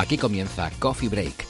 Aquí comienza Coffee Break,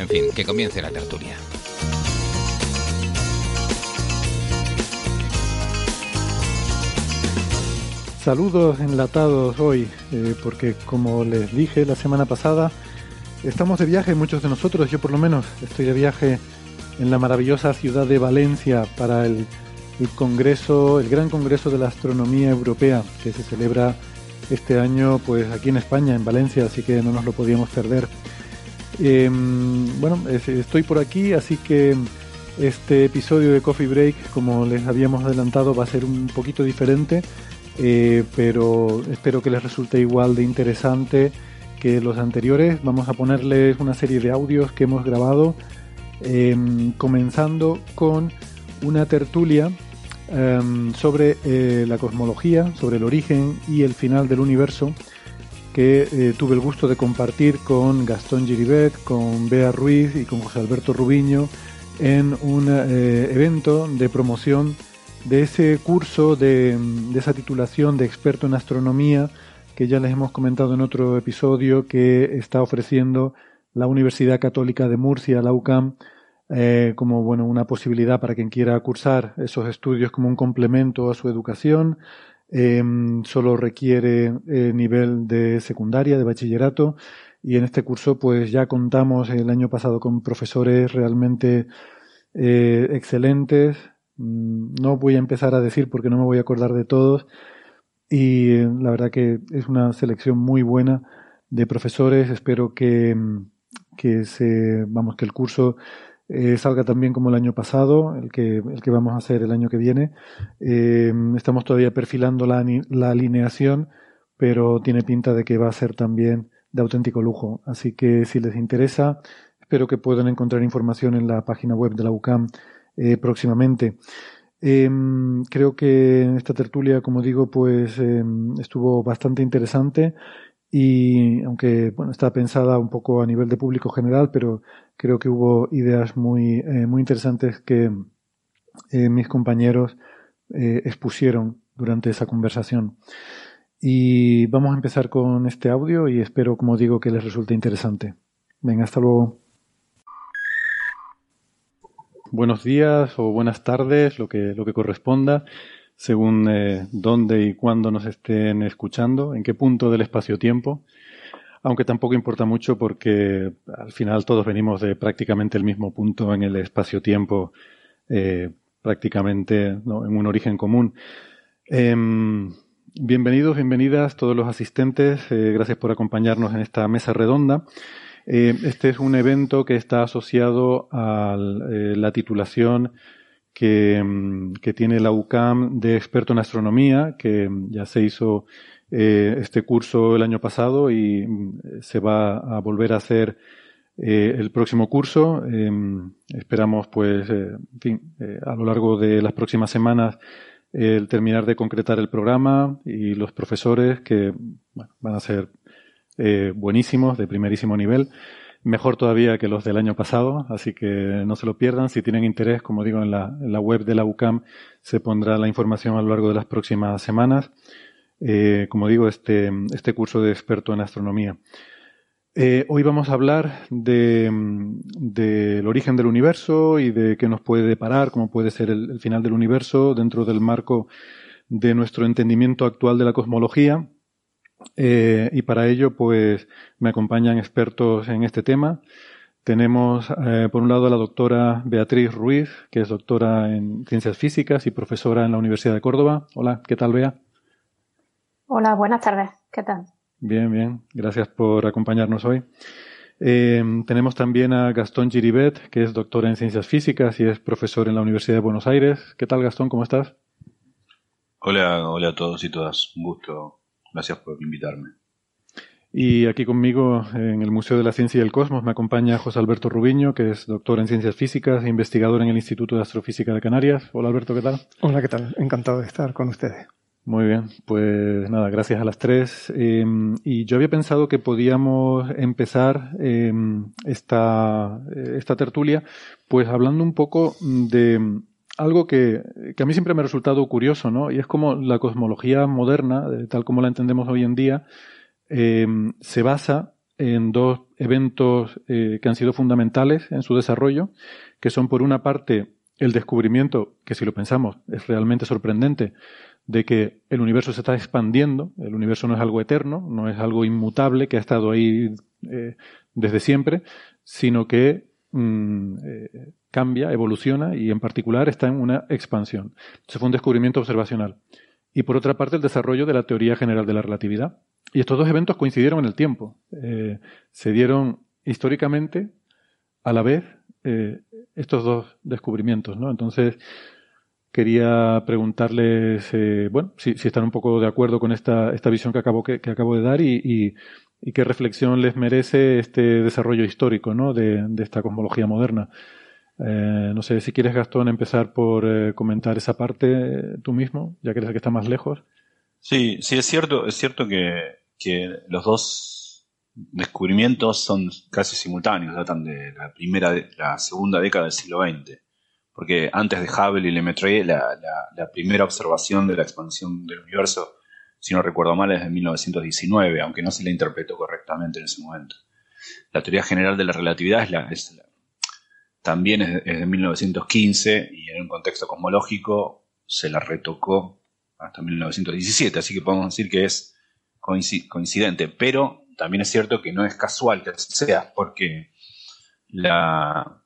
En fin, que comience la tertulia. Saludos enlatados hoy, eh, porque como les dije la semana pasada, estamos de viaje, muchos de nosotros, yo por lo menos, estoy de viaje en la maravillosa ciudad de Valencia para el, el Congreso, el Gran Congreso de la Astronomía Europea, que se celebra este año pues aquí en España, en Valencia, así que no nos lo podíamos perder. Eh, bueno, es- estoy por aquí, así que este episodio de Coffee Break, como les habíamos adelantado, va a ser un poquito diferente, eh, pero espero que les resulte igual de interesante que los anteriores. Vamos a ponerles una serie de audios que hemos grabado, eh, comenzando con una tertulia em, sobre eh, la cosmología, sobre el origen y el final del universo, que eh, tuve el gusto de compartir con Gastón Giribet, con Bea Ruiz y con José Alberto Rubiño en un eh, evento de promoción de ese curso, de, de esa titulación de experto en astronomía que ya les hemos comentado en otro episodio que está ofreciendo la Universidad Católica de Murcia, la UCAM, eh, como bueno una posibilidad para quien quiera cursar esos estudios como un complemento a su educación. Eh, solo requiere eh, nivel de secundaria, de bachillerato, y en este curso pues ya contamos el año pasado con profesores realmente eh, excelentes. Mm, No voy a empezar a decir porque no me voy a acordar de todos, y eh, la verdad que es una selección muy buena de profesores. Espero que, mm, que se, vamos, que el curso eh, salga también como el año pasado, el que, el que vamos a hacer el año que viene. Eh, estamos todavía perfilando la, la alineación, pero tiene pinta de que va a ser también de auténtico lujo. Así que si les interesa, espero que puedan encontrar información en la página web de la UCAM eh, próximamente. Em, creo que esta tertulia, como digo, pues em, estuvo bastante interesante y aunque bueno, está pensada un poco a nivel de público general, pero creo que hubo ideas muy, eh, muy interesantes que eh, mis compañeros eh, expusieron durante esa conversación. Y vamos a empezar con este audio y espero, como digo, que les resulte interesante. Venga, hasta luego. Buenos días o buenas tardes, lo que, lo que corresponda, según dónde y cuándo nos estén escuchando, en qué punto del espacio-tiempo, aunque tampoco importa mucho porque al final todos venimos de prácticamente el mismo punto en el espacio-tiempo, eh, prácticamente en un origen común. Em, bienvenidos, bienvenidas todos los asistentes, eh, gracias por acompañarnos en esta mesa redonda. Eh, este es un evento que está asociado a la titulación que, mm, que tiene la UCAM de experto en astronomía, que ya se hizo eh, este curso el año pasado y mm, se va a volver a hacer eh, el próximo curso. Eh, esperamos, pues, eh, en fin, a lo largo de las próximas semanas el terminar de concretar el programa y los profesores que bueno, van a ser buenísimos, de primerísimo nivel, mejor todavía que los del año pasado, así que no se lo pierdan. Si tienen interés, como digo, en la, en la web de la UCAM se pondrá la información a lo largo de las próximas semanas. Eh, como digo, este, este curso de experto en astronomía. Eh, hoy vamos a hablar del de, origen del universo y de qué nos puede deparar, cómo puede ser el, final del universo dentro del marco de nuestro entendimiento actual de la cosmología. Eh, y para ello, pues, me acompañan expertos en este tema. Tenemos, por un lado, a la doctora Beatriz Ruiz, que es doctora en ciencias físicas y profesora en la Universidad de Córdoba. Hola, ¿qué tal, Bea? Hola, buenas tardes. ¿Qué tal? Bien, bien. Gracias por acompañarnos hoy. Eh, tenemos también a Gastón Giribet, que es doctor en ciencias físicas y es profesor en la Universidad de Buenos Aires. ¿Qué tal, Gastón? ¿Cómo estás? Hola, hola a todos y todas. Un gusto. Gracias por invitarme. Y aquí conmigo en el Museo de la Ciencia y el Cosmos me acompaña José Alberto Rubiño, que es doctor en ciencias físicas e investigador en el Instituto de Astrofísica de Canarias. Hola Alberto, ¿qué tal? Hola, ¿qué tal? Encantado de estar con ustedes. Muy bien, pues nada, gracias a las tres. Em, y yo había pensado que podíamos empezar em, esta, eh, esta tertulia, pues hablando un poco de algo que, que, a mí siempre me ha resultado curioso, ¿no? Y es como la cosmología moderna, tal como la entendemos hoy en día, em, se basa en dos eventos eh, que han sido fundamentales en su desarrollo, que son por una parte el descubrimiento, que si lo pensamos es realmente sorprendente, de que el universo se está expandiendo, el universo no es algo eterno, no es algo inmutable que ha estado ahí eh, desde siempre, sino que mm, eh, cambia, evoluciona y en particular está en una expansión. Eso fue un descubrimiento observacional. Y por otra parte, el desarrollo de la teoría general de la relatividad. Y estos dos eventos coincidieron en el tiempo. Eh, se dieron históricamente a la vez estos dos descubrimientos, ¿no? Entonces, Quería preguntarles, eh, bueno, si, están un poco de acuerdo con esta, esta visión que acabo, que, acabo de dar y, qué reflexión les merece este desarrollo histórico ¿no? de, esta cosmología moderna. Eh, no sé si quieres, Gastón, empezar por eh, comentar esa parte tú mismo, ya que eres el que está más lejos. Sí, sí, es cierto, es cierto que, que los dos descubrimientos son casi simultáneos, datan de la primera, la segunda década del siglo XX porque antes de Hubble y Lemaitre, la, la, primera observación de la expansión del universo, si no recuerdo mal, es de 1919, aunque no se la interpretó correctamente en ese momento. La teoría general de la relatividad es la, es también es, de 1915 y en un contexto cosmológico se la retocó hasta 1917, así que podemos decir que es coincidente, pero también es cierto que no es casual que sea, porque la,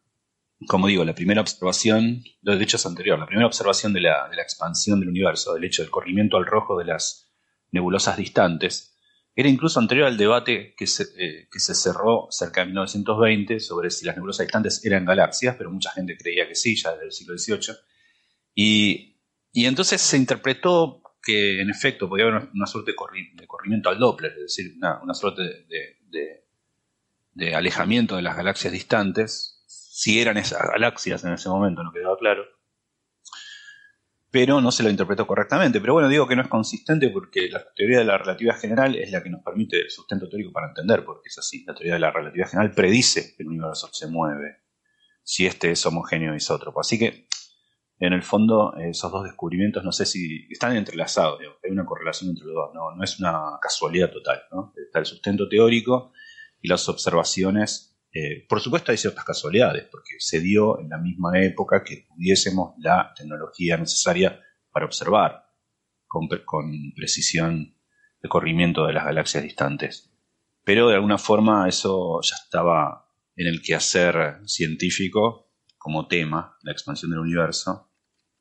como digo, la primera observación, de hecho es anterior, la primera observación de la, expansión del universo, del hecho del corrimiento al rojo de las nebulosas distantes, era incluso anterior al debate que se, eh, cerró cerca de 1920 sobre si las nebulosas distantes eran galaxias, pero mucha gente creía que sí, ya desde el siglo XVIII. Y, entonces se interpretó que en efecto podía haber una, suerte de, corrimiento al Doppler, es decir, una, suerte de alejamiento de las galaxias distantes, si eran esas galaxias en ese momento, no quedaba claro. Pero no se lo interpretó correctamente. Pero bueno, digo que no es consistente porque la teoría de la relatividad general es la que nos permite el sustento teórico para entender, porque es así. La teoría de la relatividad general predice que el universo se mueve si este es homogéneo isótropo. Así que, en el fondo, esos dos descubrimientos no sé si están entrelazados, hay una correlación entre los dos, no, no es una casualidad total. Está el sustento teórico y las observaciones eh, por supuesto hay ciertas casualidades, porque se dio en la misma época que tuviésemos la tecnología necesaria para observar con, precisión el corrimiento de las galaxias distantes. Pero de alguna forma eso ya estaba en el quehacer científico como tema, la expansión del universo.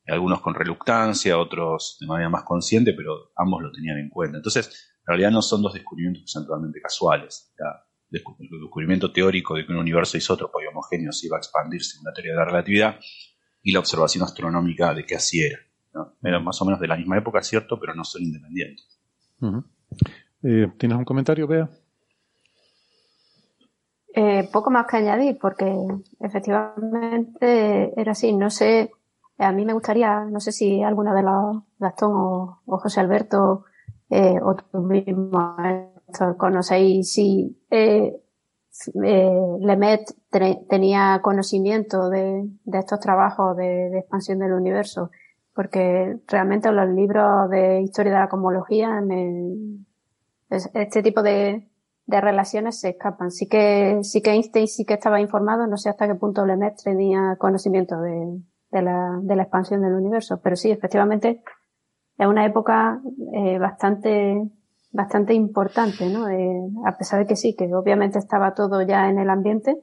Algunos con reluctancia, otros de manera más consciente, pero ambos lo tenían en cuenta. Entonces, en realidad no son dos descubrimientos que sean totalmente casuales el descubrimiento teórico de que un universo isótropo y homogéneo se iba a expandirse en la teoría de la relatividad y la observación astronómica de que así era. Eran más o menos de la misma época, cierto, pero no son independientes. Eh, ¿Tienes un comentario, Bea? Eh, poco más que añadir, porque efectivamente era así. No sé, a mí me gustaría, no sé si alguna de los Gastón o, José Alberto eh, o tú mismo conocéis si eh, eh, Lemet tenía conocimiento de, estos trabajos de, expansión del universo, porque realmente los libros de historia de la cosmología, este tipo de, relaciones se escapan. Sí que, sí que Einstein sí que estaba informado, no sé hasta qué punto Lemaitre tenía conocimiento de, de, la, de la expansión del universo, pero sí, efectivamente, es una época eh, bastante, bastante importante, ¿no? Eh, a pesar de que sí, que obviamente estaba todo ya en el ambiente,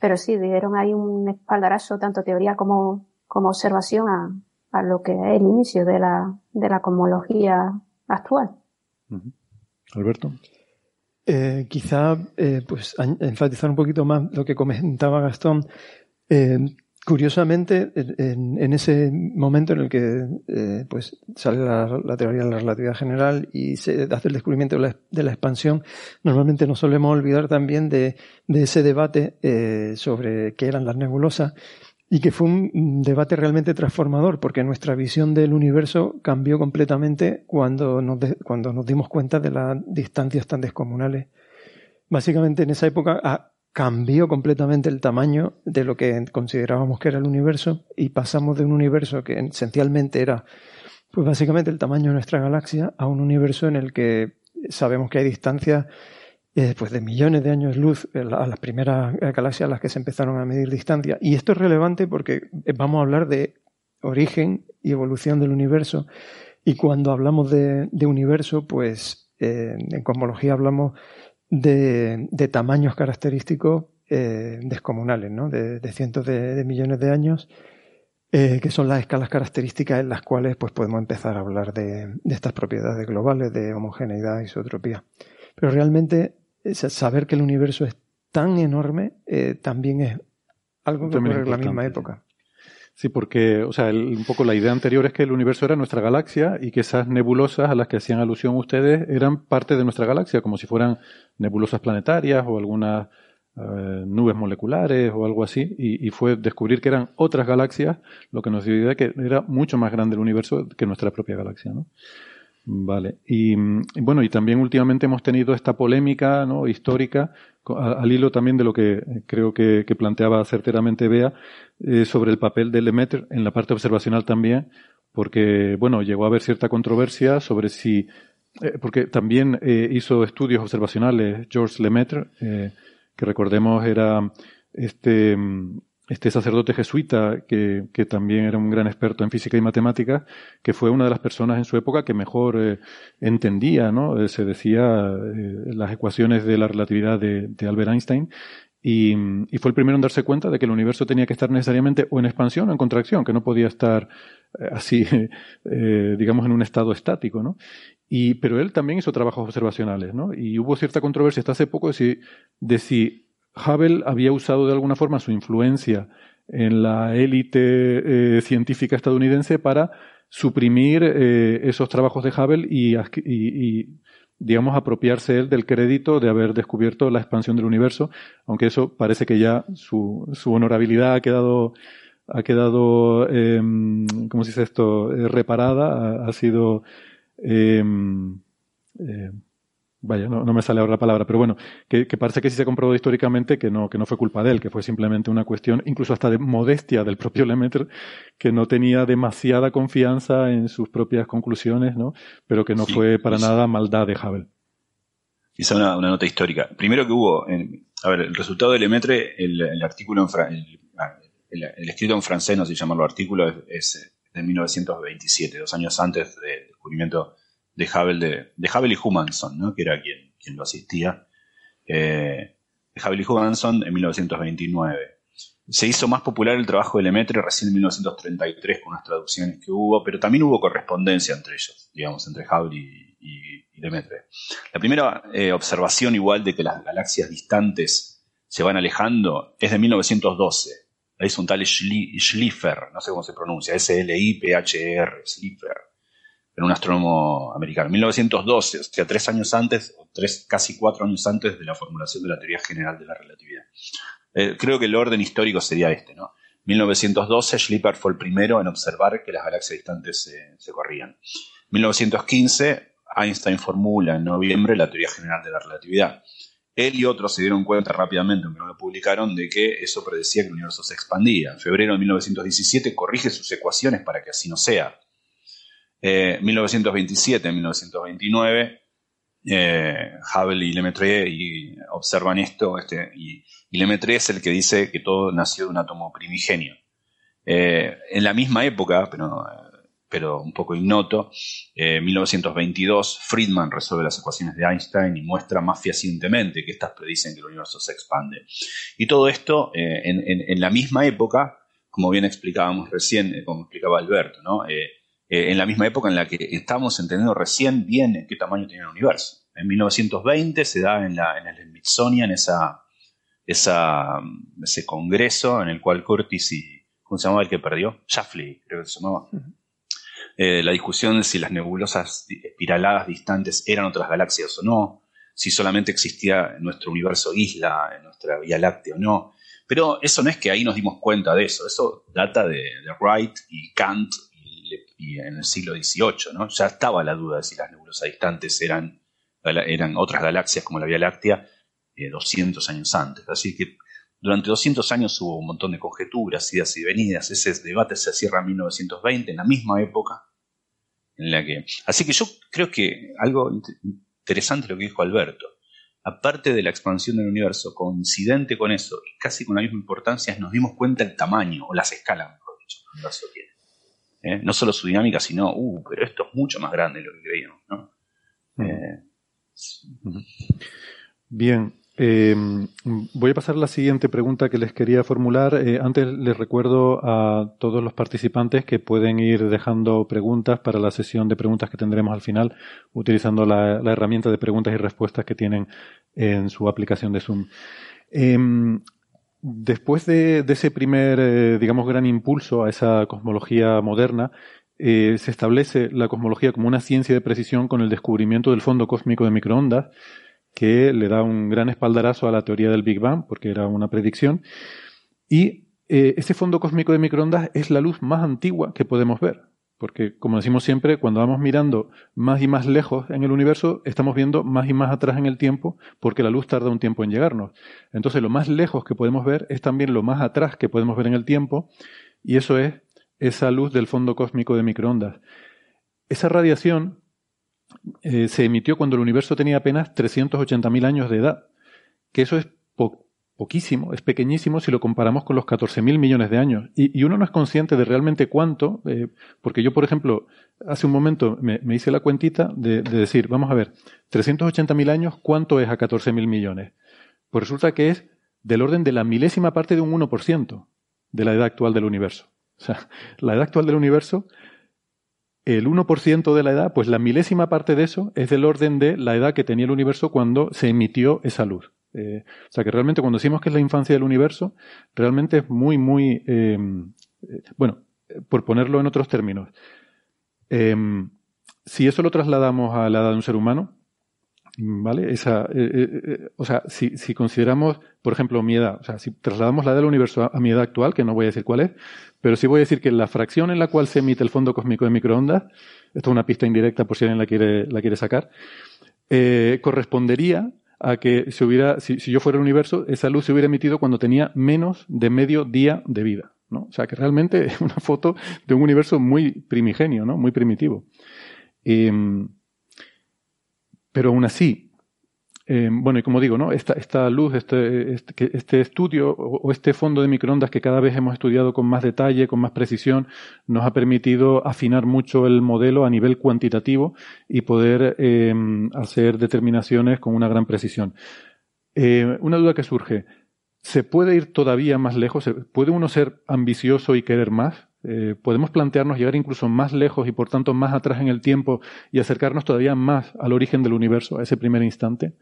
pero sí, dieron ahí un espaldarazo, tanto teoría como, como observación a, a lo que es el inicio de la, de la cosmología actual. Alberto. Eh, quizá eh, pues enfatizar un poquito más lo que comentaba Gastón. Eh, curiosamente, en, ese momento en el que eh, pues sale la, teoría de la relatividad general y se hace el descubrimiento de la, expansión, normalmente nos solemos olvidar también de, ese debate eh, sobre qué eran las nebulosas y que fue un debate realmente transformador, porque nuestra visión del universo cambió completamente cuando nos, cuando nos dimos cuenta de las distancias tan descomunales. Básicamente en esa época ah, cambió completamente el tamaño de lo que considerábamos que era el universo y pasamos de un universo que esencialmente era pues básicamente el tamaño de nuestra galaxia a un universo en el que sabemos que hay distancias eh, pues de millones de años luz a las primeras galaxias a las que se empezaron a medir distancia. Y esto es relevante porque eh, vamos a hablar de origen y evolución del universo. Y cuando hablamos de, universo, pues eh, en cosmología hablamos de, tamaños característicos descomunales, ¿no? de, cientos de, millones de años, que son las escalas características en las cuales pues, podemos empezar a hablar de, de estas propiedades globales de homogeneidad y isotropía. Pero realmente saber que el universo es tan enorme eh, también es algo que ocurre en la misma época. Sí, porque, o sea, un poco la idea anterior es que el universo era nuestra galaxia y que esas nebulosas a las que hacían alusión ustedes eran parte de nuestra galaxia, como si fueran nebulosas planetarias o algunas eh, nubes moleculares o algo así, y, y, fue descubrir que eran otras galaxias lo que nos dio idea que era mucho más grande el universo que nuestra propia galaxia, ¿no? Vale. Y, bueno, y también últimamente hemos tenido esta polémica ¿no? histórica, al hilo también de lo que creo que, planteaba certeramente Bea, eh, sobre el papel de Lemaitre en la parte observacional también, porque, bueno, llegó a haber cierta controversia sobre si, eh, porque también eh, hizo estudios observacionales Georges Lemaitre, que recordemos era este este sacerdote jesuita, que, también era un gran experto en física y matemáticas, que fue una de las personas en su época que mejor eh, entendía, ¿no? Eh, se decía eh, las ecuaciones de la relatividad de, Albert Einstein, y, y, fue el primero en darse cuenta de que el universo tenía que estar necesariamente o en expansión o en contracción, que no podía estar así, digamos, en un estado estático, ¿no? Y, pero él también hizo trabajos observacionales, ¿no? Y hubo cierta controversia hasta hace poco de si, de si Hubble había usado de alguna forma su influencia en la élite eh, científica estadounidense para suprimir eh, esos trabajos de Hubble y, digamos, apropiarse él del crédito de haber descubierto la expansión del universo, aunque eso parece que ya su, honorabilidad ha quedado, ha quedado, eh, ¿cómo se dice esto?, eh, reparada, ha, sido, em, vaya, no, me sale ahora la palabra, pero bueno, que, parece que sí se ha comprobado históricamente que no, que no fue culpa de él, que fue simplemente una cuestión, incluso hasta de modestia del propio Lemaitre, que no tenía demasiada confianza en sus propias conclusiones, ¿no? Pero que no fue para nada maldad de Hubble. Quizá una, una, nota histórica. Primero que hubo, a ver, el resultado de Lemaitre, el, artículo en el, escrito en francés, no sé llamarlo artículo, es, es de 1927, dos años antes del descubrimiento de Hubble, de, y Humanson, ¿no? que era quien, quien lo asistía. Eh, de Hubble y Humanson en 1929. Se hizo más popular el trabajo de Lemaitre recién en 1933 con las traducciones que hubo, pero también hubo correspondencia entre ellos, digamos, entre Hubble y, Lemaitre. La primera eh, observación igual de que las galaxias distantes se van alejando es de 1912. La hizo un tal Schliefer, no sé cómo se pronuncia, S-L-I-P-H-E-R, Schliefer un astrónomo americano. 1912, o sea, tres años antes, tres, casi cuatro años antes de la formulación de la teoría general de la relatividad. Eh, creo que el orden histórico sería este, ¿no? 1912, Schlieper fue el primero en observar que las galaxias distantes se, corrían. 1915, Einstein formula en noviembre la teoría general de la relatividad. Él y otros se dieron cuenta rápidamente, aunque no lo publicaron, de que eso predecía que el universo se expandía. En febrero de 1917 corrige sus ecuaciones para que así no sea. 1927, eh, 1929, eh, Hubble y Lemaitre y observan esto, este, y, y, Lemaitre es el que dice que todo nació de un átomo primigenio. Eh, en la misma época, pero, pero un poco ignoto, en eh, 1922 Friedman resuelve las ecuaciones de Einstein y muestra más fehacientemente que estas predicen que el universo se expande. Y todo esto en, en, la misma época, como bien explicábamos recién, como explicaba Alberto, ¿no? En la misma época en la que estamos entendiendo recién bien qué tamaño tiene el universo. En 1920 se da en, la, en el Smithsonian esa, esa, ese congreso en el cual Curtis y, ¿cómo se llamaba el que perdió? Shapley, creo que se llamaba. Eh, la discusión de si las nebulosas espiraladas distantes eran otras galaxias o no, si solamente existía nuestro universo isla, en nuestra Vía Láctea o no. Pero eso no es que ahí nos dimos cuenta de eso, eso data de, de Wright y Kant y en el siglo XVIII, ¿no? Ya estaba la duda de si las nebulosas distantes eran, eran otras galaxias como la Vía Láctea 200 eh, años antes. Así que durante 200 años hubo un montón de conjeturas, idas y venidas. Ese debate se cierra en 1920, en la misma época en la que... Así que yo creo que algo interesante lo que dijo Alberto. Aparte de la expansión del universo, coincidente con eso y casi con la misma importancia, nos dimos cuenta del tamaño, o las escalas, mejor dicho, que el universo tiene. ¿Eh? no solo su dinámica, sino, uh, pero esto es mucho más grande de lo que creíamos. ¿no? Eh, Bien, eh, voy a pasar a la siguiente pregunta que les quería formular. antes les recuerdo a todos los participantes que pueden ir dejando preguntas para la sesión de preguntas que tendremos al final, utilizando la, herramienta de preguntas y respuestas que tienen en su aplicación de Zoom. Después de, ese primer, eh, digamos, gran impulso a esa cosmología moderna, eh, se establece la cosmología como una ciencia de precisión con el descubrimiento del fondo cósmico de microondas, que le da un gran espaldarazo a la teoría del Big Bang, porque era una predicción. Y eh, ese fondo cósmico de microondas es la luz más antigua que podemos ver. Porque, como decimos siempre, cuando vamos mirando más y más lejos en el universo, estamos viendo más y más atrás en el tiempo, porque la luz tarda un tiempo en llegarnos. Entonces, lo más lejos que podemos ver es también lo más atrás que podemos ver en el tiempo, y eso es esa luz del fondo cósmico de microondas. Esa radiación eh, se emitió cuando el universo tenía apenas 380.000 años de edad, que eso es poquísimo, es pequeñísimo si lo comparamos con los 14.000 millones de años. Y, uno no es consciente de realmente cuánto, eh, porque yo, por ejemplo, hace un momento me, hice la cuentita de, decir, vamos a ver, 380.000 años, ¿cuánto es a 14.000 millones? Pues resulta que es del orden de la milésima parte de un 1% de la edad actual del universo. O sea, la edad actual del universo, el 1% de la edad, pues la milésima parte de eso es del orden de la edad que tenía el universo cuando se emitió esa luz. Eh, o sea que realmente cuando decimos que es la infancia del universo, realmente es muy, muy, em, eh, bueno, por ponerlo en otros términos, si eso lo trasladamos a la edad de un ser humano, ¿vale? Esa, eh, o sea, si, si, consideramos, por ejemplo, mi edad, o sea, si trasladamos la edad del universo a, mi edad actual, que no voy a decir cuál es, pero sí voy a decir que la fracción en la cual se emite el fondo cósmico de microondas, esto es una pista indirecta por si alguien la quiere, la quiere sacar, correspondería a que si hubiera, si, yo fuera el universo, esa luz se hubiera emitido cuando tenía menos de medio día de vida. ¿no? O sea que realmente es una foto de un universo muy primigenio, ¿no? muy primitivo. Em, pero aún así, eh, bueno, y como digo, ¿no? esta, luz, este, este, este estudio o, este fondo de microondas que cada vez hemos estudiado con más detalle, con más precisión, nos ha permitido afinar mucho el modelo a nivel cuantitativo y poder eh, hacer determinaciones con una gran precisión. Eh, una duda que surge, ¿se puede ir todavía más lejos? ¿Puede uno ser ambicioso y querer más? podemos plantearnos llegar incluso más lejos y por tanto más atrás en el tiempo y acercarnos todavía más al origen del universo, a ese primer instante.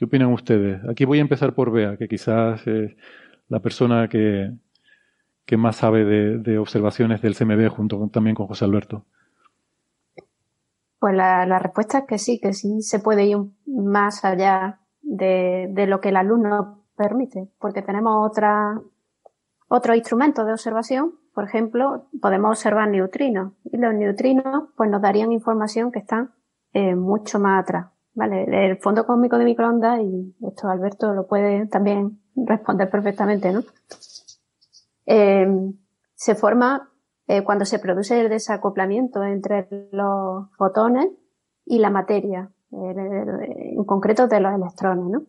¿Qué opinan ustedes? Aquí voy a empezar por Bea, que quizás es la persona que, más sabe de, observaciones del CMB junto también con José Alberto. Pues la, respuesta es que sí, que sí se puede ir más allá de, lo que el alumno permite, porque tenemos otra, otros instrumentos de observación. Por ejemplo, podemos observar neutrinos y los neutrinos pues nos darían información que están eh, mucho más atrás. Vale, el fondo cósmico de microondas, y esto Alberto lo puede también responder perfectamente, ¿no? Eh, se forma eh, cuando se produce el desacoplamiento entre los fotones y la materia. en concreto de los electrones, ¿no?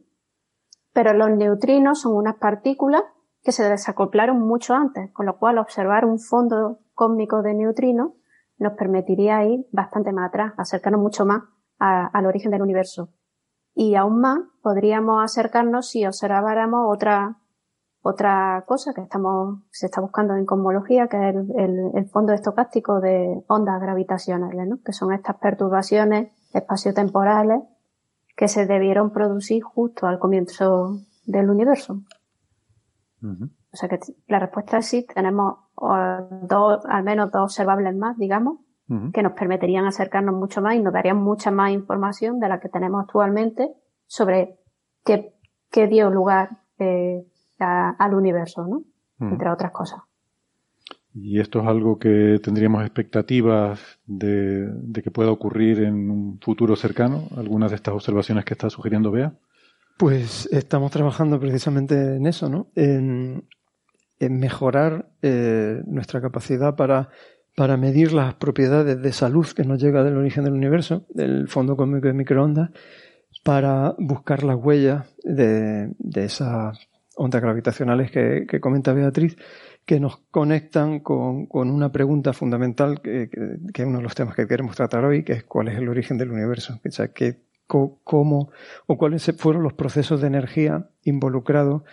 Pero los neutrinos son unas partículas que se desacoplaron mucho antes, con lo cual observar un fondo cósmico de neutrinos nos permitiría ir bastante más atrás, acercarnos mucho más al origen del universo. Y aún más podríamos acercarnos si observáramos otra, otra cosa que estamos, se está buscando en cosmología, que es el, fondo estocástico de ondas gravitacionales, ¿no? que son estas perturbaciones espaciotemporales que se debieron producir justo al comienzo del universo. O sea que la respuesta es sí, tenemos dos, al menos dos observables más, digamos, que nos permitirían acercarnos mucho más y nos darían mucha más información de la que tenemos actualmente sobre qué, qué dio lugar eh, al universo, ¿no? Entre otras cosas. ¿Y esto es algo que tendríamos expectativas de, de, que pueda ocurrir en un futuro cercano? ¿Algunas de estas observaciones que está sugiriendo Bea? Pues estamos trabajando precisamente en eso, ¿no? En, en mejorar eh, nuestra capacidad para, para medir las propiedades de salud que nos llega del origen del universo, del fondo cósmico de microondas, para buscar las huellas de, de esas ondas gravitacionales que, que, comenta Beatriz, que nos conectan con, con una pregunta fundamental, que, que, es uno de los temas que queremos tratar hoy, que es cuál es el origen del universo. O sea, que, cómo o cuáles fueron los procesos de energía involucrados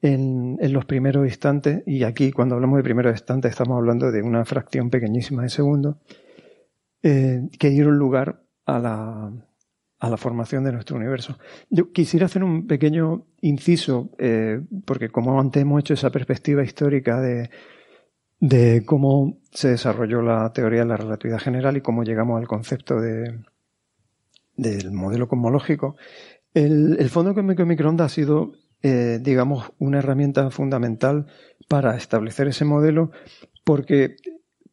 en, los primeros instantes, y aquí cuando hablamos de primeros instantes estamos hablando de una fracción pequeñísima de segundo, eh, que dieron lugar a la, a la formación de nuestro universo. Yo quisiera hacer un pequeño inciso, eh, porque como antes hemos hecho esa perspectiva histórica de, de cómo se desarrolló la teoría de la relatividad general y cómo llegamos al concepto de, del modelo cosmológico, el, el fondo de microondas ha sido eh, digamos, una herramienta fundamental para establecer ese modelo, porque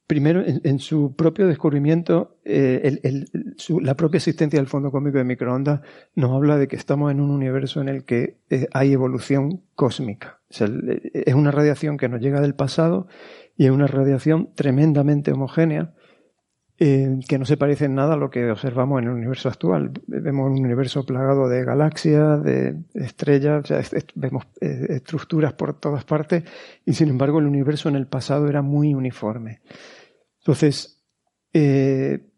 primero, en, su propio descubrimiento, eh, la propia existencia del fondo cósmico de microondas nos habla de que estamos en un universo en el que eh, hay evolución cósmica. es una radiación que nos llega del pasado y es una radiación tremendamente homogénea eh, que no se parece en nada a lo que observamos en el universo actual. Vemos un universo plagado de galaxias, de estrellas, vemos eh, estructuras por todas partes y sin embargo el universo en el pasado era muy uniforme. Entonces, eh,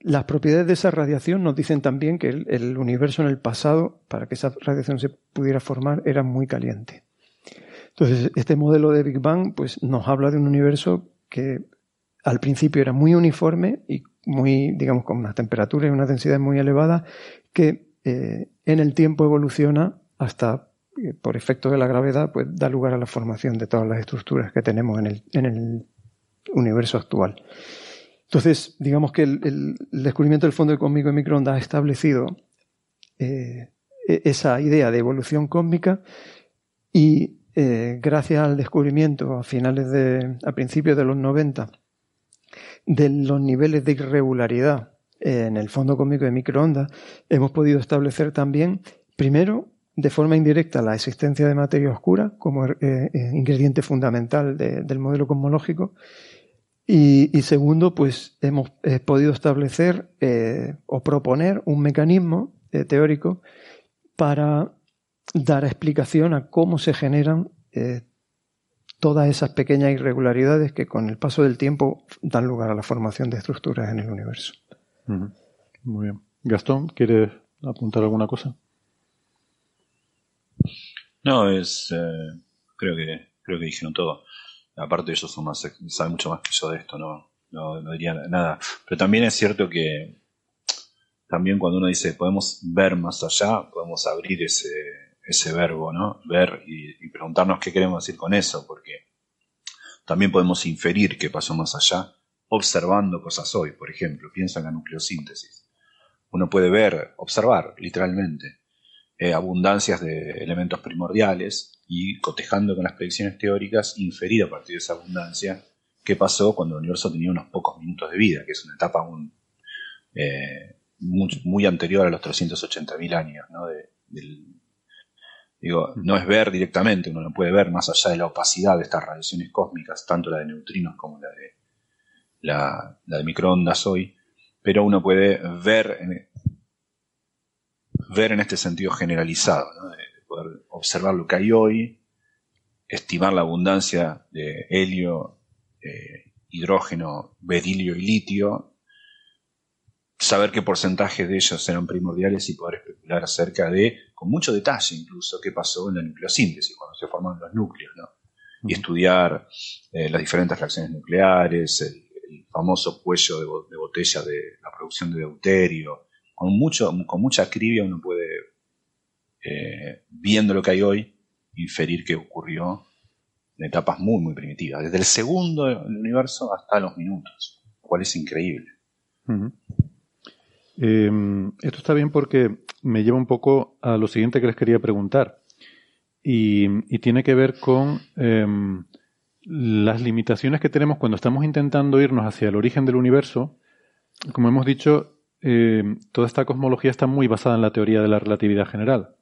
las propiedades de esa radiación nos dicen también que el, el, universo en el pasado, para que esa radiación se pudiera formar, era muy caliente. Entonces, este modelo de Big Bang pues, nos habla de un universo que al principio era muy uniforme y muy, digamos, con una temperatura y una densidad muy elevada, que eh, en el tiempo evoluciona hasta, eh, por efecto de la gravedad, pues da lugar a la formación de todas las estructuras que tenemos en el, universo actual. Entonces, digamos que el, descubrimiento del fondo cósmico de microondas ha establecido eh, e-, esa idea de evolución cósmica y gracias al descubrimiento a finales de, a principios de los 90 de los niveles de irregularidad en el fondo cósmico de microondas, hemos podido establecer también, primero, de forma indirecta, la existencia de materia oscura como eh, eh, ingrediente fundamental del modelo cosmológico. Y, segundo, pues hemos eh, podido establecer o proponer un mecanismo teórico para dar explicación a cómo se generan todas esas pequeñas irregularidades que con el paso del tiempo dan lugar a la formación de estructuras en el universo. Muy bien. Gastón, ¿quieres apuntar alguna cosa? No, es eh, creo que creo que dijeron todo. Aparte ellos son más saben mucho más que yo de esto, no, no, diría nada. Pero también es cierto que también cuando uno dice podemos ver más allá, podemos abrir ese ese verbo, ¿no? Ver y, preguntarnos qué queremos decir con eso, porque también podemos inferir qué pasó más allá observando cosas hoy, por ejemplo, piensa en la nucleosíntesis. Uno puede ver, observar, literalmente, eh, abundancias de elementos primordiales y, cotejando con las predicciones teóricas, inferir a partir de esa abundancia qué pasó cuando el universo tenía unos pocos minutos de vida, que es una etapa eh, muy, anterior a los 380.000 años ¿no? del, Digo, no es ver directamente, uno no puede ver más allá de la opacidad de estas radiaciones cósmicas, tanto la de neutrinos como la de, la, de microondas hoy, pero uno puede ver ver en este sentido generalizado, de poder observar lo que hay hoy, estimar la abundancia de helio, eh, hidrógeno, berilio y litio, saber qué porcentaje de ellos eran primordiales y poder especular acerca de, con mucho detalle incluso, qué pasó en la nucleosíntesis, cuando se forman los núcleos, ¿no? y estudiar eh, las diferentes reacciones nucleares, el, famoso cuello de, botella de la producción de deuterio. Con, mucho, con mucha acribia uno puede, eh, viendo lo que hay hoy, inferir qué ocurrió en etapas muy, muy primitivas, desde el segundo del universo hasta los minutos, lo cual es increíble. Em, esto está bien porque me lleva un poco a lo siguiente que les quería preguntar y, tiene que ver con em, las limitaciones que tenemos cuando estamos intentando irnos hacia el origen del universo. Como hemos dicho, em, toda esta cosmología está muy basada en la teoría de la relatividad general.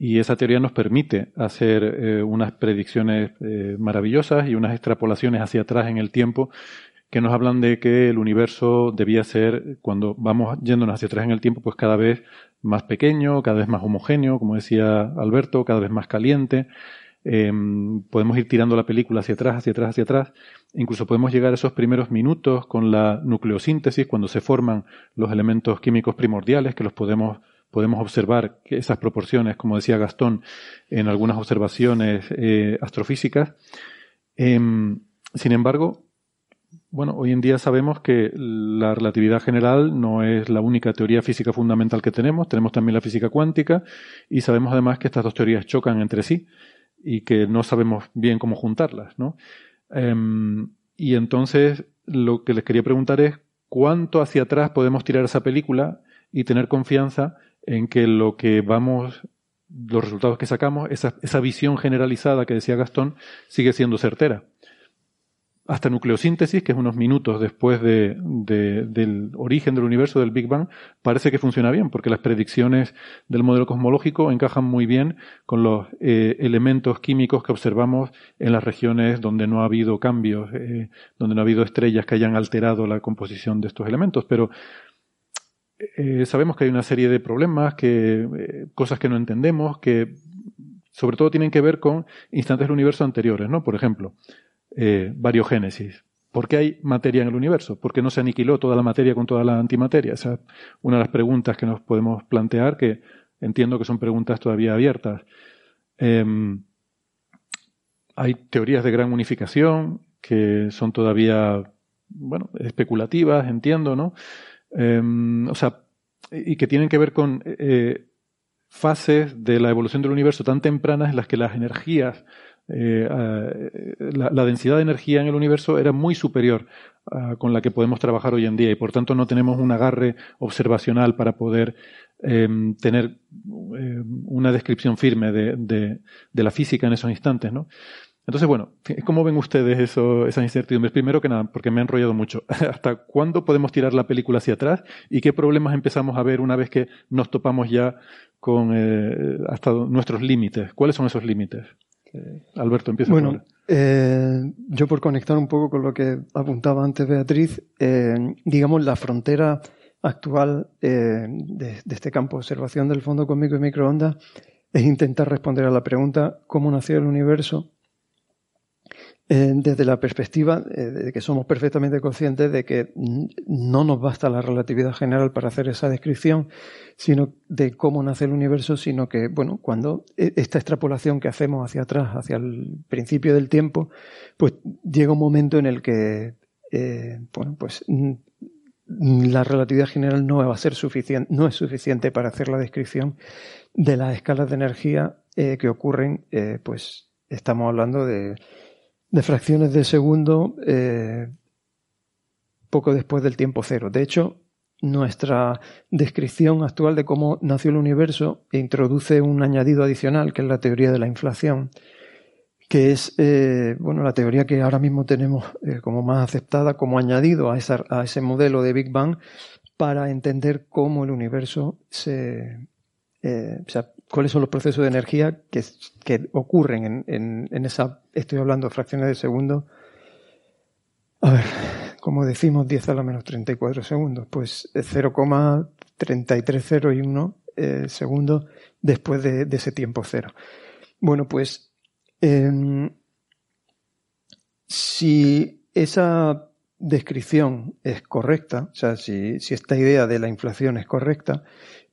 Y esa teoría nos permite hacer eh, unas predicciones eh, maravillosas y unas extrapolaciones hacia atrás en el tiempo que nos hablan de que el universo debía ser, cuando vamos yéndonos hacia atrás en el tiempo, pues cada vez más pequeño, cada vez más homogéneo, como decía Alberto, cada vez más caliente. Em, podemos ir tirando la película hacia atrás, hacia atrás, hacia atrás. Incluso podemos llegar a esos primeros minutos con la nucleosíntesis, cuando se forman los elementos químicos primordiales, que los podemos, podemos observar esas proporciones, como decía Gastón, en algunas observaciones eh, astrofísicas. Em, sin embargo, bueno, hoy en día sabemos que la relatividad general no es la única teoría física fundamental que tenemos, tenemos también la física cuántica y sabemos además que estas dos teorías chocan entre sí y que no sabemos bien cómo juntarlas, ¿no? Em, y entonces lo que les quería preguntar es cuánto hacia atrás podemos tirar esa película y tener confianza en que lo que vamos, los resultados que sacamos, esa, esa visión generalizada que decía Gastón, sigue siendo certera hasta nucleosíntesis, que es unos minutos después de, del origen del universo, del Big Bang, parece que funciona bien, porque las predicciones del modelo cosmológico encajan muy bien con los eh, elementos químicos que observamos en las regiones donde no ha habido cambios, eh, donde no ha habido estrellas que hayan alterado la composición de estos elementos. Pero eh, sabemos que hay una serie de problemas, que, cosas que no entendemos, que sobre todo tienen que ver con instantes del universo anteriores, ¿no? Por ejemplo, eh, variogénesis. ¿Por qué hay materia en el universo? ¿Por qué no se aniquiló toda la materia con toda la antimateria? Esa es una de las preguntas que nos podemos plantear, que entiendo que son preguntas todavía abiertas. Em, hay teorías de gran unificación que son todavía, bueno, especulativas, entiendo, ¿no? Em, o sea, y que tienen que ver con eh, fases de la evolución del universo tan tempranas en las que las energías eh, la, densidad de energía en el universo era muy superior con la que podemos trabajar hoy en día y por tanto no tenemos un agarre observacional para poder em, tener em, una descripción firme de, la física en esos instantes, ¿no? Entonces, bueno, ¿cómo ven ustedes esas incertidumbres? Primero que nada, porque me he enrollado mucho. ¿Hasta cuándo podemos tirar la película hacia atrás? ¿Y qué problemas empezamos a ver una vez que nos topamos ya con eh, hasta nuestros límites? ¿Cuáles son esos límites? Alberto, empieza. Bueno, eh, yo por conectar un poco con lo que apuntaba antes Beatriz, eh, digamos la frontera actual eh, de, este campo de observación del fondo cósmico y microondas es intentar responder a la pregunta ¿cómo nació el universo? Eh, desde la perspectiva eh, de que somos perfectamente conscientes de que no nos basta la relatividad general para hacer esa descripción, sino de cómo nace el universo, sino que, bueno, cuando e, esta extrapolación que hacemos hacia atrás, hacia el principio del tiempo, pues llega un momento en el que, eh, bueno, pues la relatividad general no va a ser suficiente, no es suficiente para hacer la descripción de las escalas de energía que ocurren, pues estamos hablando de de fracciones de segundo eh, poco después del tiempo cero. De hecho, nuestra descripción actual de cómo nació el universo introduce un añadido adicional, que es la teoría de la inflación, que es eh, bueno, la teoría que ahora mismo tenemos eh, como más aceptada como añadido a, a ese modelo de Big Bang para entender cómo el universo se, sea, cuáles son los procesos de energía que, que ocurren en, en, esa, estoy hablando de fracciones de segundo. A ver, como decimos, 10 a la menos 34 segundos, pues 0,330 y 1 segundos después de, ese tiempo cero. Bueno, pues em, si esa descripción es correcta, o sea, si, esta idea de la inflación es correcta,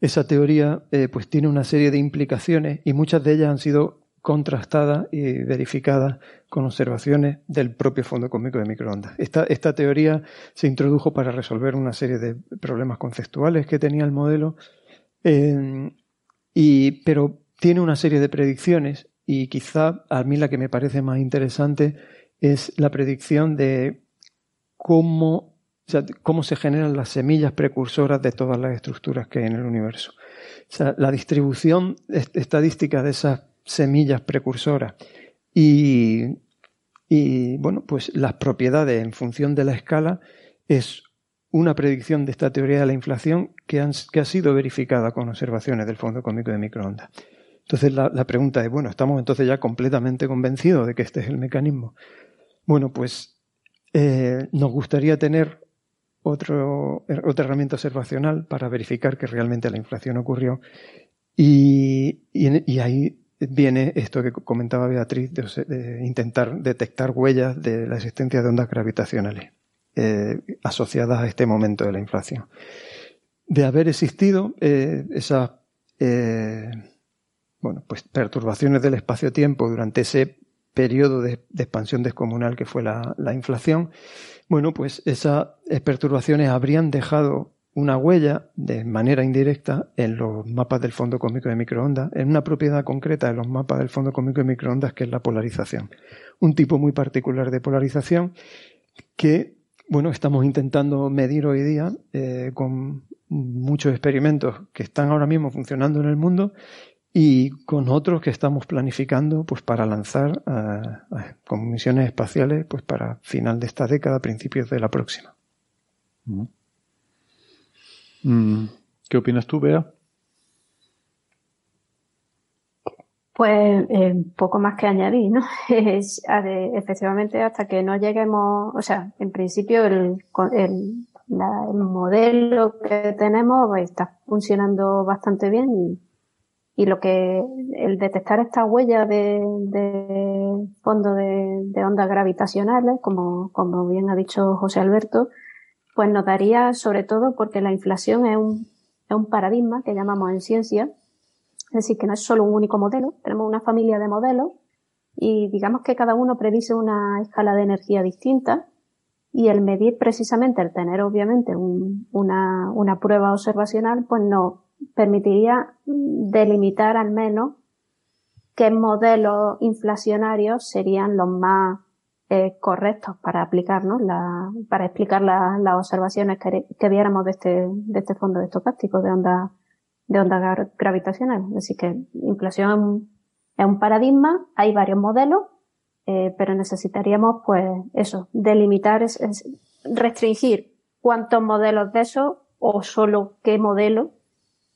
esa teoría eh, pues tiene una serie de implicaciones y muchas de ellas han sido contrastadas y verificadas con observaciones del propio Fondo Cósmico de Microondas. Esta, esta teoría se introdujo para resolver una serie de problemas conceptuales que tenía el modelo, eh, y, pero tiene una serie de predicciones y quizá a mí la que me parece más interesante es la predicción de cómo, cómo se generan las semillas precursoras de todas las estructuras que hay en el universo. O sea, la distribución estadística de esas semillas precursoras y, bueno, pues las propiedades en función de la escala es una predicción de esta teoría de la inflación que, ha sido verificada con observaciones del Fondo Cómico de Microondas. Entonces la, la, pregunta es, bueno, ¿estamos entonces ya completamente convencidos de que este es el mecanismo? Bueno, pues eh, nos gustaría tener otro, otra herramienta observacional para verificar que realmente la inflación ocurrió. Y, y, ahí viene esto que comentaba Beatriz, de, intentar detectar huellas de la existencia de ondas gravitacionales eh, asociadas a este momento de la inflación. De haber existido eh, esas eh, bueno, pues perturbaciones del espacio-tiempo durante ese periodo de, expansión descomunal que fue la, inflación, bueno, pues esas perturbaciones habrían dejado una huella de manera indirecta en los mapas del fondo cósmico de microondas, en una propiedad concreta de los mapas del fondo cósmico de microondas que es la polarización. Un tipo muy particular de polarización que, bueno, estamos intentando medir hoy día eh, con muchos experimentos que están ahora mismo funcionando en el mundo y con otros que estamos planificando pues para lanzar con misiones espaciales pues para final de esta década, principios de la próxima. Mm. ¿Qué opinas tú, Bea? Pues eh, poco más que añadir, ¿no? efectivamente, hasta que no lleguemos, o sea, en principio el, el, el modelo que tenemos pues, está funcionando bastante bien y y lo que, el detectar estas huellas de, de fondo de, de, ondas gravitacionales, como, como bien ha dicho José Alberto, pues nos daría sobre todo porque la inflación es un, es un paradigma que llamamos en ciencia, es decir, que no es solo un único modelo, tenemos una familia de modelos y digamos que cada uno predice una escala de energía distinta y el medir precisamente, el tener obviamente un, una, una prueba observacional, pues no, permitiría delimitar al menos qué modelos inflacionarios serían los más eh, correctos para aplicarnos, para explicar las observaciones que, viéramos de este, de este fondo estocástico de onda, de onda gravitacional. Así que inflación es un, paradigma, hay varios modelos, eh, pero necesitaríamos, pues, eso, delimitar, es, restringir cuántos modelos de eso o solo qué modelo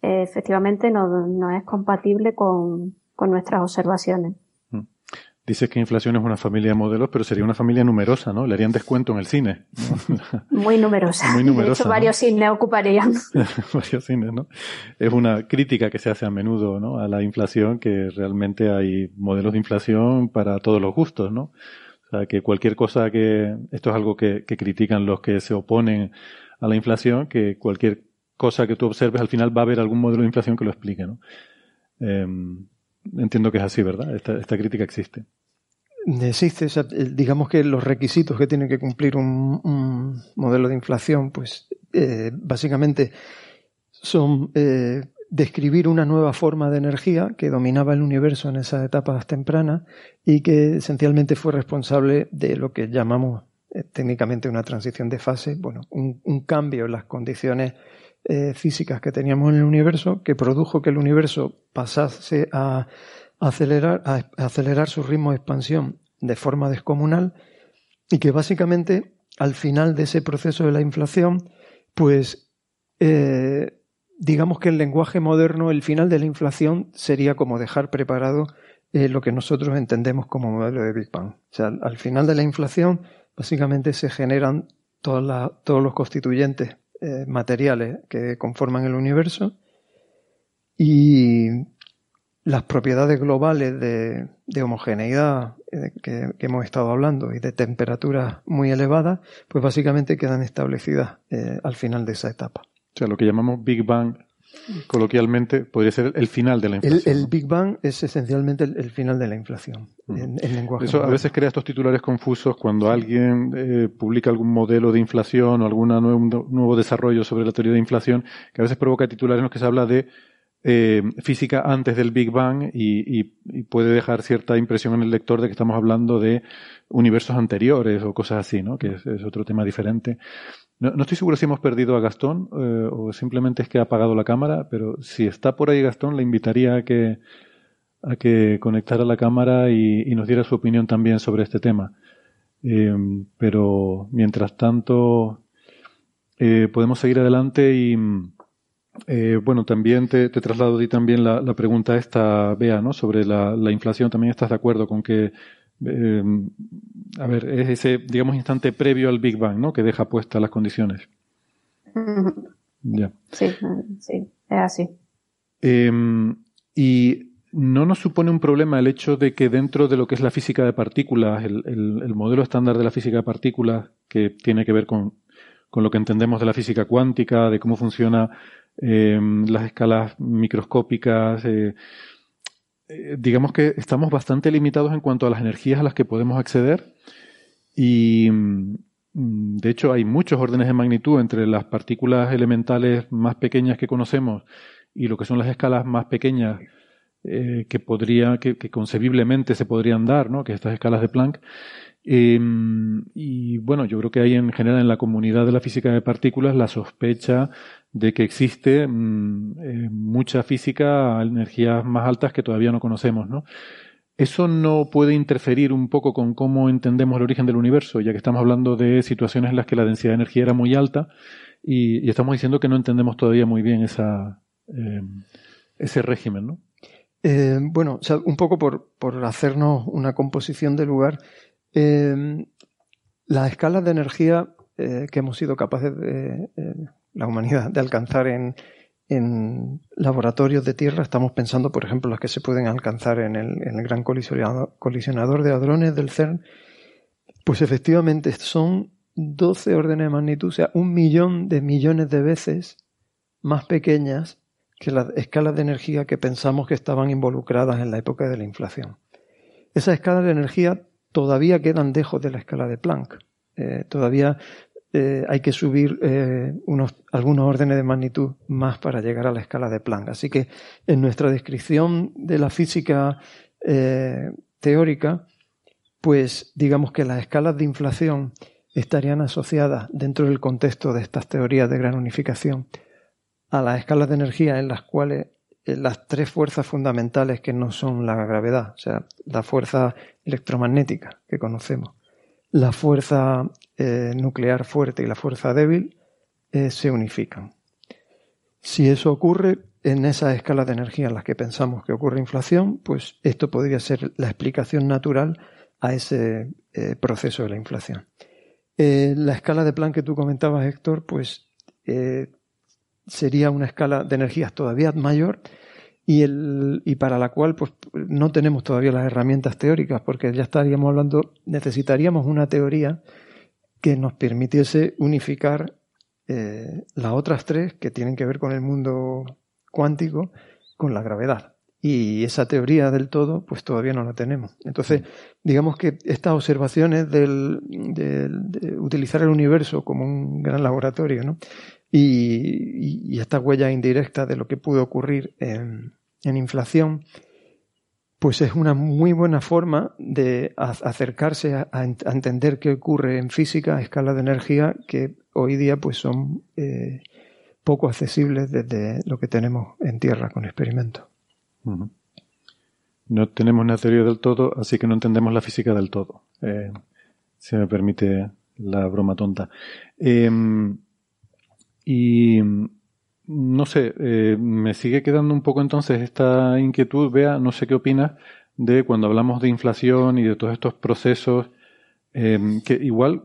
efectivamente no, no, es compatible con, con nuestras observaciones. Mm. Dices que inflación es una familia de modelos, pero sería una familia numerosa, ¿no? Le harían descuento en el cine. Muy numerosa. Muy numerosa. De hecho, varios cines ocuparían. varios cines, ¿no? Es una crítica que se hace a menudo, ¿no? A la inflación, que realmente hay modelos de inflación para todos los gustos, ¿no? O sea, que cualquier cosa que, esto es algo que, que critican los que se oponen a la inflación, que cualquier cosa que tú observes, al final va a haber algún modelo de inflación que lo explique, ¿no? Em, entiendo que es así, ¿verdad? Esta, crítica existe. Existe, digamos que los requisitos que tiene que cumplir un, modelo de inflación, pues eh, básicamente son eh, describir una nueva forma de energía que dominaba el universo en esas etapas tempranas y que esencialmente fue responsable de lo que llamamos eh, técnicamente una transición de fase, bueno, un, un cambio en las condiciones eh, físicas que teníamos en el universo que produjo que el universo pasase a acelerar, a acelerar su ritmo de expansión de forma descomunal y que básicamente al final de ese proceso de la inflación, pues eh, digamos que el lenguaje moderno, el final de la inflación sería como dejar preparado eh, lo que nosotros entendemos como modelo de Big Bang. O sea, al final de la inflación, básicamente se generan todos los constituyentes eh, materiales que conforman el universo y las propiedades globales de, homogeneidad eh, que, hemos estado hablando y de temperaturas muy elevadas, pues básicamente quedan establecidas eh, al final de esa etapa. O sea, lo que llamamos Big Bang coloquialmente podría ser el final de la inflación. El, Big Bang es esencialmente el, final de la inflación mm. en, lenguaje. Eso a veces crea estos titulares confusos cuando alguien eh, publica algún modelo de inflación o algún nuevo, nuevo desarrollo sobre la teoría de inflación, que a veces provoca titulares en los que se habla de eh, física antes del Big Bang y, puede dejar cierta impresión en el lector de que estamos hablando de universos anteriores o cosas así, ¿no? Que es, otro tema diferente. No, estoy seguro si hemos perdido a Gastón eh, o simplemente es que ha apagado la cámara, pero si está por ahí Gastón, le invitaría a que, a que conectara la cámara y, nos diera su opinión también sobre este tema. Eh, pero mientras tanto, podemos seguir adelante y eh, bueno, también te, traslado a ti también la, pregunta esta, Bea, ¿no? Sobre la, inflación. ¿También estás de acuerdo con que, eh, a ver, es ese, digamos, instante previo al Big Bang, ¿no? Que deja puestas las condiciones. Ya. Sí, sí, es así. Em, y no nos supone un problema el hecho de que dentro de lo que es la física de partículas, el, el modelo estándar de la física de partículas, que tiene que ver con, con lo que entendemos de la física cuántica, de cómo funciona Em, las escalas microscópicas. Eh, eh, digamos que estamos bastante limitados en cuanto a las energías a las que podemos acceder y mm, de hecho hay muchos órdenes de magnitud entre las partículas elementales más pequeñas que conocemos y lo que son las escalas más pequeñas eh, que podría, que, concebiblemente se podrían dar, ¿no? que estas escalas de Planck. Em, y bueno, yo creo que hay en general en la comunidad de la física de partículas la sospecha de que existe mm, eh, mucha física a energías más altas que todavía no conocemos, ¿no? ¿Eso no puede interferir un poco con cómo entendemos el origen del universo, ya que estamos hablando de situaciones en las que la densidad de energía era muy alta y, estamos diciendo que no entendemos todavía muy bien eh, ese régimen, ¿no? Eh, bueno, un poco por, por, hacernos una composición de lugar, las escalas de energía que hemos sido capaces de la humanidad de alcanzar en, laboratorios de tierra. Estamos pensando, por ejemplo, las que se pueden alcanzar en el, gran colisionador, de hadrones del CERN. Pues efectivamente son 12 órdenes de magnitud, o sea, un millón de millones de veces más pequeñas que las escalas de energía que pensamos que estaban involucradas en la época de la inflación. Esas escalas de energía todavía quedan lejos de la escala de Planck. Eh, todavía eh, hay que subir eh, unos, algunos órdenes de magnitud más para llegar a la escala de Planck. Así que en nuestra descripción de la física eh, teórica, pues digamos que las escalas de inflación estarían asociadas dentro del contexto de estas teorías de gran unificación a las escalas de energía en las cuales las tres fuerzas fundamentales que no son la gravedad, o sea, la fuerza electromagnética que conocemos, la fuerza eh, nuclear fuerte y la fuerza débil eh, se unifican. Si eso ocurre en esa escala de energía en las que pensamos que ocurre inflación, pues esto podría ser la explicación natural a ese eh, proceso de la inflación. la escala de Planck que tú comentabas, Héctor, pues sería una escala de energías todavía mayor y, el, y para la cual pues, no tenemos todavía las herramientas teóricas, porque ya estaríamos hablando, necesitaríamos una teoría que nos permitiese unificar eh, las otras tres que tienen que ver con el mundo cuántico, con la gravedad. Y esa teoría del todo, pues todavía no la tenemos. Entonces, digamos que estas observaciones del, de utilizar el universo como un gran laboratorio, ¿no? Y, y, esta huella indirecta de lo que pudo ocurrir en, en inflación, pues es una muy buena forma de acercarse a, entender qué ocurre en física a escala de energía que hoy día pues son eh, poco accesibles desde lo que tenemos en Tierra con experimentos. No tenemos una teoría del todo, así que no entendemos la física del todo. Eh, si me permite la broma tonta. Em, y no sé, eh, me sigue quedando un poco entonces esta inquietud, vea, no sé qué opinas de cuando hablamos de inflación y de todos estos procesos, em, que igual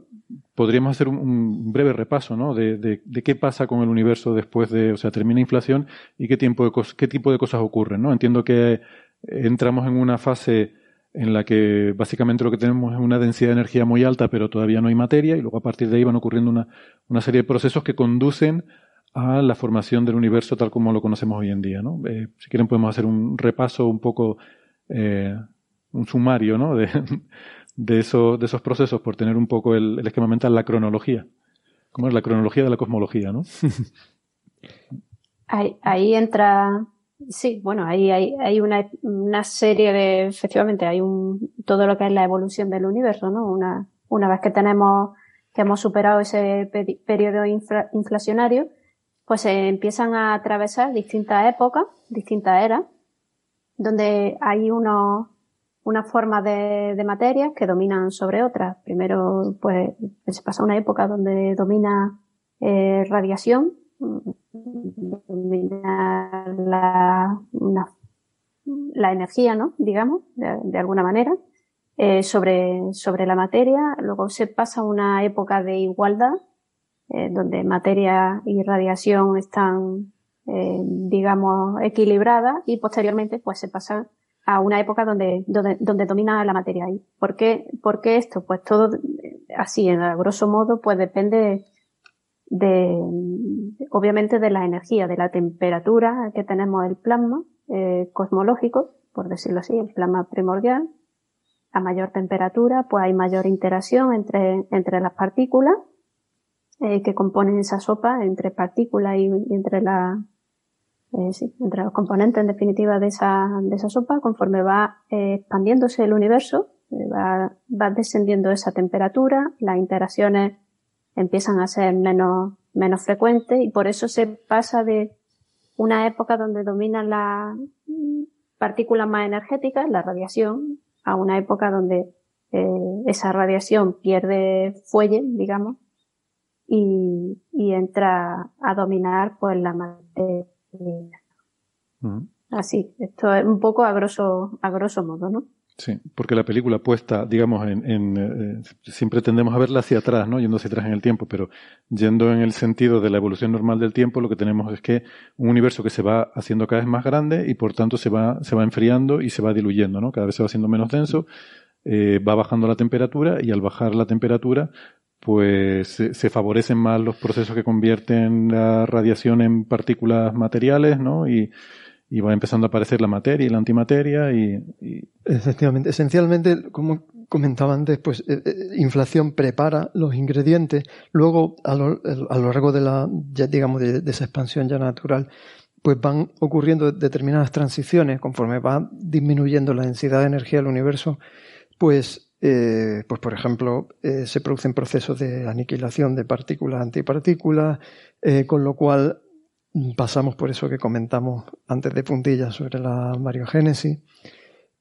podríamos hacer un, breve repaso, ¿no? De, de, qué pasa con el universo después de, o sea, termina inflación y qué, tiempo de qué tipo de cosas ocurren, ¿no? Entiendo que entramos en una fase en la que básicamente lo que tenemos es una densidad de energía muy alta, pero todavía no hay materia, y luego a partir de ahí van ocurriendo una, una serie de procesos que conducen a la formación del universo tal como lo conocemos hoy en día. ¿no? Eh, si quieren podemos hacer un repaso un poco, eh, un sumario ¿no? de, de, eso, de esos procesos por tener un poco el, esquema mental, la cronología. ¿Cómo es la cronología de la cosmología? ¿no? ahí, ahí entra Sí, bueno, ahí hay, hay una, una, serie de, efectivamente, hay un, todo lo que es la evolución del universo, ¿no? Una, una vez que tenemos, que hemos superado ese periodo inflacionario, pues se empiezan a atravesar distintas épocas, distintas eras, donde hay unos, una forma de, de materias que dominan sobre otras. Primero, pues, se pasa una época donde domina eh, radiación, dominar la, la energía, ¿no? Digamos, de, alguna manera, eh, sobre, sobre la materia. Luego se pasa una época de igualdad, eh, donde materia y radiación están, eh, digamos, equilibradas y posteriormente, pues se pasa a una época donde, donde, donde domina la materia. ¿Por qué, ¿Por qué esto? Pues todo así, en grosso modo, pues depende de, obviamente de la energía, de la temperatura que tenemos el plasma eh, cosmológico, por decirlo así, el plasma primordial. A mayor temperatura, pues hay mayor interacción entre, entre las partículas eh, que componen esa sopa, entre partículas y, entre la, eh, entre los componentes en definitiva de esa, de esa sopa, conforme va eh, expandiéndose el universo, va, va descendiendo esa temperatura, las interacciones empiezan a ser menos, menos frecuentes y por eso se pasa de una época donde dominan las partículas más energéticas, la radiación, a una época donde esa radiación pierde fuelle, digamos, y, y entra a dominar pues la materia. Mm. Así, esto es un poco a grosso, a grosso modo, ¿no? Sí, porque la película puesta, digamos, en, en eh, siempre tendemos a verla hacia atrás, ¿no? Yendo hacia atrás en el tiempo, pero yendo en el sentido de la evolución normal del tiempo, lo que tenemos es que un universo que se va haciendo cada vez más grande y por tanto se va, se va enfriando y se va diluyendo, ¿no? Cada vez se va haciendo menos denso, eh, va bajando la temperatura y al bajar la temperatura, pues se, favorecen más los procesos que convierten la radiación en partículas materiales, ¿no? Y, y va empezando a aparecer la materia y la antimateria y, efectivamente. Esencialmente como comentaba antes pues eh, eh, inflación prepara los ingredientes. Luego a lo, largo de la digamos de, esa expansión ya natural pues van ocurriendo determinadas transiciones. Conforme va disminuyendo la densidad de energía del universo pues eh, pues por ejemplo se producen procesos de aniquilación de partículas antipartículas con lo cual pasamos por eso que comentamos antes de puntillas sobre la mariogénesis.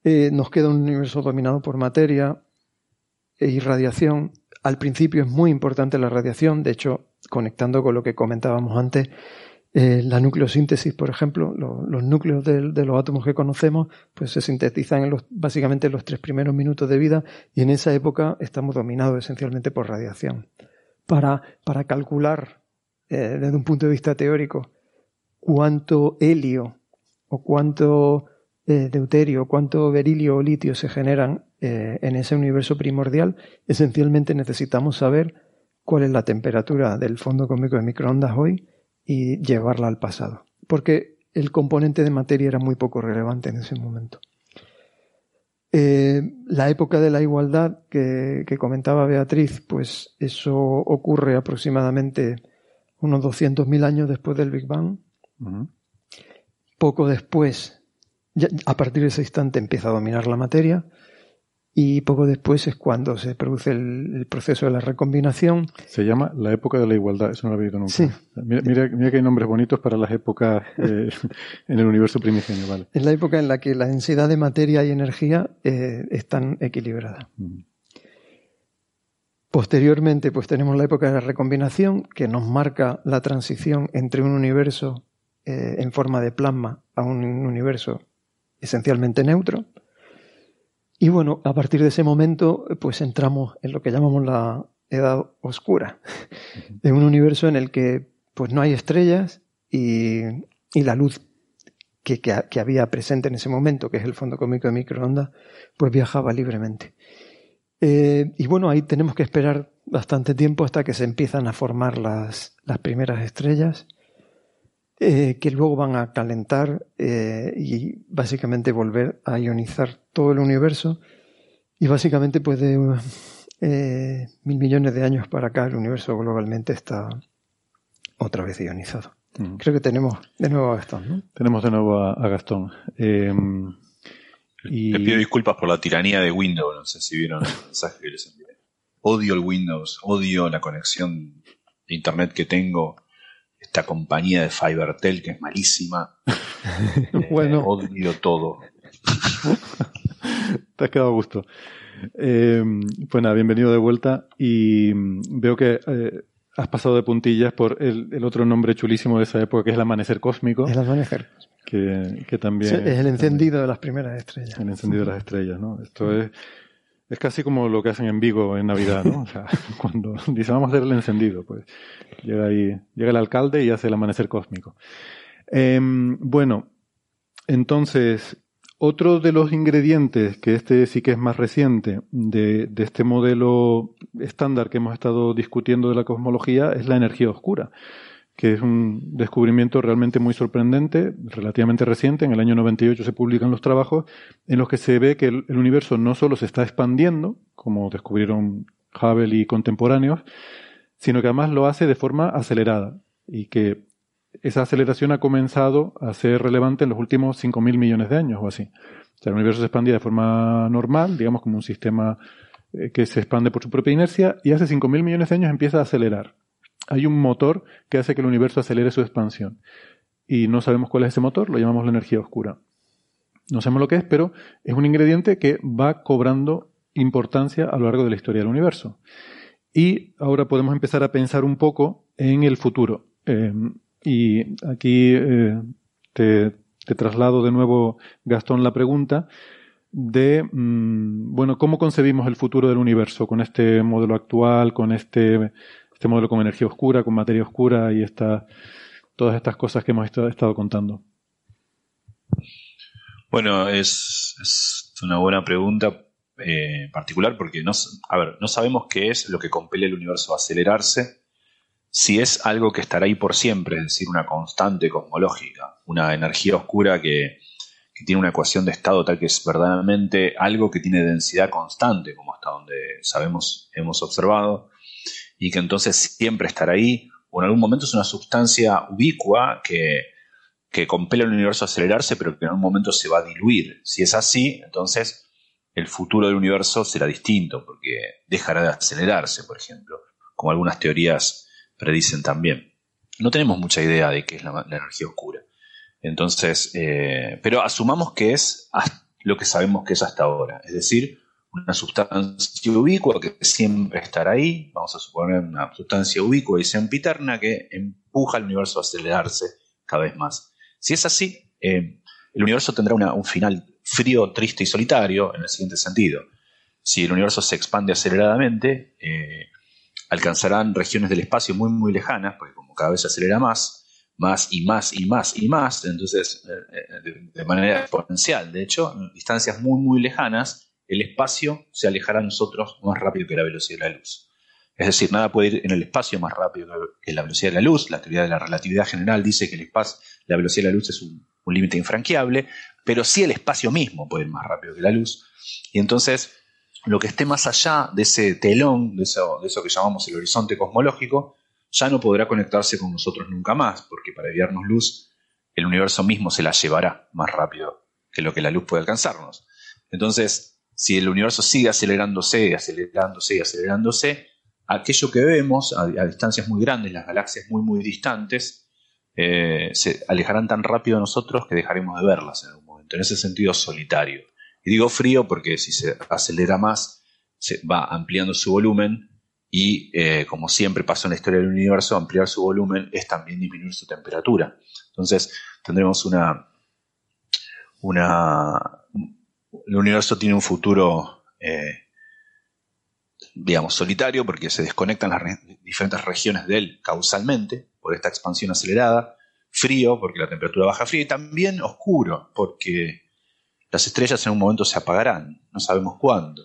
Eh, nos queda un universo dominado por materia e irradiación. Al principio es muy importante la radiación, de hecho, conectando con lo que comentábamos antes, eh, la nucleosíntesis, por ejemplo, los núcleos de, los átomos que conocemos, pues se sintetizan en los, básicamente en los tres primeros minutos de vida y en esa época estamos dominados esencialmente por radiación. Para, para calcular eh, desde un punto de vista teórico cuánto helio o cuánto eh, deuterio, cuánto berilio o litio se generan eh, en ese universo primordial, esencialmente necesitamos saber cuál es la temperatura del fondo cósmico de microondas hoy y llevarla al pasado. Porque el componente de materia era muy poco relevante en ese momento. Eh, la época de la igualdad que, comentaba Beatriz, pues eso ocurre aproximadamente unos 200.000 años después del Big Bang. Poco después, a partir de ese instante empieza a dominar la materia y poco después es cuando se produce el, proceso de la recombinación. Se llama la época de la igualdad, eso no lo había oído nunca. Mira, mira, que hay nombres bonitos para las épocas eh, en el universo primigenio. Vale. Es la época en la que la densidad de materia y energía eh, están equilibradas. Posteriormente, pues tenemos la época de la recombinación, que nos marca la transición entre un universo eh, en forma de plasma a un universo esencialmente neutro. Y bueno, a partir de ese momento, pues entramos en lo que llamamos la edad oscura, de un universo en el que pues no hay estrellas y, la luz que, que, había presente en ese momento, que es el fondo cómico de microondas, pues viajaba libremente. Eh, y bueno, ahí tenemos que esperar bastante tiempo hasta que se empiezan a formar las, las primeras estrellas, eh, que luego van a calentar eh, y básicamente volver a ionizar todo el universo. Y básicamente, pues de mil millones de años para acá, el universo globalmente está otra vez ionizado. Mm. Creo que tenemos de nuevo a Gastón, ¿no? Tenemos de nuevo a, Gastón. Em, y... Le pido disculpas por la tiranía de Windows, no sé si vieron el mensaje que les envié. Odio el Windows, odio la conexión de internet que tengo, esta compañía de FiberTel que es malísima. Eh, bueno. odio todo. Te has quedado a gusto. Eh, pues nada, bienvenido de vuelta y veo que eh, has pasado de puntillas por el, otro nombre chulísimo de esa época que es el amanecer cósmico. El amanecer que, también... es el encendido de las primeras estrellas. El encendido de las estrellas, ¿no? Esto es, es casi como lo que hacen en Vigo en Navidad, ¿no? O sea, cuando dice vamos a hacer el encendido, pues llega ahí, llega el alcalde y hace el amanecer cósmico. Em, bueno, entonces, otro de los ingredientes, que este sí que es más reciente, de, de, este modelo estándar que hemos estado discutiendo de la cosmología, es la energía oscura que es un descubrimiento realmente muy sorprendente, relativamente reciente. En el año 98 se publican los trabajos en los que se ve que el, universo no solo se está expandiendo, como descubrieron Hubble y contemporáneos, sino que además lo hace de forma acelerada y que esa aceleración ha comenzado a ser relevante en los últimos 5.000 millones de años o así. O sea, el universo se expandía de forma normal, digamos como un sistema eh, que se expande por su propia inercia, y hace 5.000 millones de años empieza a acelerar hay un motor que hace que el universo acelere su expansión. Y no sabemos cuál es ese motor, lo llamamos la energía oscura. No sabemos lo que es, pero es un ingrediente que va cobrando importancia a lo largo de la historia del universo. Y ahora podemos empezar a pensar un poco en el futuro. Eh, y aquí eh, te, traslado de nuevo, Gastón, la pregunta de, mm, bueno, ¿cómo concebimos el futuro del universo con este modelo actual, con este este modelo con energía oscura, con materia oscura y esta, todas estas cosas que hemos estado contando? Bueno, es, una buena pregunta eh, particular porque no, a ver, no sabemos qué es lo que compele el universo a acelerarse, si es algo que estará ahí por siempre, es decir, una constante cosmológica, una energía oscura que tiene una ecuación de estado tal que es verdaderamente algo que tiene densidad constante, como hasta donde sabemos, hemos observado, y que entonces siempre estará ahí, o en algún momento es una sustancia ubicua que, que compele al universo a acelerarse, pero que en algún momento se va a diluir. Si es así, entonces el futuro del universo será distinto, porque dejará de acelerarse, por ejemplo, como algunas teorías predicen también. No tenemos mucha idea de qué es la, energía oscura. Entonces, eh, pero asumamos que es lo que sabemos que es hasta ahora, es decir, una sustancia ubicua que siempre estará ahí, vamos a suponer una sustancia ubicua y sempiterna que empuja al universo a acelerarse cada vez más. Si es así, eh, el universo tendrá un final frío, triste y solitario en el siguiente sentido. Si el universo se expande aceleradamente, eh, alcanzarán regiones del espacio muy, muy lejanas, porque como cada vez se acelera más, más y más y más y más, entonces eh, de, manera exponencial, de hecho, distancias muy, muy lejanas, el espacio se alejará a nosotros más rápido que la velocidad de la luz. Es decir, nada puede ir en el espacio más rápido que la velocidad de la luz. La teoría de la relatividad general dice que el espacio, la velocidad de la luz es un, límite infranqueable, pero sí el espacio mismo puede ir más rápido que la luz. Y entonces, lo que esté más allá de ese telón, de eso, de eso que llamamos el horizonte cosmológico, ya no podrá conectarse con nosotros nunca más, porque para enviarnos luz, el universo mismo se la llevará más rápido que lo que la luz puede alcanzarnos. Entonces, si el universo sigue acelerándose, acelerándose acelerándose, aquello que vemos a, distancias muy grandes, las galaxias muy, muy distantes, eh, se alejarán tan rápido de nosotros que dejaremos de verlas en algún momento. En ese sentido, solitario. Y digo frío porque si se acelera más, se va ampliando su volumen y, eh, como siempre pasó en la historia del universo, ampliar su volumen es también disminuir su temperatura. Entonces, tendremos una, una el universo tiene un futuro eh, digamos, solitario porque se desconectan las diferentes regiones de él causalmente por esta expansión acelerada, frío porque la temperatura baja frío y también oscuro porque las estrellas en un momento se apagarán, no sabemos cuándo,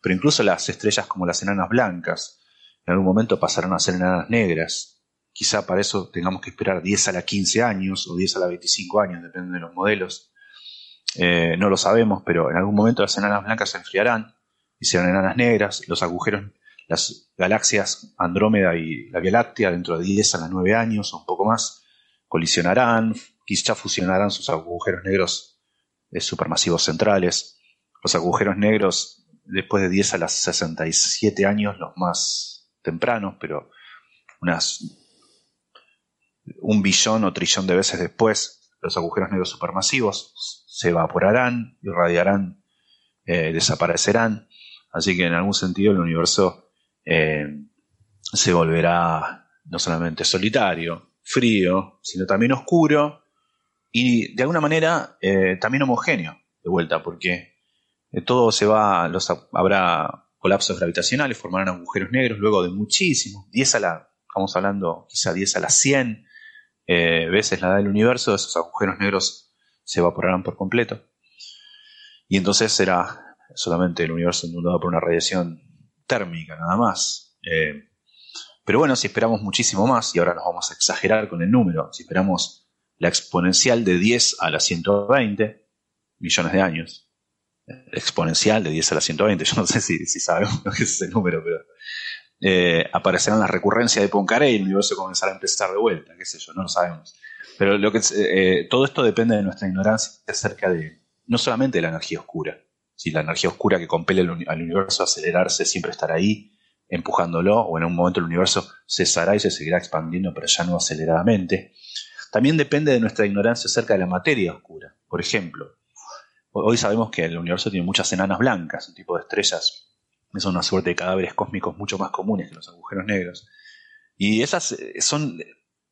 pero incluso las estrellas como las enanas blancas en algún momento pasarán a ser enanas negras. Quizá para eso tengamos que esperar 10 a la 15 años o 10 a la 25 años, depende de los modelos. Eh, no lo sabemos, pero en algún momento las enanas blancas se enfriarán y serán enanas negras. Los agujeros, las galaxias Andrómeda y la Vía Láctea, dentro de 10 a 9 años o un poco más, colisionarán, quizá fusionarán sus agujeros negros eh, supermasivos centrales. Los agujeros negros, después de 10 a las 67 años, los más tempranos, pero unas un billón o trillón de veces después, los agujeros negros supermasivos se evaporarán, irradiarán, eh, desaparecerán. Así que en algún sentido el universo eh, se volverá no solamente solitario, frío, sino también oscuro y de alguna manera eh, también homogéneo de vuelta, porque todo se va, los, habrá colapsos gravitacionales, formarán agujeros negros luego de muchísimos, 10 a la, estamos hablando quizá 10 a la 100 veces la edad del universo, esos agujeros negros se evaporarán por completo. Y entonces será solamente el universo inundado por una radiación térmica nada más. Eh, pero bueno, si esperamos muchísimo más, y ahora nos vamos a exagerar con el número, si esperamos la exponencial de 10 a la 120 millones de años, exponencial de 10 a la 120, yo no sé si, sabemos lo que es ese número, pero eh, aparecerán las recurrencias de Poincaré y el universo comenzará a empezar de vuelta, qué sé yo, no lo sabemos. Pero lo que, eh, todo esto depende de nuestra ignorancia acerca de no solamente de la energía oscura, si la energía oscura que compele al universo a acelerarse siempre estará ahí, empujándolo, o en un momento el universo cesará y se seguirá expandiendo, pero ya no aceleradamente. También depende de nuestra ignorancia acerca de la materia oscura. Por ejemplo, hoy sabemos que el universo tiene muchas enanas blancas, un tipo de estrellas. Son una suerte de cadáveres cósmicos mucho más comunes que los agujeros negros. Y esas eh, son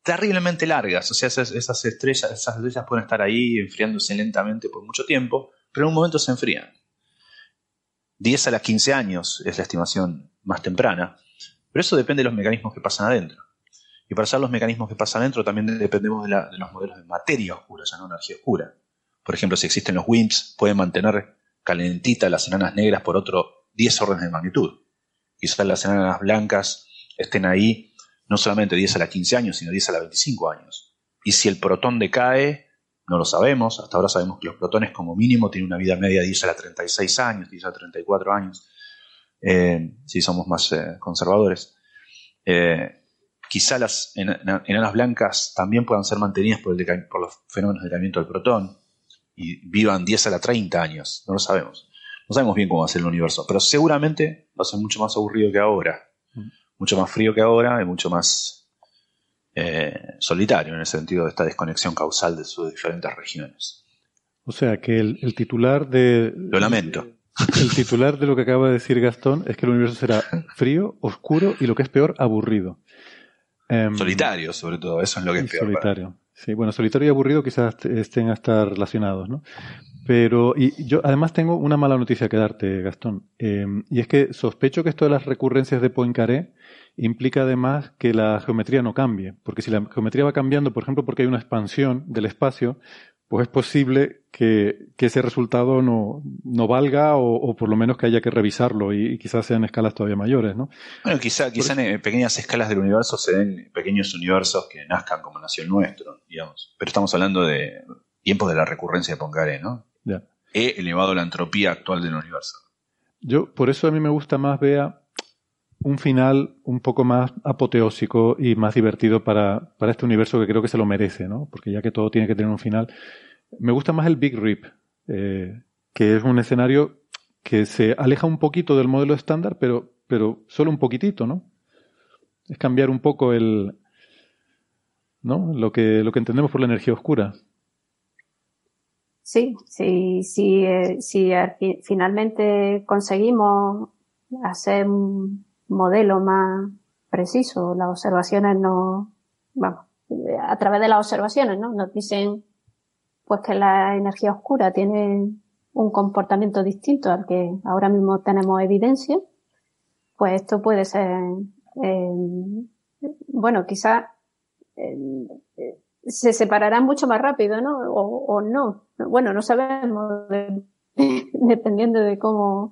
terriblemente largas, o sea, esas, estrellas, esas estrellas pueden estar ahí enfriándose lentamente por mucho tiempo, pero en un momento se enfrían. 10 a las 15 años es la estimación más temprana, pero eso depende de los mecanismos que pasan adentro. Y para saber los mecanismos que pasan adentro también dependemos de, los modelos de materia oscura, ya no energía oscura. Por ejemplo, si existen los WIMPs, pueden mantener calentitas las enanas negras por otro 10 órdenes de magnitud. Quizás las enanas blancas estén ahí no solamente 10 a la 15 años, sino 10 a la 25 años. Y si el protón decae, no lo sabemos. Hasta ahora sabemos que los protones como mínimo tienen una vida media de 10 a la 36 años, 10 a la 34 años, eh, si somos más eh, conservadores. Eh, quizá las enanas blancas también puedan ser mantenidas por, el por los fenómenos de decaimiento del protón y vivan 10 a la 30 años. No lo sabemos. No sabemos bien cómo va a ser el universo, pero seguramente va a ser mucho más aburrido que ahora. Mucho más frío que ahora y mucho más eh, solitario en el sentido de esta desconexión causal de sus diferentes regiones. O sea que el, titular de... Lo lamento. El titular de lo que acaba de decir Gastón es que el universo será frío, oscuro y lo que es peor, aburrido. Em, solitario, sobre todo, eso es lo que es peor. Solitario. Sí, bueno, solitario y aburrido quizás estén hasta relacionados, ¿no? Pero, y yo además tengo una mala noticia que darte, Gastón. Em, y es que sospecho que esto de las recurrencias de Poincaré implica además que la geometría no cambie, porque si la geometría va cambiando, por ejemplo, porque hay una expansión del espacio, pues es posible que, ese resultado no, no valga o, por lo menos que haya que revisarlo y, quizás sean escalas todavía mayores, ¿no? Bueno, quizá, quizá en pequeñas escalas del universo se den pequeños universos que nazcan como nació el nuestro, digamos. Pero estamos hablando de tiempos de la recurrencia de Poincaré, ¿no? Ya. He elevado la entropía actual del universo. Yo, por eso a mí me gusta más, Bea, un final un poco más apoteósico y más divertido para, para, este universo que creo que se lo merece, ¿no? Porque ya que todo tiene que tener un final. Me gusta más el Big Rip, eh, que es un escenario que se aleja un poquito del modelo estándar, pero, pero solo un poquitito, ¿no? Es cambiar un poco el, ¿no? Lo que, lo que entendemos por la energía oscura. Sí, sí, sí, eh, si finalmente conseguimos hacer un modelo más preciso. Las observaciones no, vamos, a través de las observaciones, ¿no? Nos dicen, pues que la energía oscura tiene un comportamiento distinto al que ahora mismo tenemos evidencia. pues esto puede ser, eh, bueno, quizás eh, se separarán mucho más rápido, ¿no? O, no. Bueno, no sabemos, dependiendo de cómo,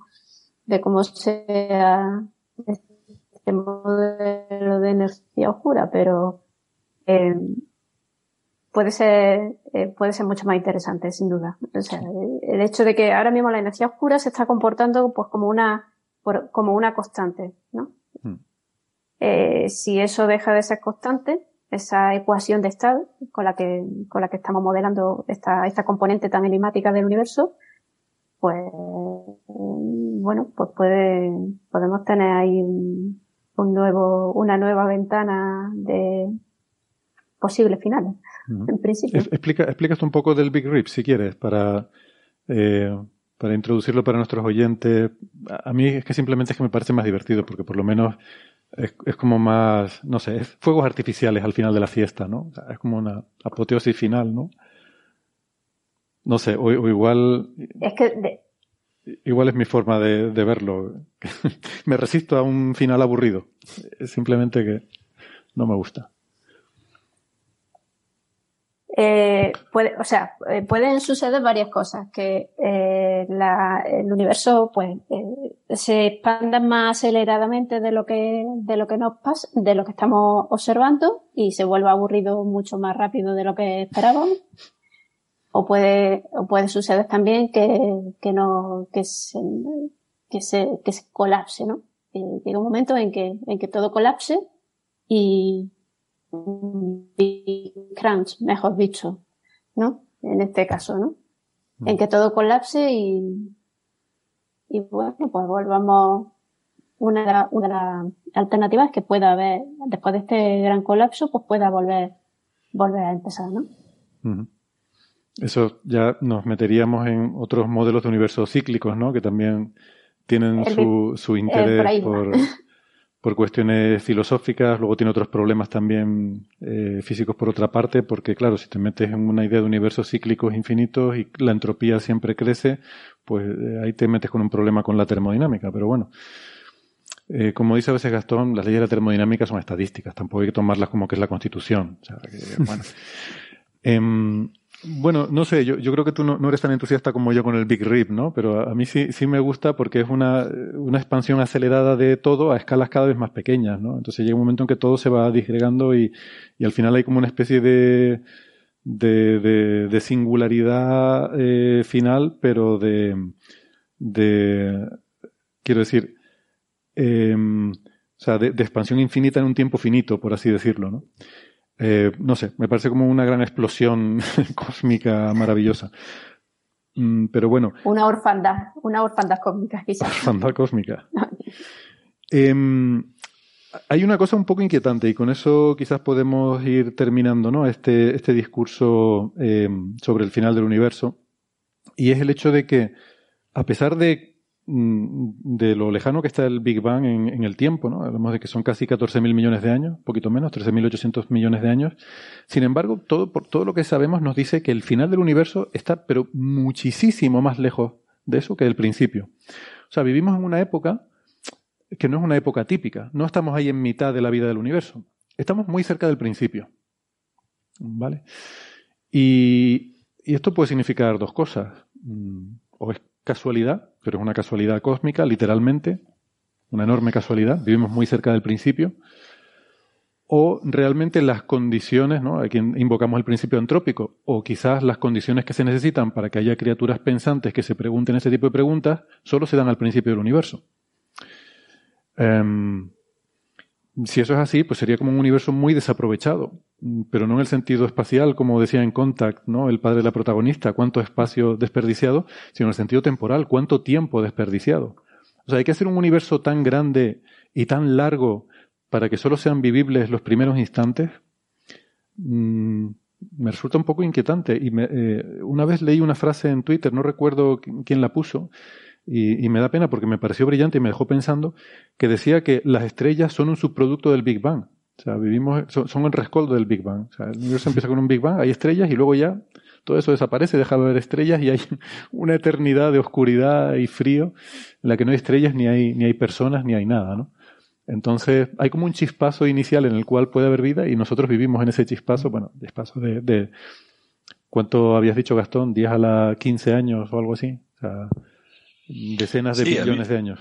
de cómo sea este modelo de energía oscura, pero eh, puede ser eh, puede ser mucho más interesante, sin duda. O sea, el hecho de que ahora mismo la energía oscura se está comportando pues como una como una constante, ¿no? Hmm. Eh, si eso deja de ser constante, esa ecuación de estado con la que con la que estamos modelando esta esta componente tan enigmática del universo, pues bueno, pues puede podemos tener ahí un, un nuevo una nueva ventana de posibles finales, en principio. Explica, explícate un poco del Big Rip, si quieres, para, eh, para introducirlo para nuestros oyentes. A mí es que simplemente es que me parece más divertido, porque por lo menos es, es como más, no sé, es fuegos artificiales al final de la fiesta, ¿no? es como una apoteosis final, ¿no? No sé, o, igual... Es que... Igual es mi forma de, de verlo. me resisto a un final aburrido. Es simplemente que no me gusta. Eh, puede, o sea, eh, pueden suceder varias cosas, que eh, la, el universo pues eh, se expanda más aceleradamente de lo que de lo que nos pasa, de lo que estamos observando y se vuelva aburrido mucho más rápido de lo que esperábamos. O puede o puede suceder también que que no que se que se que se colapse, ¿no? llega un momento en que en que todo colapse y Crunch, mejor dicho, ¿no? En este caso, ¿no? Mm. En que todo colapse y, y bueno, pues volvamos una de, las alternativas que pueda haber, después de este gran colapso, pues pueda volver, volver a empezar, ¿no? Eso ya nos meteríamos en otros modelos de universos cíclicos, ¿no? Que también tienen su, su interés por, por cuestiones filosóficas, luego tiene otros problemas también eh, físicos por otra parte, porque claro, si te metes en una idea de universos cíclicos infinitos y la entropía siempre crece, pues eh, ahí te metes con un problema con la termodinámica, pero bueno. Eh, como dice a veces Gastón, las leyes de la termodinámica son estadísticas, tampoco hay que tomarlas como que es la constitución. O sea, que, bueno. Bueno, no sé, yo, yo creo que tú no, eres tan entusiasta como yo con el Big Rip, ¿no? Pero a mí sí, sí me gusta porque es una, expansión acelerada de todo a escalas cada vez más pequeñas, ¿no? Entonces llega un momento en que todo se va disgregando y, y al final hay como una especie de, de, de, singularidad eh, final, pero de, de quiero decir, em, o sea, de, de expansión infinita en un tiempo finito, por así decirlo, ¿no? Eh, no sé, me parece como una gran explosión cósmica maravillosa. Mm, pero bueno. Una orfandad, una orfandad cósmica, quizás. Orfandad cósmica. Em, hay una cosa un poco inquietante y con eso quizás podemos ir terminando ¿no? este, este discurso em, sobre el final del universo. Y es el hecho de que, a pesar de de lo lejano que está el Big Bang en, el tiempo, ¿no? Hablamos de que son casi 14.000 millones de años, poquito menos, 13.800 millones de años. Sin embargo, todo, por todo lo que sabemos nos dice que el final del universo está, pero muchísimo más lejos de eso que del principio. O sea, vivimos en una época que no es una época típica. No estamos ahí en mitad de la vida del universo. Estamos muy cerca del principio. ¿Vale? Y, y esto puede significar dos cosas. Mm, o es casualidad, pero es una casualidad cósmica, literalmente, una enorme casualidad, vivimos muy cerca del principio, o realmente las condiciones, ¿no? Aquí invocamos el principio antrópico, o quizás las condiciones que se necesitan para que haya criaturas pensantes que se pregunten ese tipo de preguntas, solo se dan al principio del universo. Em, si eso es así, pues sería como un universo muy desaprovechado, pero no en el sentido espacial, como decía en Contact, ¿no? El padre de la protagonista, cuánto espacio desperdiciado, sino en el sentido temporal, cuánto tiempo desperdiciado. O sea, hay que hacer un universo tan grande y tan largo para que solo sean vivibles los primeros instantes. Mm, me resulta un poco inquietante. Y eh, una vez leí una frase en Twitter, no recuerdo quién la puso, y, me da pena porque me pareció brillante y me dejó pensando que decía que las estrellas son un subproducto del Big Bang. O sea, vivimos, son, el rescoldo del Big Bang. O sea, el universo empieza con un Big Bang, hay estrellas y luego ya todo eso desaparece, deja de haber estrellas y hay una eternidad de oscuridad y frío en la que no hay estrellas, ni hay, ni hay personas, ni hay nada, ¿no? Entonces, hay como un chispazo inicial en el cual puede haber vida y nosotros vivimos en ese chispazo, bueno, chispazo de, de ¿cuánto habías dicho Gastón? ¿10 a la 15 años o algo así? O sea, decenas de millones de años.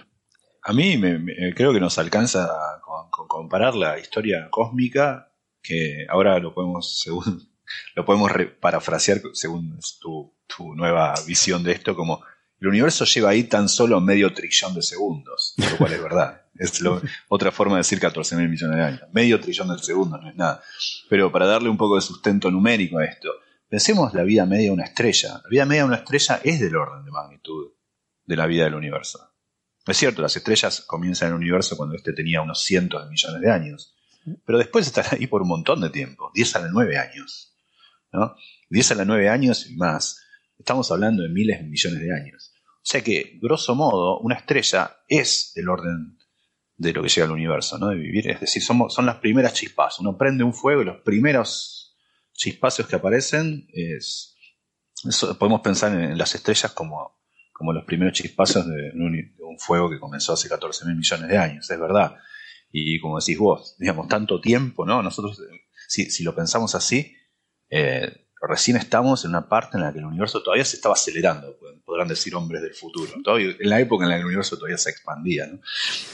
A mí me, creo que nos alcanza con, comparar la historia cósmica, que ahora lo podemos, según, lo podemos parafrasear según tu, tu nueva visión de esto, como el universo lleva ahí tan solo medio trillón de segundos, lo cual es verdad. Es otra forma de decir 14 mil millones de años. Medio trillón de segundos no es nada. Pero para darle un poco de sustento numérico a esto, pensemos la vida media de una estrella. La vida media de una estrella es del orden de magnitud de la vida del universo. Es cierto, las estrellas comienzan en el universo cuando éste tenía unos cientos de millones de años, pero después están ahí por un montón de tiempo, 10 a la 9 años. ¿no? 10 a la 9 años y más. Estamos hablando de miles de millones de años. O sea que, grosso modo, una estrella es el orden de lo que llega al universo, ¿no? De vivir. Es decir, somos, son las primeras chispas. Uno prende un fuego y los primeros chispazos que aparecen es. podemos pensar en, las estrellas como, como los primeros chispazos de un, fuego que comenzó hace 14 mil millones de años, es verdad. Y como decís vos, digamos, tanto tiempo, ¿no? Nosotros, si, si lo pensamos así, eh, recién estamos en una parte en la que el universo todavía se estaba acelerando, podrán decir hombres del futuro. Todavía, en la época en la que el universo todavía se expandía.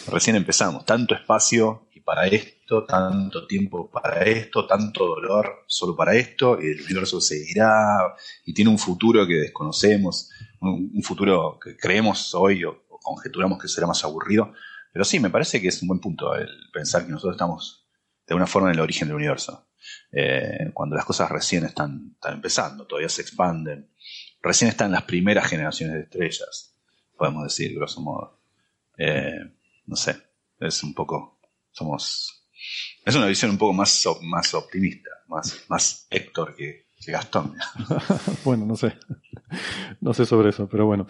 Recién empezamos, tanto espacio para esto, tanto tiempo para esto, tanto dolor solo para esto, y el universo seguirá y tiene un futuro que desconocemos, un, futuro que creemos hoy o, conjeturamos que será más aburrido. Pero sí, me parece que es un buen punto el pensar que nosotros estamos de alguna forma en el origen del universo. Eh, cuando las cosas recién están, empezando, todavía se expanden, recién están las primeras generaciones de estrellas, podemos decir, grosso modo. Eh, no sé, es un poco, somos, es una visión un poco más, más optimista, más, más Héctor que, Gastón. bueno, no sé. No sé sobre eso, pero bueno.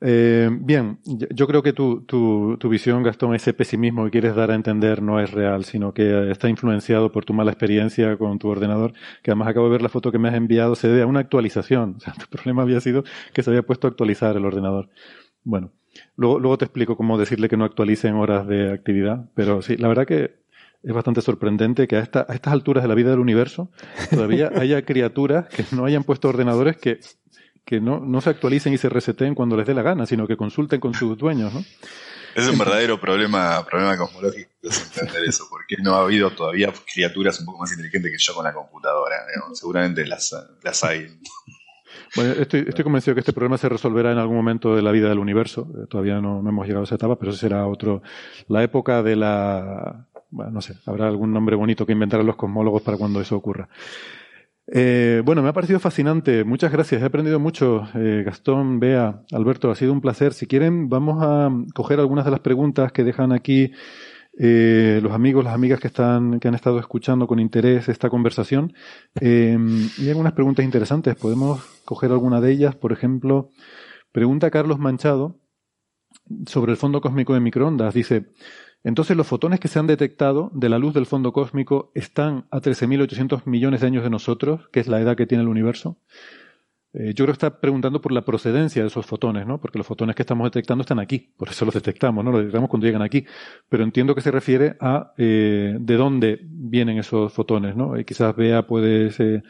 Eh, bien, yo creo que tu, tu, tu, visión, Gastón, ese pesimismo que quieres dar a entender no es real, sino que está influenciado por tu mala experiencia con tu ordenador, que además acabo de ver la foto que me has enviado, se debe a una actualización. O sea, tu problema había sido que se había puesto a actualizar el ordenador. Bueno, luego, luego te explico cómo decirle que no actualice en horas de actividad, pero sí, la verdad que es bastante sorprendente que a, esta, a estas alturas de la vida del universo todavía haya criaturas que no hayan puesto ordenadores que, que no, no se actualicen y se reseten cuando les dé la gana, sino que consulten con sus dueños, ¿no? Es un verdadero problema, problema cosmológico entender eso, porque no ha habido todavía criaturas un poco más inteligentes que yo con la computadora. Seguramente las, las hay. Bueno, estoy, estoy convencido que este problema se resolverá en algún momento de la vida del universo. Eh, todavía no, hemos llegado a esa etapa, pero eso será otro. La época de la bueno, no sé, habrá algún nombre bonito que inventarán los cosmólogos para cuando eso ocurra. Eh, bueno, me ha parecido fascinante. Muchas gracias. He aprendido mucho. Eh, Gastón, Bea, Alberto, ha sido un placer. Si quieren, vamos a coger algunas de las preguntas que dejan aquí eh, los amigos, las amigas que están, que han estado escuchando con interés esta conversación. y hay algunas preguntas interesantes. Podemos coger alguna de ellas. Por ejemplo, pregunta Carlos Manchado sobre el fondo cósmico de microondas. Dice, entonces los fotones que se han detectado de la luz del fondo cósmico están a 13.800 millones de años de nosotros, que es la edad que tiene el universo. Eh, yo creo que está preguntando por la procedencia de esos fotones, ¿no? Porque los fotones que estamos detectando están aquí, por eso los detectamos, ¿no? Los detectamos cuando llegan aquí. Pero entiendo que se refiere a eh, de dónde vienen esos fotones, ¿no? Y quizás Bea puedes, eh,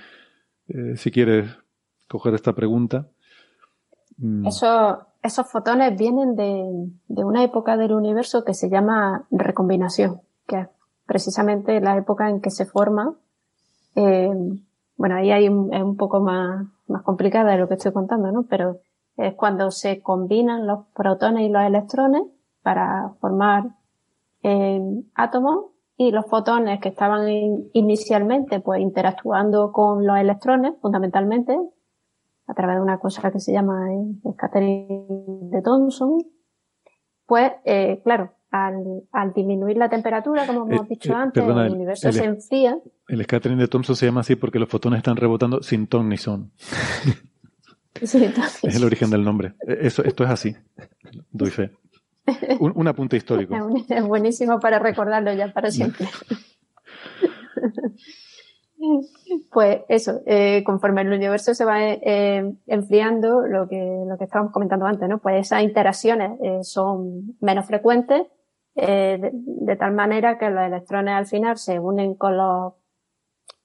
si quieres, coger esta pregunta. Mm. Eso, esos fotones vienen de, una época del universo que se llama recombinación, que es precisamente la época en que se forma. Bueno, ahí hay un poco más, más complicada de lo que estoy contando, ¿no? Pero es cuando se combinan los protones y los electrones para formar eh, átomos y los fotones que estaban inicialmente pues interactuando con los electrones fundamentalmente a través de una cosa que se llama el scattering de Thomson, pues, eh, claro, al, al, disminuir la temperatura, como hemos eh, dicho eh, antes, el, universo se enfría. El scattering de Thomson se llama así porque los fotones están rebotando sin ton ni son. Sí, es el origen del nombre. Eso, esto es así. Doy fe. Un, un apunte histórico. Es buenísimo para recordarlo ya para siempre. Pues eso, eh, conforme el universo se va eh, enfriando, lo que, lo que estábamos comentando antes, ¿no? Pues esas interacciones eh, son menos frecuentes eh, de, tal manera que los electrones al final se unen con los,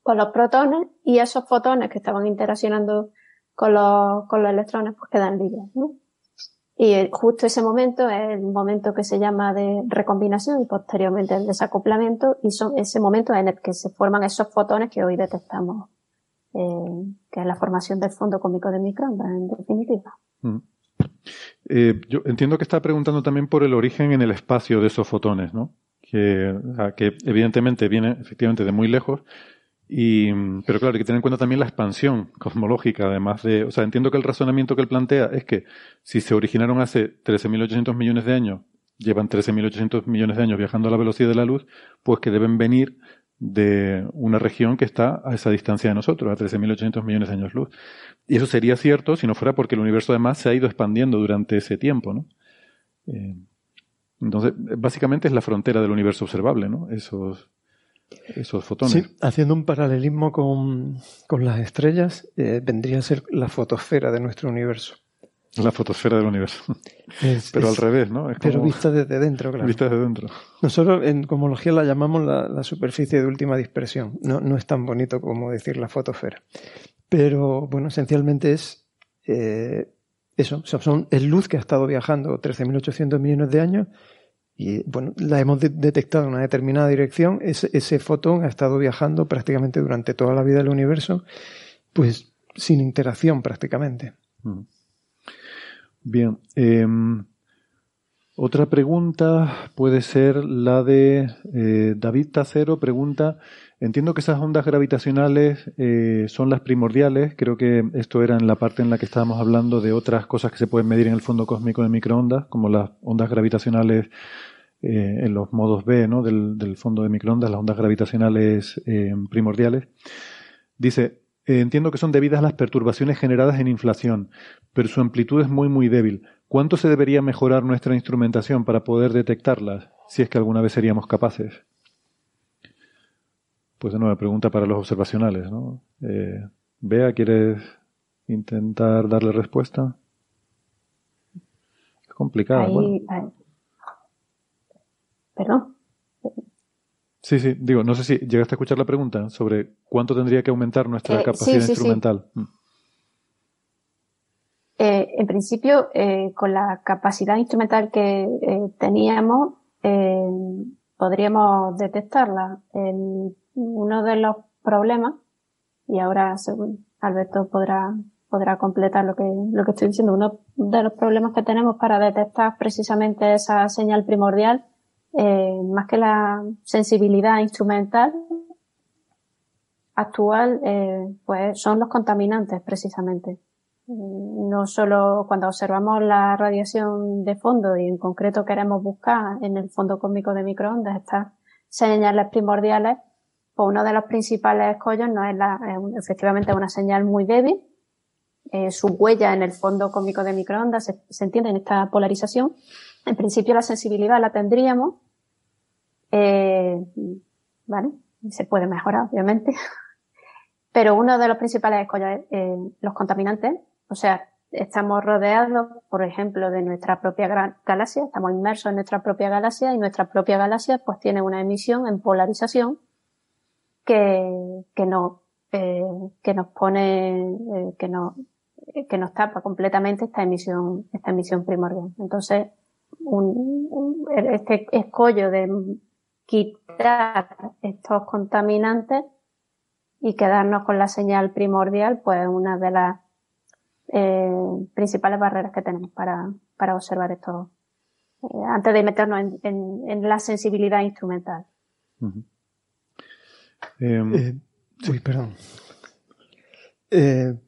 con los protones y esos fotones que estaban interaccionando con los, con los electrones pues quedan libres. Y justo ese momento es el momento que se llama de recombinación y posteriormente el desacoplamiento y son ese momento en el que se forman esos fotones que hoy detectamos, eh, que es la formación del fondo cómico de microondas, en definitiva. Mm. Eh, yo entiendo que está preguntando también por el origen en el espacio de esos fotones, ¿no? Que, evidentemente viene efectivamente de muy lejos, y, pero claro, hay que tener en cuenta también la expansión cosmológica, además de, o sea, entiendo que el razonamiento que él plantea es que si se originaron hace 13.800 millones de años, llevan 13.800 millones de años viajando a la velocidad de la luz, pues que deben venir de una región que está a esa distancia de nosotros, a 13.800 millones de años luz. Y eso sería cierto si no fuera porque el universo además se ha ido expandiendo durante ese tiempo, ¿no? Eh, entonces, básicamente es la frontera del universo observable, ¿no? Esos, esos fotones. Sí, haciendo un paralelismo con, las estrellas, eh, vendría a ser la fotosfera de nuestro universo. La fotosfera del universo. pero al revés, ¿no? pero vista desde dentro, claro. Vista desde dentro. Nosotros en cosmología la llamamos la, superficie de última dispersión. No, no, es tan bonito como decir la fotosfera. Pero bueno, esencialmente es eh, eso. son, es luz que ha estado viajando 13.800 millones de años y bueno, la hemos detectado en una determinada dirección. Ese, ese fotón ha estado viajando prácticamente durante toda la vida del universo, pues sin interacción prácticamente. Mm. Bien. Em, otra pregunta puede ser la de eh, David Tacero. Pregunta, entiendo que esas ondas gravitacionales eh, son las primordiales. Creo que esto era en la parte en la que estábamos hablando de otras cosas que se pueden medir en el fondo cósmico de microondas, como las ondas gravitacionales eh, en los modos B ¿no? del, del, fondo de microondas, las ondas gravitacionales primordiales. Dice, eh, entiendo que son debidas a las perturbaciones generadas en inflación, pero su amplitud es muy muy débil. ¿Cuánto se debería mejorar nuestra instrumentación para poder detectarlas, si es que alguna vez seríamos capaces? Pues de nuevo, pregunta para los observacionales, ¿no? Eh, Bea, ¿quieres intentar darle respuesta? Es complicado. Perdón. Sí, sí, digo, no sé si llegaste a escuchar la pregunta sobre cuánto tendría que aumentar nuestra eh, capacidad instrumental. Mm. Eh, en principio, eh, con la capacidad instrumental que teníamos, podríamos detectarla. uno de los problemas, y ahora según Alberto podrá, podrá completar lo que, lo que estoy diciendo, uno de los problemas que tenemos para detectar precisamente esa señal primordial eh, más que la sensibilidad instrumental actual, eh, pues son los contaminantes precisamente. Mm, no solo cuando observamos la radiación de fondo y en concreto queremos buscar en el fondo cósmico de microondas estas señales primordiales, pues uno de los principales escollos no es la, efectivamente una señal muy débil, eh, su huella en el fondo cósmico de microondas se entiende en esta polarización. En principio la sensibilidad la tendríamos, eh, ¿vale? Se puede mejorar, obviamente. Pero uno de los principales escollos es eh, los contaminantes. O sea, estamos rodeados, por ejemplo, de nuestra propia galaxia, estamos inmersos en nuestra propia galaxia y nuestra propia galaxia pues tiene una emisión en polarización que, que no, eh, que nos pone, eh, que nos, que nos tapa completamente esta emisión, esta emisión primordial. Entonces, un, este escollo de quitar estos contaminantes y quedarnos con la señal primordial, pues una de las eh, principales barreras que tenemos para, para observar esto, eh, antes de meternos en, en, la sensibilidad instrumental. Eh, uy, perdón.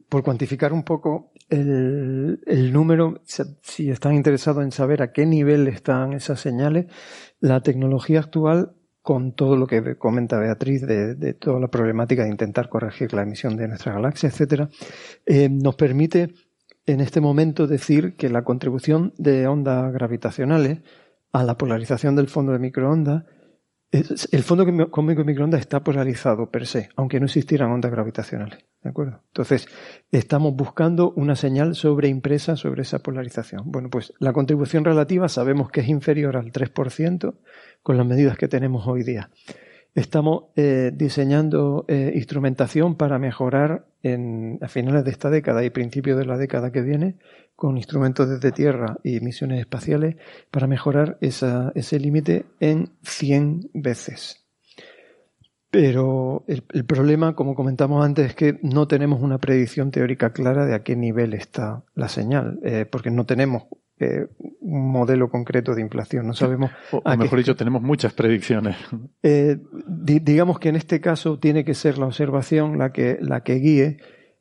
por cuantificar un poco el, el número, si están interesados en saber a qué nivel están esas señales, la tecnología actual, con todo lo que comenta Beatriz de, toda la problemática de intentar corregir la emisión de nuestra galaxia, etcétera, eh, nos permite en este momento decir que la contribución de ondas gravitacionales a la polarización del fondo de microondas el fondo cósmico de microondas está polarizado per se, aunque no existieran ondas gravitacionales. ¿De acuerdo? Entonces, estamos buscando una señal sobreimpresa sobre esa polarización. Bueno, pues la contribución relativa sabemos que es inferior al 3% con las medidas que tenemos hoy día. Estamos eh, diseñando eh, instrumentación para mejorar en, a finales de esta década y principios de la década que viene, con instrumentos desde tierra y misiones espaciales, para mejorar ese límite en 100 veces. Pero el, problema, como comentamos antes, es que no tenemos una predicción teórica clara de a qué nivel está la señal, eh, porque no tenemos eh, un modelo concreto de inflación. No sabemos. O, mejor dicho, tenemos muchas predicciones. Eh, digamos que en este caso tiene que ser la observación la que, la que guíe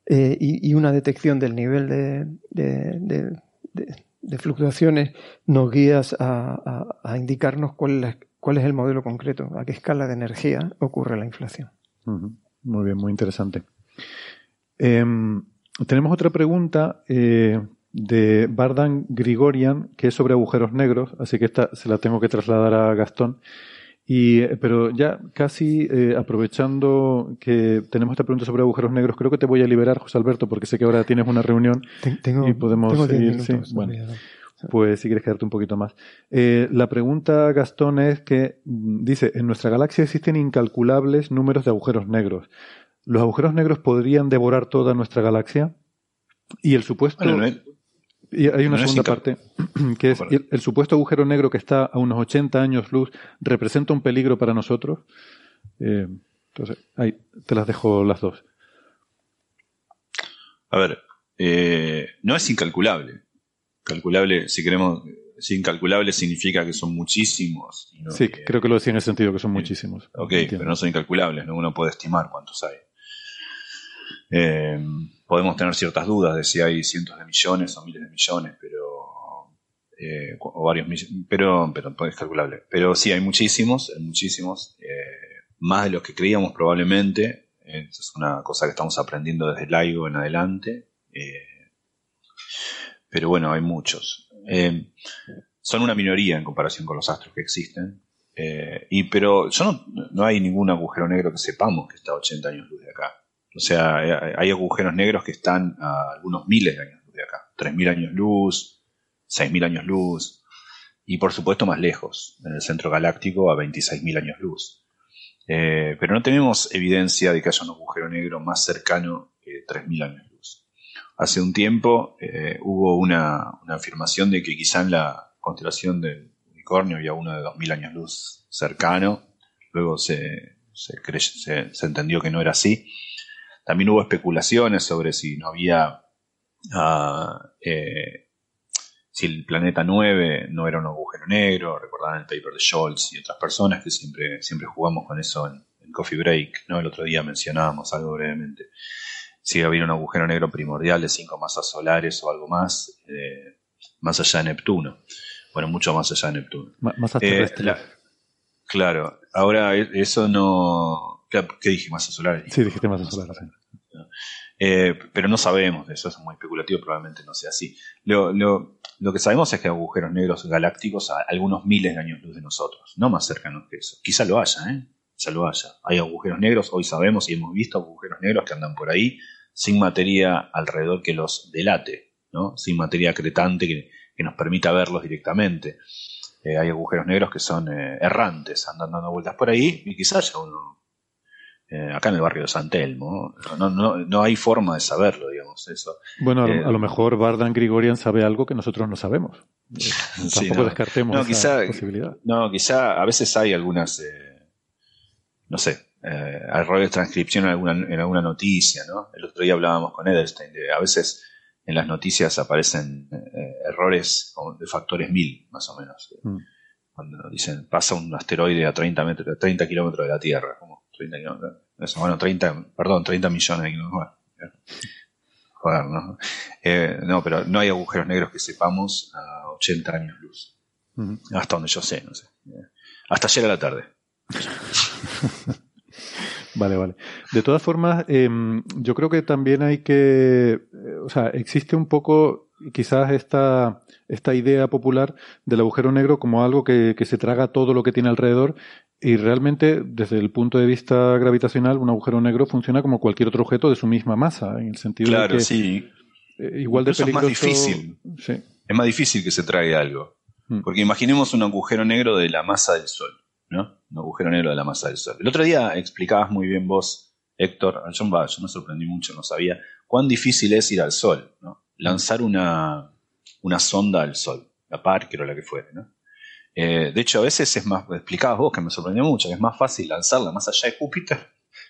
y, una detección del nivel de, de, fluctuaciones nos guía a, a, indicarnos cuál es la cuál es el modelo concreto, a qué escala de energía ocurre la inflación. Muy bien, muy interesante. Em, tenemos otra pregunta eh, de Bardan Grigorian, que es sobre agujeros negros, así que esta se la tengo que trasladar a Gastón. Y, eh, pero ya casi eh, aprovechando que tenemos esta pregunta sobre agujeros negros, creo que te voy a liberar, José Alberto, porque sé que ahora tienes una reunión tengo, y podemos seguir. bueno. Pues si quieres quedarte un poquito más. Eh, la pregunta, Gastón, es que mm, dice, en nuestra galaxia existen incalculables números de agujeros negros. ¿Los agujeros negros podrían devorar toda nuestra galaxia? Y el supuesto... y hay una segunda parte, que es el, supuesto agujero negro que está a unos 80 años luz, ¿representa un peligro para nosotros? Eh, entonces, ahí te las dejo las dos. A ver, eh, no es incalculable calculable, si queremos, si incalculable significa que son muchísimos. sí, creo que lo decía en el sentido que son muchísimos. Ok, pero no son incalculables, ¿no? uno puede estimar cuántos hay. Eh, podemos tener ciertas dudas de si hay cientos de millones o miles de millones, pero eh, o varios millones, pero, pero es calculable. Pero sí, hay muchísimos, muchísimos, eh, más de los que creíamos probablemente. es una cosa que estamos aprendiendo desde el LIGO en adelante pero bueno, hay muchos. Eh, son una minoría en comparación con los astros que existen. Eh, y, pero yo no, no, hay ningún agujero negro que sepamos que está a 80 años luz de acá. O sea, eh, hay agujeros negros que están a algunos miles de años luz de acá. 3.000 años luz, 6.000 años luz. Y por supuesto más lejos, en el centro galáctico a 26.000 años luz. pero no tenemos evidencia de que haya un agujero negro más cercano que 3.000 años hace un tiempo eh, hubo una, afirmación de que quizá en la constelación del unicornio había uno de 2000 años luz cercano, luego se, se, entendió que no era así. También hubo especulaciones sobre si no había, ah, eh, si el planeta 9 no era un agujero negro, recordaban el paper de Scholz y otras personas que siempre, siempre jugamos con eso en, en Coffee Break, ¿no? el otro día mencionábamos algo brevemente si había un agujero negro primordial de cinco masas solares o algo más, eh, más allá de Neptuno. Bueno, mucho más allá de Neptuno. más eh, claro, ahora e, eso no... ¿Qué, dije? ¿Masas solares? Sí, dijiste masas solares. Eh, pero no sabemos de eso, es muy especulativo, probablemente no sea así. Lo, lo, lo, que sabemos es que hay agujeros negros galácticos a algunos miles de años luz de nosotros, no más cercanos que eso. Quizá lo haya, ¿eh? Quizá lo haya. Hay agujeros negros, hoy sabemos y hemos visto agujeros negros que andan por ahí, sin materia alrededor que los delate, ¿no? sin materia acretante que, nos permita verlos directamente. Eh, hay agujeros negros que son eh, errantes, andan dando vueltas por ahí y quizás haya uno eh, acá en el barrio de San Telmo. No, no, no, hay forma de saberlo, digamos. eso. Bueno, a lo, mejor Bardan Grigorian sabe algo que nosotros no sabemos. tampoco descartemos esa posibilidad. No, quizá a veces hay algunas, no sé, eh, errores de transcripción en alguna, en alguna noticia, ¿no? El otro día hablábamos con Edelstein, de, a veces en las noticias aparecen eh, errores de factores mil, más o menos. Mm. Cuando dicen, pasa un asteroide a 30, metros, 30 kilómetros de la Tierra, como 30 kilómetros, bueno, 30, perdón, 30 millones de kilómetros. Joder, ¿no? Eh, no, pero no hay agujeros negros que sepamos a 80 años luz. Mm. Hasta donde yo sé, no sé. Hasta ayer a la tarde. Vale, vale. De todas formas, em, yo creo que también hay que, eh, o sea, existe un poco quizás esta, esta idea popular del agujero negro como algo que, que se traga todo lo que tiene alrededor y realmente, desde el punto de vista gravitacional, un agujero negro funciona como cualquier otro objeto de su misma masa, en el sentido Claro, de que sí. eh, igual de es más difícil. Sí. Es más difícil que se traiga algo. Mm. Porque imaginemos un agujero negro de la masa del Sol, ¿no? Un agujero negro de la masa del Sol. El otro día explicabas muy bien vos, Héctor, yo, yo me sorprendí mucho, no sabía, cuán difícil es ir al Sol, ¿no? Lanzar una, una sonda al Sol, la Parker o la que fuere, ¿no? Eh, de hecho, a veces es más, explicabas vos, que me sorprendió mucho, que es más fácil lanzarla más allá de Júpiter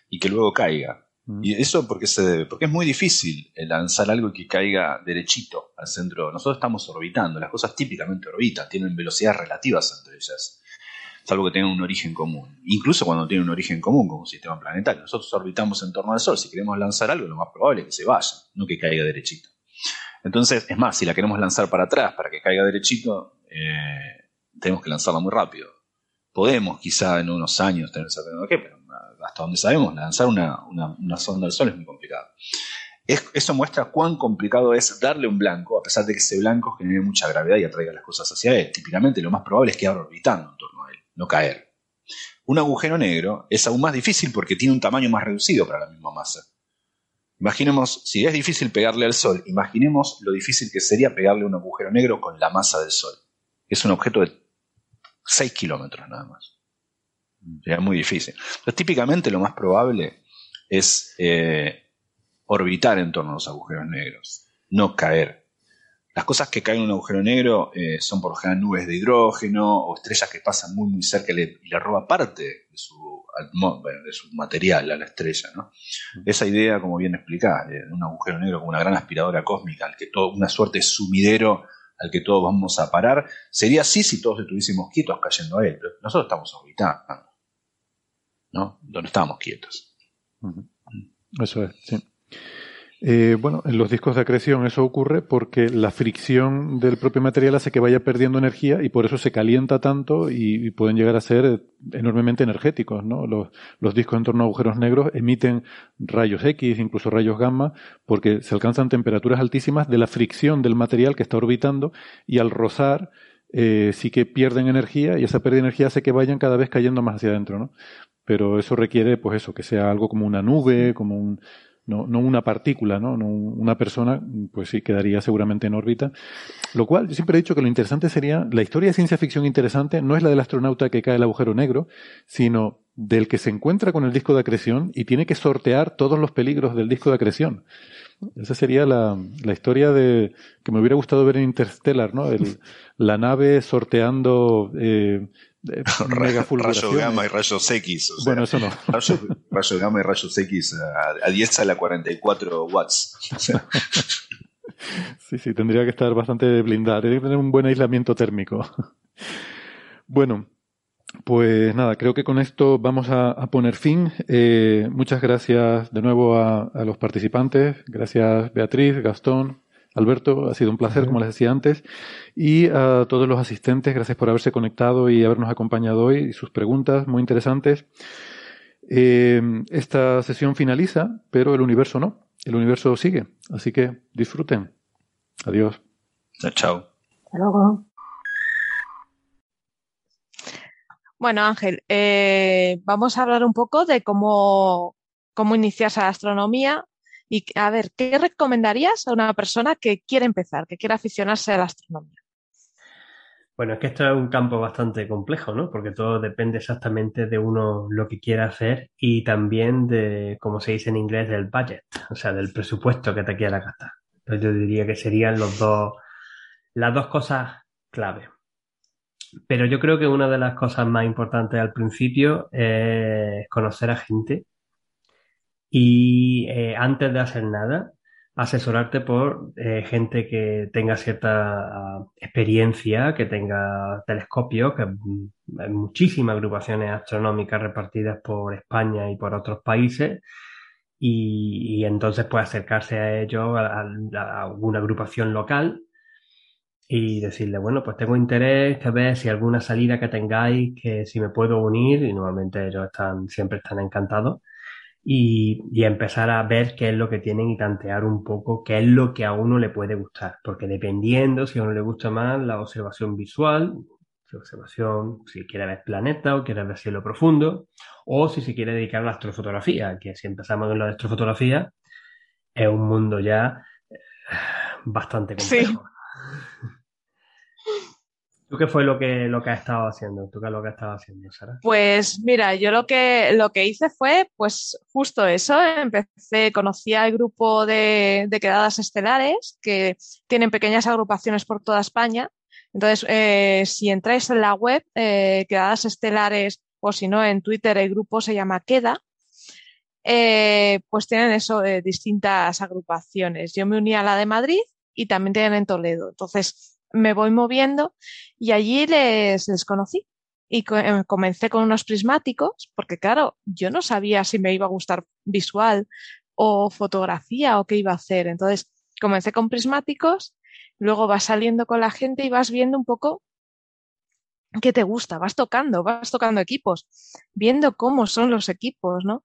y que luego caiga. Mm. Y eso porque se debe, porque es muy difícil eh, lanzar algo que caiga derechito al centro. Nosotros estamos orbitando, las cosas típicamente orbitan, tienen velocidades relativas entre ellas, salvo que tengan un origen común. Incluso cuando tienen un origen común como un sistema planetario. Nosotros orbitamos en torno al Sol, si queremos lanzar algo, lo más probable es que se vaya, no que caiga derechito. Entonces, es más, si la queremos lanzar para atrás para que caiga derechito, eh, tenemos que lanzarla muy rápido. Podemos quizá en unos años tener esa tecnología, pero hasta donde sabemos, lanzar una, una, una sonda al Sol es muy complicado. Es- eso muestra cuán complicado es darle un blanco, a pesar de que ese blanco genere mucha gravedad y atraiga las cosas hacia él. Típicamente lo más probable es quedar orbitando en torno no caer. Un agujero negro es aún más difícil porque tiene un tamaño más reducido para la misma masa. Imaginemos, si es difícil pegarle al Sol, imaginemos lo difícil que sería pegarle un agujero negro con la masa del Sol. Es un objeto de 6 kilómetros nada más. Sería muy difícil. Entonces, típicamente lo más probable es eh, orbitar en torno a los agujeros negros, no caer. Las cosas que caen en un agujero negro eh, son por lo general nubes de hidrógeno o estrellas que pasan muy muy cerca y le, y le roba parte de su, atmo- bueno, de su material a la estrella. ¿no? Esa idea, como bien explicada, de un agujero negro como una gran aspiradora cósmica, al que todo, una suerte de sumidero al que todos vamos a parar, sería así si todos estuviésemos quietos cayendo a él. Pero nosotros estamos orbitando, ¿no? No estamos quietos. Eso es, sí. Eh, bueno, en los discos de acreción eso ocurre porque la fricción del propio material hace que vaya perdiendo energía y por eso se calienta tanto y, pueden llegar a ser eh, enormemente energéticos, ¿no? Los, los discos en torno a agujeros negros emiten rayos X, incluso rayos gamma, porque se alcanzan temperaturas altísimas de la fricción del material que está orbitando y al rozar eh, sí que pierden energía y esa pérdida de energía hace que vayan cada vez cayendo más hacia adentro, ¿no? Pero eso requiere, pues eso, que sea algo como una nube, como un, no, no una partícula, ¿no? no una persona, pues sí, quedaría seguramente en órbita. Lo cual, yo siempre he dicho que lo interesante sería, la historia de ciencia ficción interesante no es la del astronauta que cae el agujero negro, sino del que se encuentra con el disco de acreción y tiene que sortear todos los peligros del disco de acreción. Esa sería la, la historia de que me hubiera gustado ver en Interstellar, ¿no? La nave sorteando eh, eh, megafulguraciones. gamma y rayos X. o sea, Bueno, eso no. Rayos gamma y rayos X a, a 10 a la 44 watts. O sea, Sí, sí, tendría que estar bastante blindada, tendría que tener un buen aislamiento térmico. Bueno, pues nada, creo que con esto vamos a, a poner fin. Eh, muchas gracias de nuevo a, a los participantes. Gracias Beatriz, Gastón, Alberto. Ha sido un placer, como les decía antes. Y a todos los asistentes, gracias por haberse conectado y habernos acompañado hoy y sus preguntas muy interesantes. Eh, esta sesión finaliza, pero el universo no. El universo sigue. Así que disfruten. Adiós. chao. Hasta luego. Bueno, Ángel, eh, vamos a hablar un poco de cómo, cómo iniciarse a la astronomía y a ver, ¿qué recomendarías a una persona que quiere empezar, que quiere aficionarse a la astronomía? Bueno, es que esto es un campo bastante complejo, ¿no? Porque todo depende exactamente de uno lo que quiera hacer y también de, como se dice en inglés, del budget, o sea, del presupuesto que te quiera gastar. Entonces yo diría que serían los dos, las dos cosas clave. Pero yo creo que una de las cosas más importantes al principio es conocer a gente y eh, antes de hacer nada, asesorarte por eh, gente que tenga cierta uh, experiencia, que tenga telescopios, que mm, hay muchísimas agrupaciones astronómicas repartidas por España y por otros países. Y, y entonces puede acercarse a ellos, a, a, alguna agrupación local, y decirle, bueno, pues tengo interés, que ver si alguna salida que tengáis, que si me puedo unir, y normalmente ellos están, siempre están encantados. Y, y, empezar a ver qué es lo que tienen y tantear un poco qué es lo que a uno le puede gustar. Porque dependiendo si a uno le gusta más la observación visual, observación, si quiere ver planeta o quiere ver cielo profundo, o si se quiere dedicar a la astrofotografía, que si empezamos en la astrofotografía, es un mundo ya eh, bastante complejo. ¿Tú qué fue lo que, lo que has estado haciendo? ¿Tú qué es lo que has estado haciendo, Sara? Pues mira, yo lo que, lo que hice fue, pues justo eso, empecé, conocí al grupo de, quedadas estelares que tienen pequeñas agrupaciones por toda España entonces, eh, si entráis en la web, eh, Quedadas Estelares, o si no, en Twitter el grupo se llama Queda, eh, pues tienen eso, de distintas agrupaciones. Yo me uní a la de Madrid y también tienen en Toledo. Entonces, me voy moviendo y allí les, les conocí. Y eh, comencé con unos prismáticos, porque claro, yo no sabía si me iba a gustar visual o fotografía o qué iba a hacer. Entonces, comencé con prismáticos Luego vas saliendo con la gente y vas viendo un poco qué te gusta, vas tocando, vas tocando equipos, viendo cómo son los equipos, ¿no?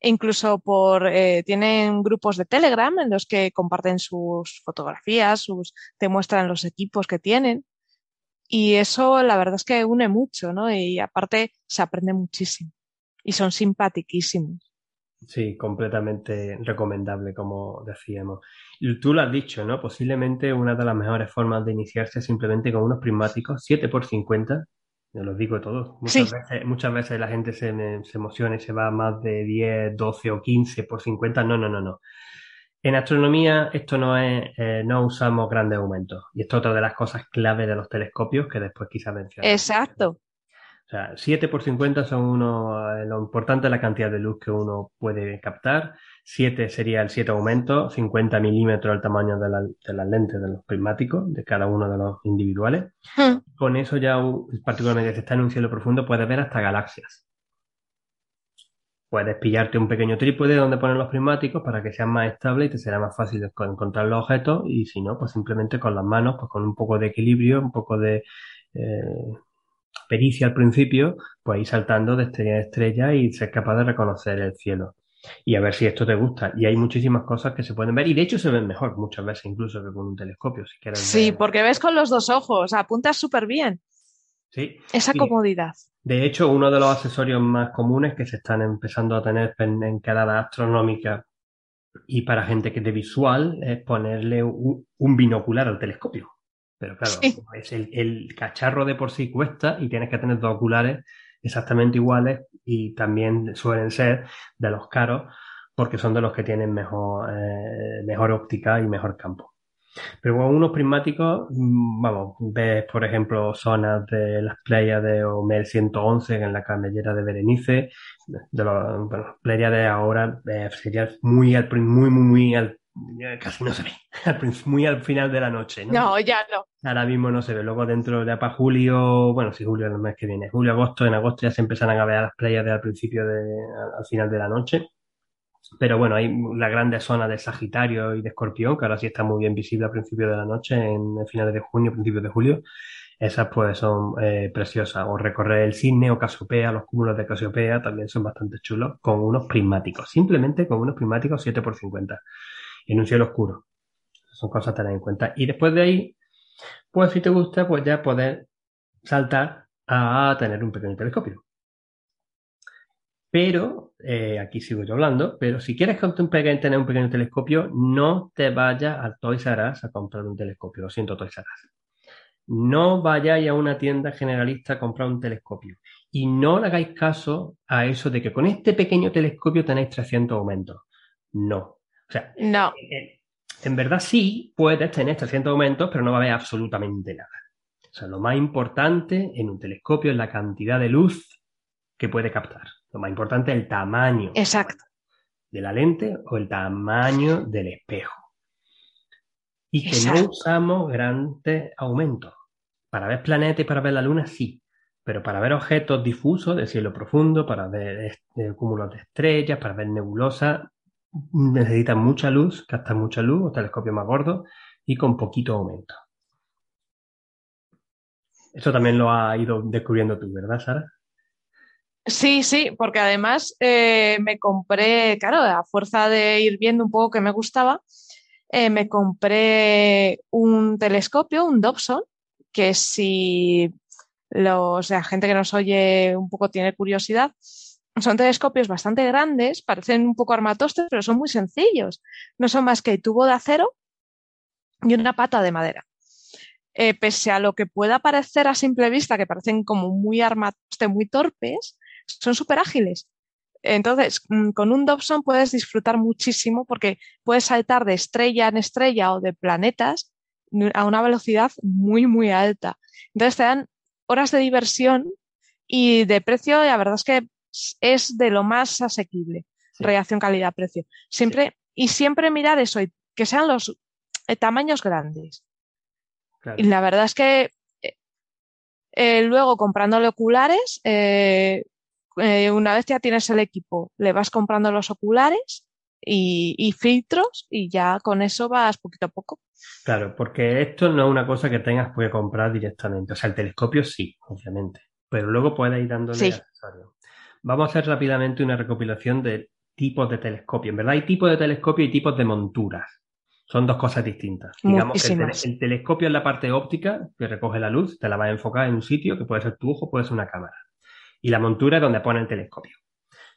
Incluso por eh, tienen grupos de Telegram en los que comparten sus fotografías, sus te muestran los equipos que tienen y eso la verdad es que une mucho, ¿no? Y aparte se aprende muchísimo y son simpatiquísimos. Sí, completamente recomendable, como decíamos. Y tú lo has dicho, ¿no? Posiblemente una de las mejores formas de iniciarse es simplemente con unos prismáticos, 7 por 50 yo los digo todos. Muchas, veces, muchas veces la gente se, se, emociona y se va a más de 10, 12 o 15 por 50. No, no, no, no. En astronomía esto no es, eh, no usamos grandes aumentos. Y esto es otra de las cosas clave de los telescopios que después quizá mencionar. Exacto. O sea, 7 por 50 son uno, eh, lo importante es la cantidad de luz que uno puede captar. 7 sería el 7 aumento, 50 milímetros el tamaño de, la, de, las lentes de los prismáticos, de cada uno de los individuales. Hmm. Con eso ya, particularmente si está en un cielo profundo, puedes ver hasta galaxias. Puedes pillarte un pequeño trípode donde poner los prismáticos para que sean más estables y te será más fácil encontrar los objetos. Y si no, pues simplemente con las manos, pues con un poco de equilibrio, un poco de eh, pericia al principio, pues ir saltando de estrella a estrella y ser capaz de reconocer el cielo. Y a ver si esto te gusta. Y hay muchísimas cosas que se pueden ver. Y de hecho se ven mejor muchas veces incluso que con un telescopio. Si quieres sí, porque ves con los dos ojos, apuntas súper bien. Sí. Esa comodidad. De hecho, uno de los accesorios más comunes que se están empezando a tener en, en quedada astronómica y para gente que es de visual es ponerle un binocular al telescopio. Pero claro, es el, cacharro de por sí cuesta y tienes que tener dos oculares exactamente iguales y también suelen ser de los caros porque son de los que tienen mejor, eh, mejor óptica y mejor campo. Pero con unos prismáticos, mm, vamos, ves por ejemplo zonas de las playas de Omer 111 en la camellera de Berenice, de los, bueno, de ahora eh, sería muy, muy, muy, muy al casi no se ve, muy al final de la noche, ¿no? No, ya no. Ahora mismo no se ve. Luego dentro de para julio, bueno, si julio es el mes que viene, julio, agosto, en agosto ya se empezarán a ver las playas de al principio de, al final de la noche. Pero bueno, hay la grande zona de Sagitario y de Escorpión, que ahora sí está muy bien visible al principio de la noche, en finales de junio, principios de julio. Esas pues son eh, preciosas. O recorrer el cisne o Casiopea, los cúmulos de Casiopea también son bastante chulos, con unos prismáticos. Simplemente con unos prismáticos 7x50 en un cielo oscuro. Son cosas a tener en cuenta. Y después de ahí, pues si te gusta, pues ya poder saltar a tener un pequeño telescopio. Pero, eh, aquí sigo yo hablando, pero si quieres tener un pequeño telescopio, no te vayas al Toys R Us a comprar un telescopio. Lo siento, Toys R Us. No vayáis a una tienda generalista a comprar un telescopio. Y no le hagáis caso a eso de que con este pequeño telescopio tenéis 300 aumentos. No. O sea, no. en verdad sí puedes tener 300 aumentos, pero no va a haber absolutamente nada. O sea, lo más importante en un telescopio es la cantidad de luz que puede captar. Lo más importante es el tamaño Exacto. de la lente o el tamaño del espejo. Y que no usamos grandes aumentos. Para ver planetas y para ver la luna, sí. Pero para ver objetos difusos del cielo profundo, para ver cúmulos de estrellas, para ver nebulosas, necesitan mucha luz, captan mucha luz, o telescopio más gordo y con poquito aumento. Eso también lo ha ido descubriendo tú, ¿verdad, Sara? Sí, sí, porque además eh, me compré, claro, a fuerza de ir viendo un poco que me gustaba, eh, me compré un telescopio, un Dobson, que si los, la gente que nos oye un poco tiene curiosidad, son telescopios bastante grandes, parecen un poco armatostes, pero son muy sencillos. No son más que tubo de acero y una pata de madera. Eh, pese a lo que pueda parecer a simple vista, que parecen como muy armatostes, muy torpes, son súper ágiles. Entonces, mm, con un Dobson puedes disfrutar muchísimo porque puedes saltar de estrella en estrella o de planetas a una velocidad muy, muy alta. Entonces te dan horas de diversión y de precio, la verdad es que es de lo más asequible. Reacción calidad-precio. Siempre, y siempre mirar eso, y que sean los eh, tamaños grandes. Y la verdad es que eh, eh, luego comprándole oculares, una vez ya tienes el equipo, le vas comprando los oculares y, y, filtros y ya con eso vas poquito a poco. Claro, porque esto no es una cosa que tengas que comprar directamente. O sea, el telescopio sí, obviamente, pero luego puedes ir dándole Sí. accesorios. Vamos a hacer rápidamente una recopilación de tipos de telescopio. En verdad hay tipos de telescopio y tipos de monturas. Son dos cosas distintas. Digamos que el, telescopio es la parte óptica que recoge la luz, te la va a enfocar en un sitio que puede ser tu ojo, puede ser una cámara. Y la montura es donde pone el telescopio.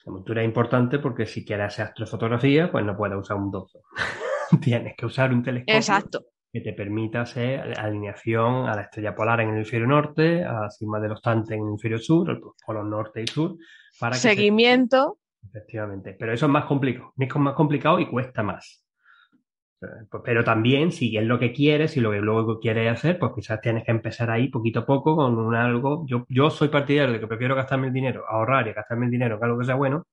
La montura es importante porque si quieres hacer astrofotografía, pues no puedes usar un dozo. Tienes que usar un telescopio Exacto. que te permita hacer alineación a la estrella polar en el hemisferio norte, a la cima de los tantes en el hemisferio sur, el polo norte y sur, para que se- Seguimiento. Efectivamente. Pero eso es más complicado. Es más complicado y cuesta más. Pues, Pero también, si es lo que quieres y lo que luego quieres hacer, pues quizás tienes que empezar ahí poquito a poco con un algo. Yo, yo soy partidario de que prefiero gastarme el dinero, ahorrar y gastarme el dinero en algo que sea bueno,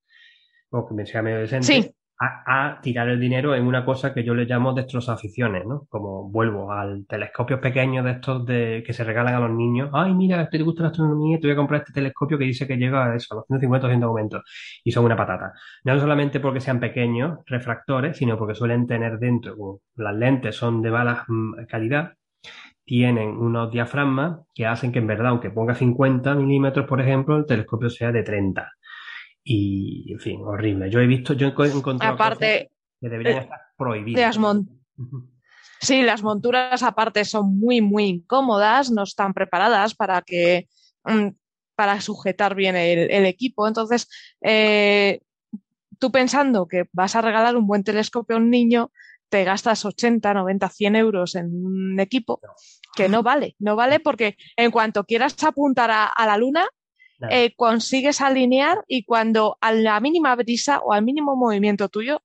o que me sea medio decente, Sí. A, tirar el dinero en una cosa que yo le llamo destrozaficiones, ¿no? Como vuelvo al telescopio pequeño de estos de, que se regalan a los niños. Ay, mira, te gusta la astronomía, te voy a comprar este telescopio que dice que llega a eso, a los 150 o 200 aumentos. Y son una patata. No solamente porque sean pequeños, refractores, sino porque suelen tener dentro, como las lentes son de mala mm, calidad, tienen unos diafragmas que hacen que en verdad, aunque ponga 50 milímetros, por ejemplo, el telescopio sea de 30. Y, en fin, horrible. Yo he visto, yo he enco- encontrado Aparte, que deberían estar prohibidas. Sí, las monturas aparte son muy, muy incómodas, no están preparadas para que mm, para sujetar bien el, el equipo. Entonces, eh, tú pensando que vas a regalar un buen telescopio a un niño, te gastas 80, 90, 100 euros en un equipo que no vale, no vale porque en cuanto quieras apuntar a, a la luna, Eh, consigues alinear y cuando a la mínima brisa o al mínimo movimiento tuyo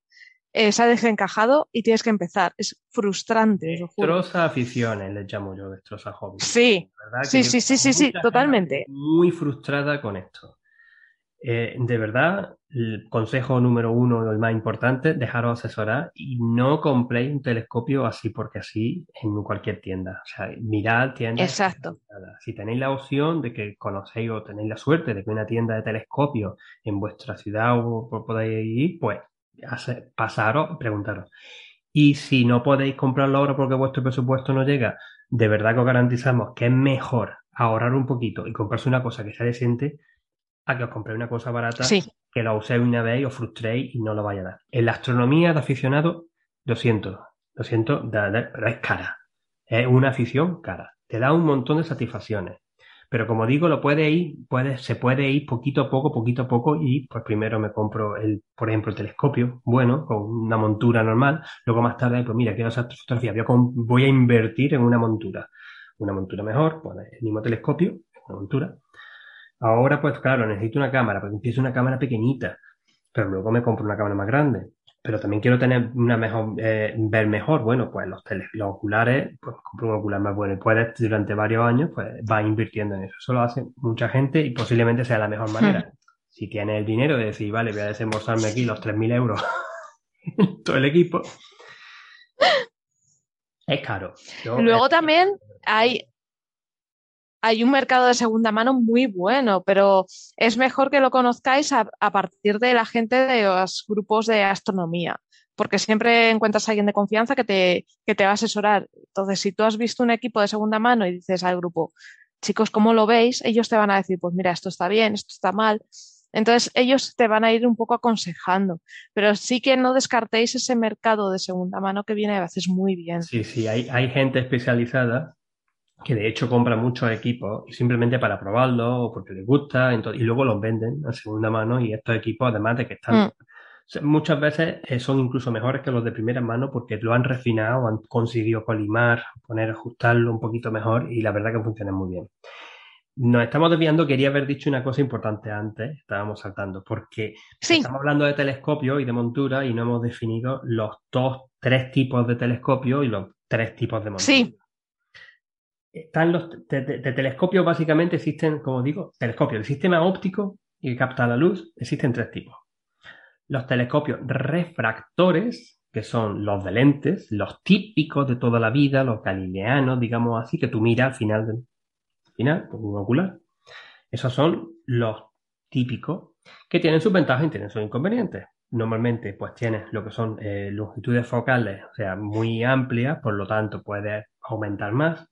eh, se ha desencajado y tienes que empezar. Es frustrante. Destroza aficiones, les llamo yo, destroza hobbies. Sí, verdad sí, sí, sí, sí, sí, totalmente. Muy frustrada con esto. Eh, de verdad, el consejo número uno, el más importante, dejaros asesorar y no compréis un telescopio así porque así en cualquier tienda. O sea, mirad tiendas. Exacto. Si tenéis la opción de que conocéis o tenéis la suerte de que una tienda de telescopios en vuestra ciudad o o podéis ir, pues pasaros, preguntaros. Y si no podéis comprarlo ahora porque vuestro presupuesto no llega, de verdad que os garantizamos que es mejor ahorrar un poquito y comprarse una cosa que sea decente a que os compréis una cosa barata Sí. que la uséis una vez y os frustréis y no lo vaya a dar. En la astronomía de aficionado, lo siento, lo siento, da- da- pero es cara. Es una afición cara. Te da un montón de satisfacciones. Pero como digo, lo puede ir, puede, se puede ir poquito a poco, poquito a poco, y pues primero me compro el, por ejemplo, el telescopio, bueno, con una montura normal. Luego más tarde, pues mira, quiero hacer fotografía, voy a, voy a invertir en una montura. Una montura mejor, pues el mismo telescopio, una montura. Ahora, pues claro, necesito una cámara, porque empiezo una cámara pequeñita, pero luego me compro una cámara más grande. Pero también quiero tener una mejor, eh, ver mejor. Bueno, pues los, tele- los oculares, pues compro un ocular más bueno y puedes durante varios años, pues vas invirtiendo en eso. Eso lo hace mucha gente y posiblemente sea la mejor manera. Si tienes el dinero de decir, vale, voy a desembolsarme aquí los 3.000 euros en todo el equipo, es caro. Yo- Luego también hay, hay un mercado de segunda mano muy bueno, pero es mejor que lo conozcáis a, partir de la gente de los grupos de astronomía, porque siempre encuentras a alguien de confianza que te, que te va a asesorar. Entonces, si tú has visto un equipo de segunda mano y dices al grupo, chicos, ¿cómo lo veis? Ellos te van a decir, pues mira, esto está bien, esto está mal. Entonces ellos te van a ir un poco aconsejando, pero sí que no descartéis ese mercado de segunda mano que viene a veces muy bien. Sí, sí, hay, hay gente especializada que de hecho compra muchos equipos simplemente para probarlo o porque les gusta y luego los venden a segunda mano y estos equipos además de que están mm. muchas veces eh, son incluso mejores que los de primera mano porque lo han refinado, han conseguido colimar, poner, ajustarlo un poquito mejor y la verdad que funcionan muy bien. Nos estamos desviando, quería haber dicho una cosa importante antes, estábamos saltando, porque estamos hablando de telescopio y de montura y no hemos definido los dos, tres tipos de telescopio y los tres tipos de montura. Sí, están los de, telescopios básicamente existen, como digo, telescopios. El sistema óptico y que capta la luz existen tres tipos. Los telescopios refractores, que son los de lentes, los típicos de toda la vida, los galileanos, digamos así, que tú miras al final del final, con un ocular. Esos son los típicos que tienen sus ventajas y tienen sus inconvenientes. Normalmente, pues tienes lo que son eh, longitudes focales, o sea, muy amplias, por lo tanto puedes aumentar más.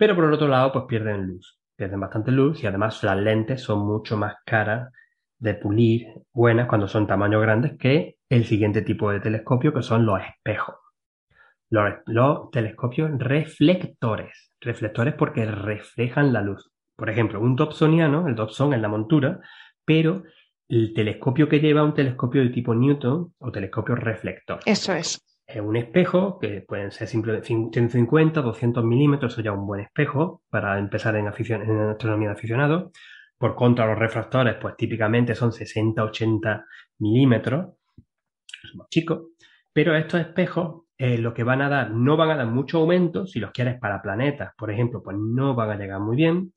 Pero por el otro lado, pues pierden luz, pierden bastante luz y además las lentes son mucho más caras de pulir, buenas cuando son tamaños grandes que el siguiente tipo de telescopio que son los espejos. Los, telescopios reflectores, reflectores porque reflejan la luz. Por ejemplo, un Dobsoniano, el Dobson en la montura, pero el telescopio que lleva un telescopio de tipo Newton o telescopio reflector. Eso es un espejo, que pueden ser simplemente 150, 200 milímetros, eso ya un buen espejo para empezar en, afición, en astronomía de aficionados. Por contra, los refractores, pues típicamente son 60, 80 milímetros, es más chico. Pero estos espejos eh, lo que van a dar, no van a dar mucho aumento, si los quieres para planetas, por ejemplo, pues no van a llegar muy bien,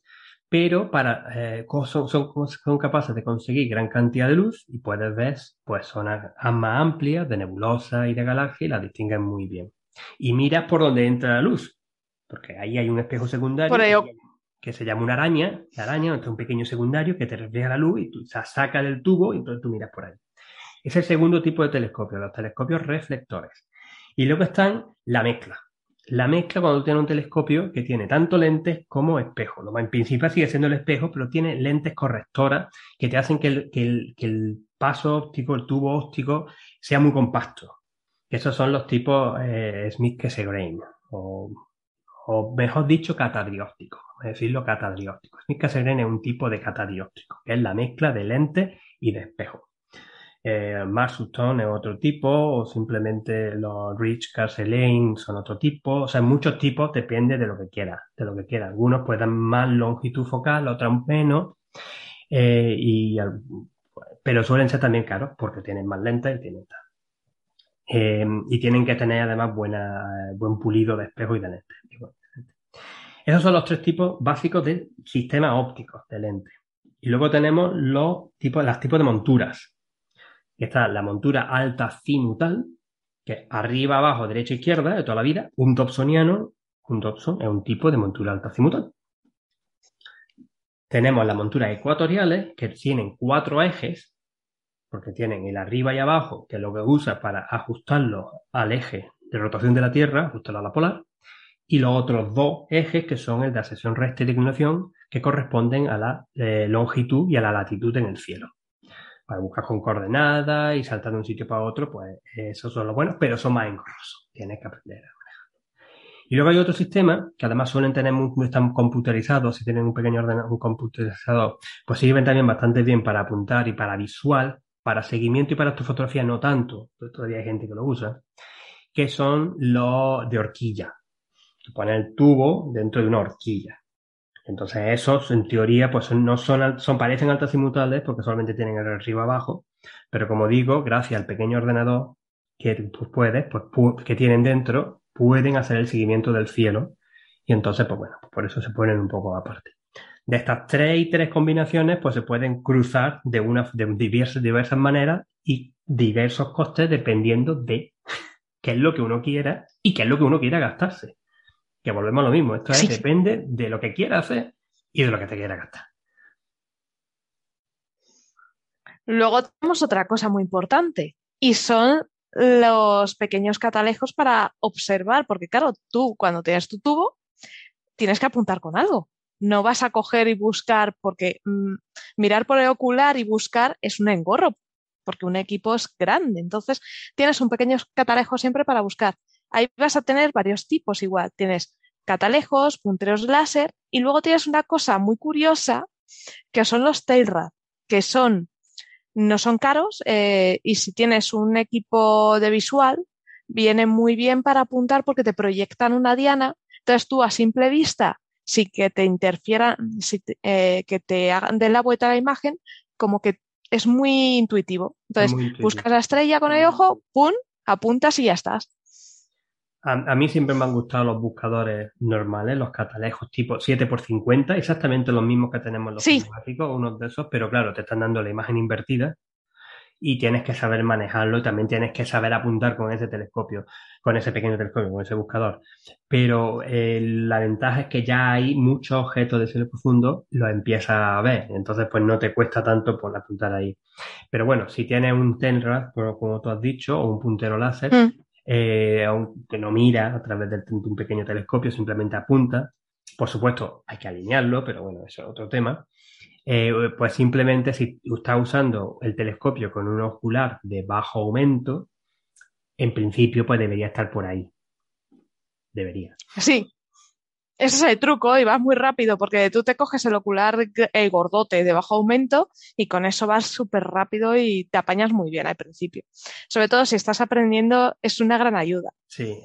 pero para, eh, son, son, capaces de conseguir gran cantidad de luz y puedes ver pues, zonas más amplias de nebulosa y de galaxias y las distinguen muy bien. Y miras por dónde entra la luz, porque ahí hay un espejo secundario que, se llama una araña, la araña, es un pequeño secundario que te refleja la luz y tú la saca del tubo y entonces tú miras por ahí. Es el segundo tipo de telescopio, los telescopios reflectores. Y luego están la mezcla la mezcla cuando tiene un telescopio que tiene tanto lentes como espejos. Lo en principio sigue siendo el espejo, pero tiene lentes correctoras que te hacen que el, paso óptico, el tubo óptico, sea muy compacto. Esos son los tipos eh, Smith-Cassegrain, o, o, mejor dicho, catadióptico. Es decirlo, catadióptico. Smith-Cassegrain es un tipo de catadióptico, que es la mezcla de lentes y de espejos. Eh, es otro tipo, o simplemente los Rich Lane son otro tipo. O sea, muchos tipos depende de lo que quieras, de lo que quieras. Algunos pueden más longitud focal, otros menos. Eh, y, pero suelen ser también caros porque tienen más lentes y tienen eh, y tienen que tener además buena, buen pulido de espejo y de lentes. Esos son los tres tipos básicos de sistemas ópticos de lentes. Y luego tenemos los tipos, los tipos de monturas está la montura alta cimutal, que arriba, abajo, derecha, izquierda, de toda la vida, un dobsoniano, un dobson es un tipo de montura alta cimutal. Tenemos las monturas ecuatoriales, que tienen cuatro ejes, porque tienen el arriba y abajo, que es lo que usa para ajustarlo al eje de rotación de la Tierra, ajustarlo a la polar, y los otros dos ejes, que son el de asesión recta y declinación, que corresponden a la eh, longitud y a la latitud en el cielo para buscar con coordenadas y saltar de un sitio para otro, pues esos son los buenos, pero son más engorrosos. Tienes que aprender a manejar. Y luego hay otro sistema que además suelen tener muy, están computarizados, si tienen un pequeño ordenador, un computarizador, pues sirven también bastante bien para apuntar y para visual, para seguimiento y para tu fotografía no tanto, todavía hay gente que lo usa, que son los de horquilla. Poner el tubo dentro de una horquilla. Entonces esos, en teoría, pues no son, son parecen altas simultáneas porque solamente tienen el arriba abajo, pero como digo, gracias al pequeño ordenador que tú puedes, pues que tienen dentro, pueden hacer el seguimiento del cielo y entonces, pues bueno, por eso se ponen un poco aparte. De estas tres y tres combinaciones, pues se pueden cruzar de una de diversas, diversas maneras y diversos costes dependiendo de qué es lo que uno quiera y qué es lo que uno quiera gastarse que volvemos a lo mismo. Esto depende de lo que quieras hacer y de lo que te quiera gastar. Luego tenemos otra cosa muy importante y son los pequeños catalejos para observar, porque claro, tú cuando tienes tu tubo tienes que apuntar con algo. no vas a coger y buscar, porque mm, mirar por el ocular y buscar es un engorro, porque un equipo es grande. Entonces, tienes un pequeño catalejo siempre para buscar. Ahí vas a tener varios tipos igual. Tienes catalejos, punteros láser y luego tienes una cosa muy curiosa que son los Tailrad, que son no son caros eh, y si tienes un equipo de visual viene muy bien para apuntar porque te proyectan una diana. Entonces tú a simple vista, si que te interfieran, si eh, que te hagan de la vuelta a la imagen, como que es muy intuitivo. Entonces buscas la estrella con el ojo, ¡pum! apuntas y ya estás. A, mí siempre me han gustado los buscadores normales, los catalejos tipo 7x50, exactamente los mismos que tenemos en los sí. unos de esos, pero claro, te están dando la imagen invertida y tienes que saber manejarlo y también tienes que saber apuntar con ese telescopio, con ese pequeño telescopio, con ese buscador. Pero eh, la ventaja es que ya hay muchos objetos de cielo profundo, los empiezas a ver, entonces pues no te cuesta tanto por apuntar ahí. Pero bueno, si tienes un Tenrad, como tú has dicho, o un puntero láser, mm eh, aunque no mira a través de un pequeño telescopio, simplemente apunta. Por supuesto, hay que alinearlo, pero bueno, eso es otro tema. Eh, pues simplemente si está usando el telescopio con un ocular de bajo aumento, en principio pues debería estar por ahí. Debería. Sí, ese es el truco y vas muy rápido porque tú te coges el ocular el gordote de bajo aumento y con eso vas súper rápido y te apañas muy bien al principio. Sobre todo si estás aprendiendo es una gran ayuda. Sí,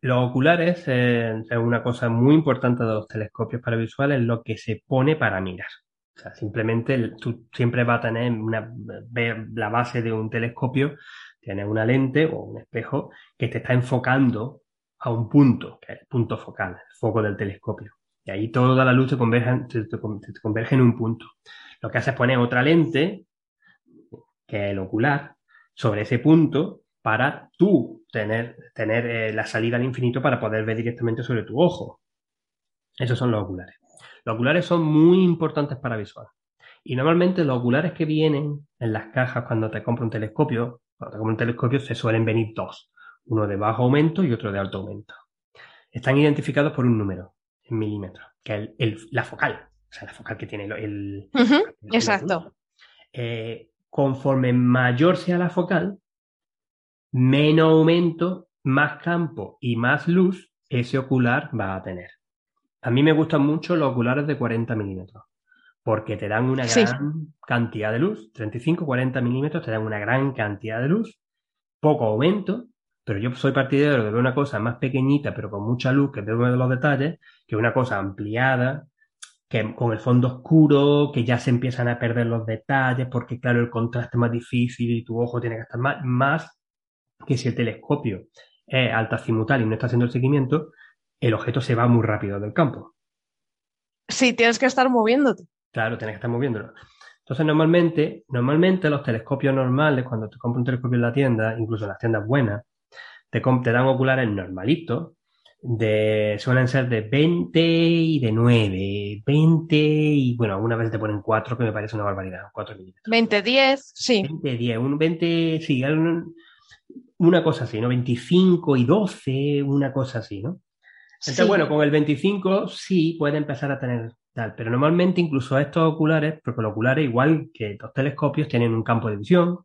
los oculares es una cosa muy importante de los telescopios para visuales, lo que se pone para mirar. O sea, simplemente tú siempre vas a tener una, la base de un telescopio, tienes una lente o un espejo que te está enfocando a un punto, que es el punto focal, el foco del telescopio. Y ahí toda la luz se converge, en un punto. Lo que hace es poner otra lente, que es el ocular, sobre ese punto para tú tener, tener eh, la salida al infinito para poder ver directamente sobre tu ojo. Esos son los oculares. Los oculares son muy importantes para visual. Y normalmente los oculares que vienen en las cajas cuando te compras un telescopio, cuando te compras un telescopio se suelen venir dos uno de bajo aumento y otro de alto aumento. Están identificados por un número en milímetros, que es la focal, o sea, la focal que tiene el... exacto. Eh, conforme mayor sea la focal, menos aumento, más campo y más luz ese ocular va a tener. A mí me gustan mucho los oculares de 40 milímetros, porque te dan una gran cantidad de luz. 35, 40 milímetros te dan una gran cantidad de luz, poco aumento pero yo soy partidario de ver una cosa más pequeñita, pero con mucha luz, que veo de los detalles, que una cosa ampliada, que con el fondo oscuro, que ya se empiezan a perder los detalles, porque claro, el contraste es más difícil y tu ojo tiene que estar más, más que si el telescopio es altacimutal y no está haciendo el seguimiento, el objeto se va muy rápido del campo. Sí, tienes que estar moviéndote. Claro, tienes que estar moviéndolo. Entonces, normalmente, normalmente los telescopios normales, cuando te compras un telescopio en la tienda, incluso en las tiendas buenas, te, dan oculares normalitos, de, suelen ser de 20 y de 9, 20 y bueno, alguna vez te ponen 4 que me parece una barbaridad, 4 milímetros. 20, 10, sí. 20, 10, un 20, sí, una cosa así, ¿no? 25 y 12, una cosa así, ¿no? Entonces, bueno, con el 25 sí puede empezar a tener tal, pero normalmente incluso estos oculares, porque los oculares, igual que los telescopios, tienen un campo de visión,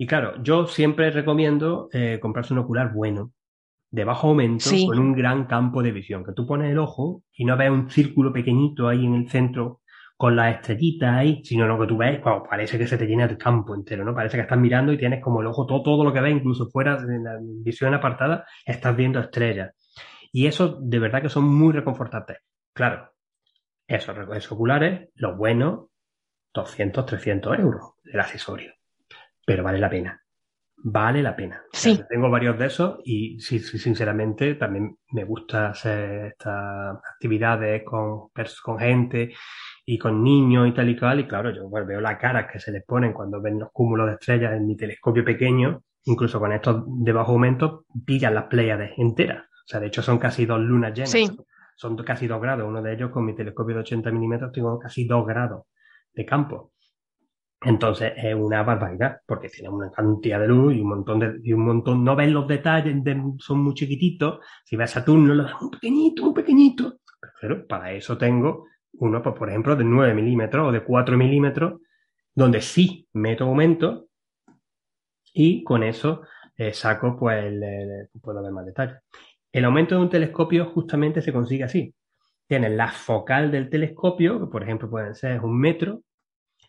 y claro, yo siempre recomiendo eh, comprarse un ocular bueno, de bajo aumento, con un gran campo de visión. Que tú pones el ojo y no ves un círculo pequeñito ahí en el centro con las estrellitas ahí, sino lo que tú ves, parece que se te llena el campo entero, ¿no? Parece que estás mirando y tienes como el ojo, todo, todo lo que ves, incluso fuera de la visión apartada, estás viendo estrellas. Y eso de verdad que son muy reconfortantes. Claro, esos, esos oculares, los buenos, 200, 300 euros el accesorio pero vale la pena. Vale la pena. Sí. tengo varios de esos y sí, sinceramente también me gusta hacer estas actividades con, con gente y con niños y tal y cual. Y claro, yo veo las caras que se les ponen cuando ven los cúmulos de estrellas en mi telescopio pequeño, incluso con estos de bajo aumento, pillan las pléyades enteras. O sea, de hecho son casi dos lunas llenas. Sí. Son casi dos grados. Uno de ellos con mi telescopio de 80 milímetros tengo casi dos grados de campo. Entonces es una barbaridad, porque tiene una cantidad de luz y un montón de, y un montón, no ven los detalles, son muy chiquititos. Si ves Saturno, lo ves muy pequeñito, muy pequeñito. Pero para eso tengo uno, pues, por ejemplo, de 9 milímetros o de 4 milímetros, donde sí meto aumento y con eso eh, saco, pues, el, puedo ver más detalles. El aumento de un telescopio justamente se consigue así. Tienes la focal del telescopio, que por ejemplo pueden ser un metro,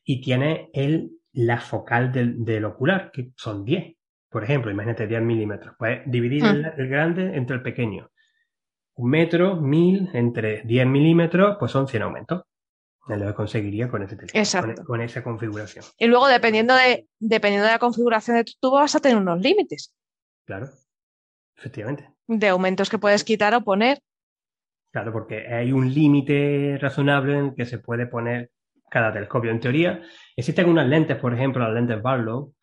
y tienes el, la focal del, del ocular, que son 10. Por ejemplo, imagínate 10 milímetros. Pues dividir el, Mm. el grande entre el pequeño. Un metro, mil, entre 10 milímetros, pues son 100 aumentos. Lo conseguiría con ese telescopio, Exacto. con, con esa configuración. Y luego, dependiendo de, dependiendo de la configuración de tu tubo, vas a tener unos límites Claro, efectivamente. de aumentos que puedes quitar o poner. Claro, porque hay un límite razonable en el que se puede poner cada telescopio. En teoría, existen unas lentes, por ejemplo, las lentes Barlow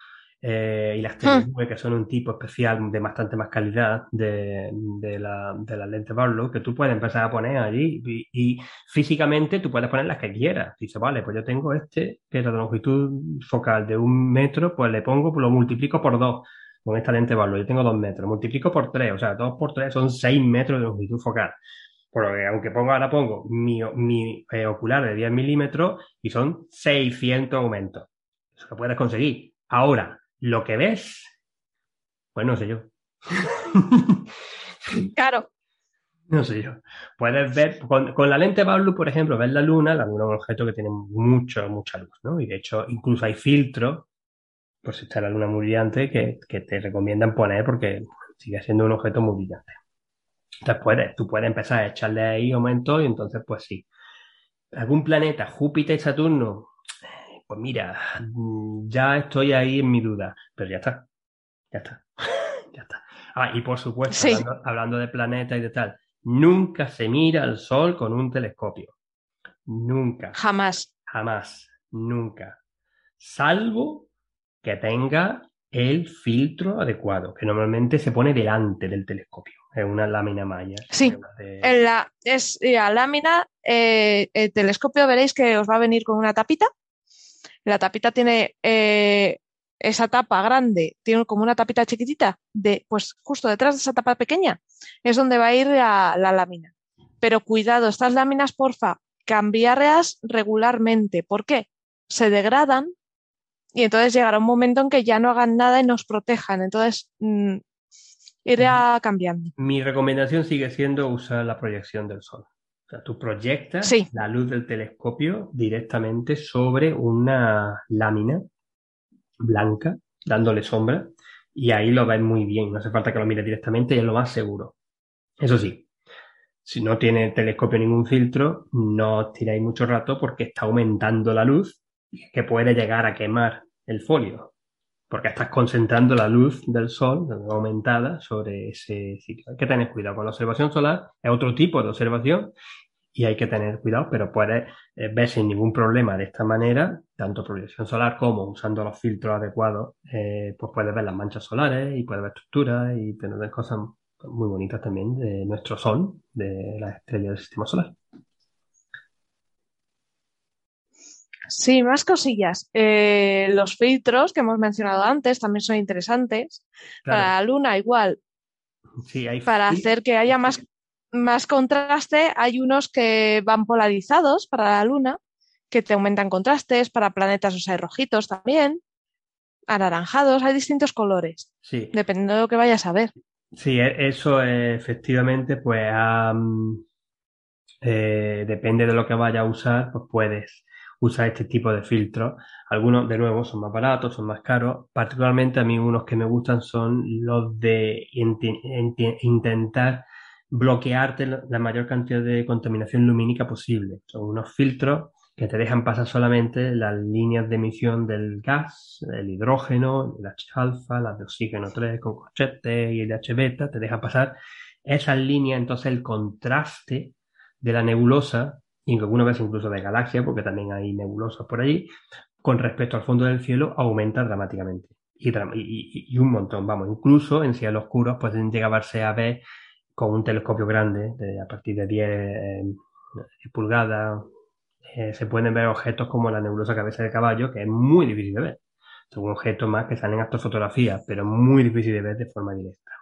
eh, y las TV9, que son un tipo especial de bastante más calidad de, de la, de las lentes Barlow, que tú puedes empezar a poner allí y, y físicamente tú puedes poner las que quieras. Dices, vale, pues yo tengo este, que es de longitud focal de un metro, pues le pongo, pues lo multiplico por dos con esta lente Barlow. Yo tengo dos metros, multiplico por tres, o sea, dos por tres son seis metros de longitud focal. Porque aunque pongo, ahora pongo mi, mi eh, ocular de 10 milímetros y son 600 aumentos. Eso lo puedes conseguir. Ahora, lo que ves, pues no sé yo. Claro, No sé yo. Puedes ver, con, con la lente Barlow, por ejemplo, ves la luna, la luna es un objeto que tiene mucho, mucha luz, ¿no? Y de hecho, incluso hay filtros, por si está la luna muy brillante, que, que te recomiendan poner porque sigue siendo un objeto muy brillante. Entonces puedes, tú puedes empezar a echarle ahí aumento y entonces, pues sí. ¿Algún planeta, Júpiter y Saturno? Pues mira, mm, ya estoy ahí en mi duda, pero ya está. Ya está. ya está. Ah, y por supuesto, Sí. hablando, hablando de planetas y de tal, nunca se mira al Sol con un telescopio. Nunca. jamás. Jamás. Nunca. Salvo que tenga el filtro adecuado, que normalmente se pone delante del telescopio. Es una lámina malla. Sí. De- En la, es la lámina, eh, el telescopio veréis que os va a venir con una tapita. La tapita tiene eh, esa tapa grande, tiene como una tapita chiquitita, de, pues justo detrás de esa tapa pequeña es donde va a ir la, la lámina. Pero cuidado, estas láminas, porfa, cambiarlas regularmente. ¿Por qué? Se degradan y entonces llegará un momento en que ya no hagan nada y nos protejan. Entonces, mm, irá cambiando. Mi recomendación sigue siendo usar la proyección del sol. O sea, tú proyectas Sí. la luz del telescopio directamente sobre una lámina blanca, dándole sombra, y ahí lo ves muy bien. No hace falta que lo mires directamente y es lo más seguro. Eso sí, si no tiene el telescopio ningún filtro, no os tiráis mucho rato porque está aumentando la luz que puede llegar a quemar el folio porque estás concentrando la luz del sol aumentada sobre ese sitio. Hay que tener cuidado con la observación solar, es otro tipo de observación y hay que tener cuidado, pero puedes eh, ver sin ningún problema de esta manera, tanto proyección solar como usando los filtros adecuados, eh, pues puedes ver las manchas solares y puedes ver estructuras y tener cosas muy bonitas también de nuestro sol, de las estrellas del sistema solar. Sí, más cosillas. Eh, los filtros que hemos mencionado antes también son interesantes. Claro. Para la luna, igual. Sí, hay Para hacer que haya más, más contraste, hay unos que van polarizados para la luna, que te aumentan contrastes. Para planetas los hay rojitos también, anaranjados, hay distintos colores, Sí. dependiendo de lo que vayas a ver. Sí, e- eso eh, efectivamente, pues eh, depende de lo que vayas a usar, pues puedes usar este tipo de filtros. Algunos, de nuevo, son más baratos, son más caros. Particularmente a mí unos que me gustan son los de intentar bloquearte la la mayor cantidad de contaminación lumínica posible. Son unos filtros que te dejan pasar solamente las líneas de emisión del gas, el hidrógeno, el H-alfa, las de oxígeno 3 con corchete y el H-beta, te dejan pasar esas líneas, entonces el contraste de la nebulosa, y algunas veces incluso de galaxia, porque también hay nebulosas por allí, con respecto al fondo del cielo, aumenta dramáticamente. Y, un montón, vamos, incluso en cielos oscuros pueden llegarse a ver con un telescopio grande, de, a partir de 10 eh, pulgadas, eh, se pueden ver objetos como la nebulosa cabeza de caballo, que es muy difícil de ver. Son objetos más que salen en astrofotografías, pero muy difícil de ver de forma directa.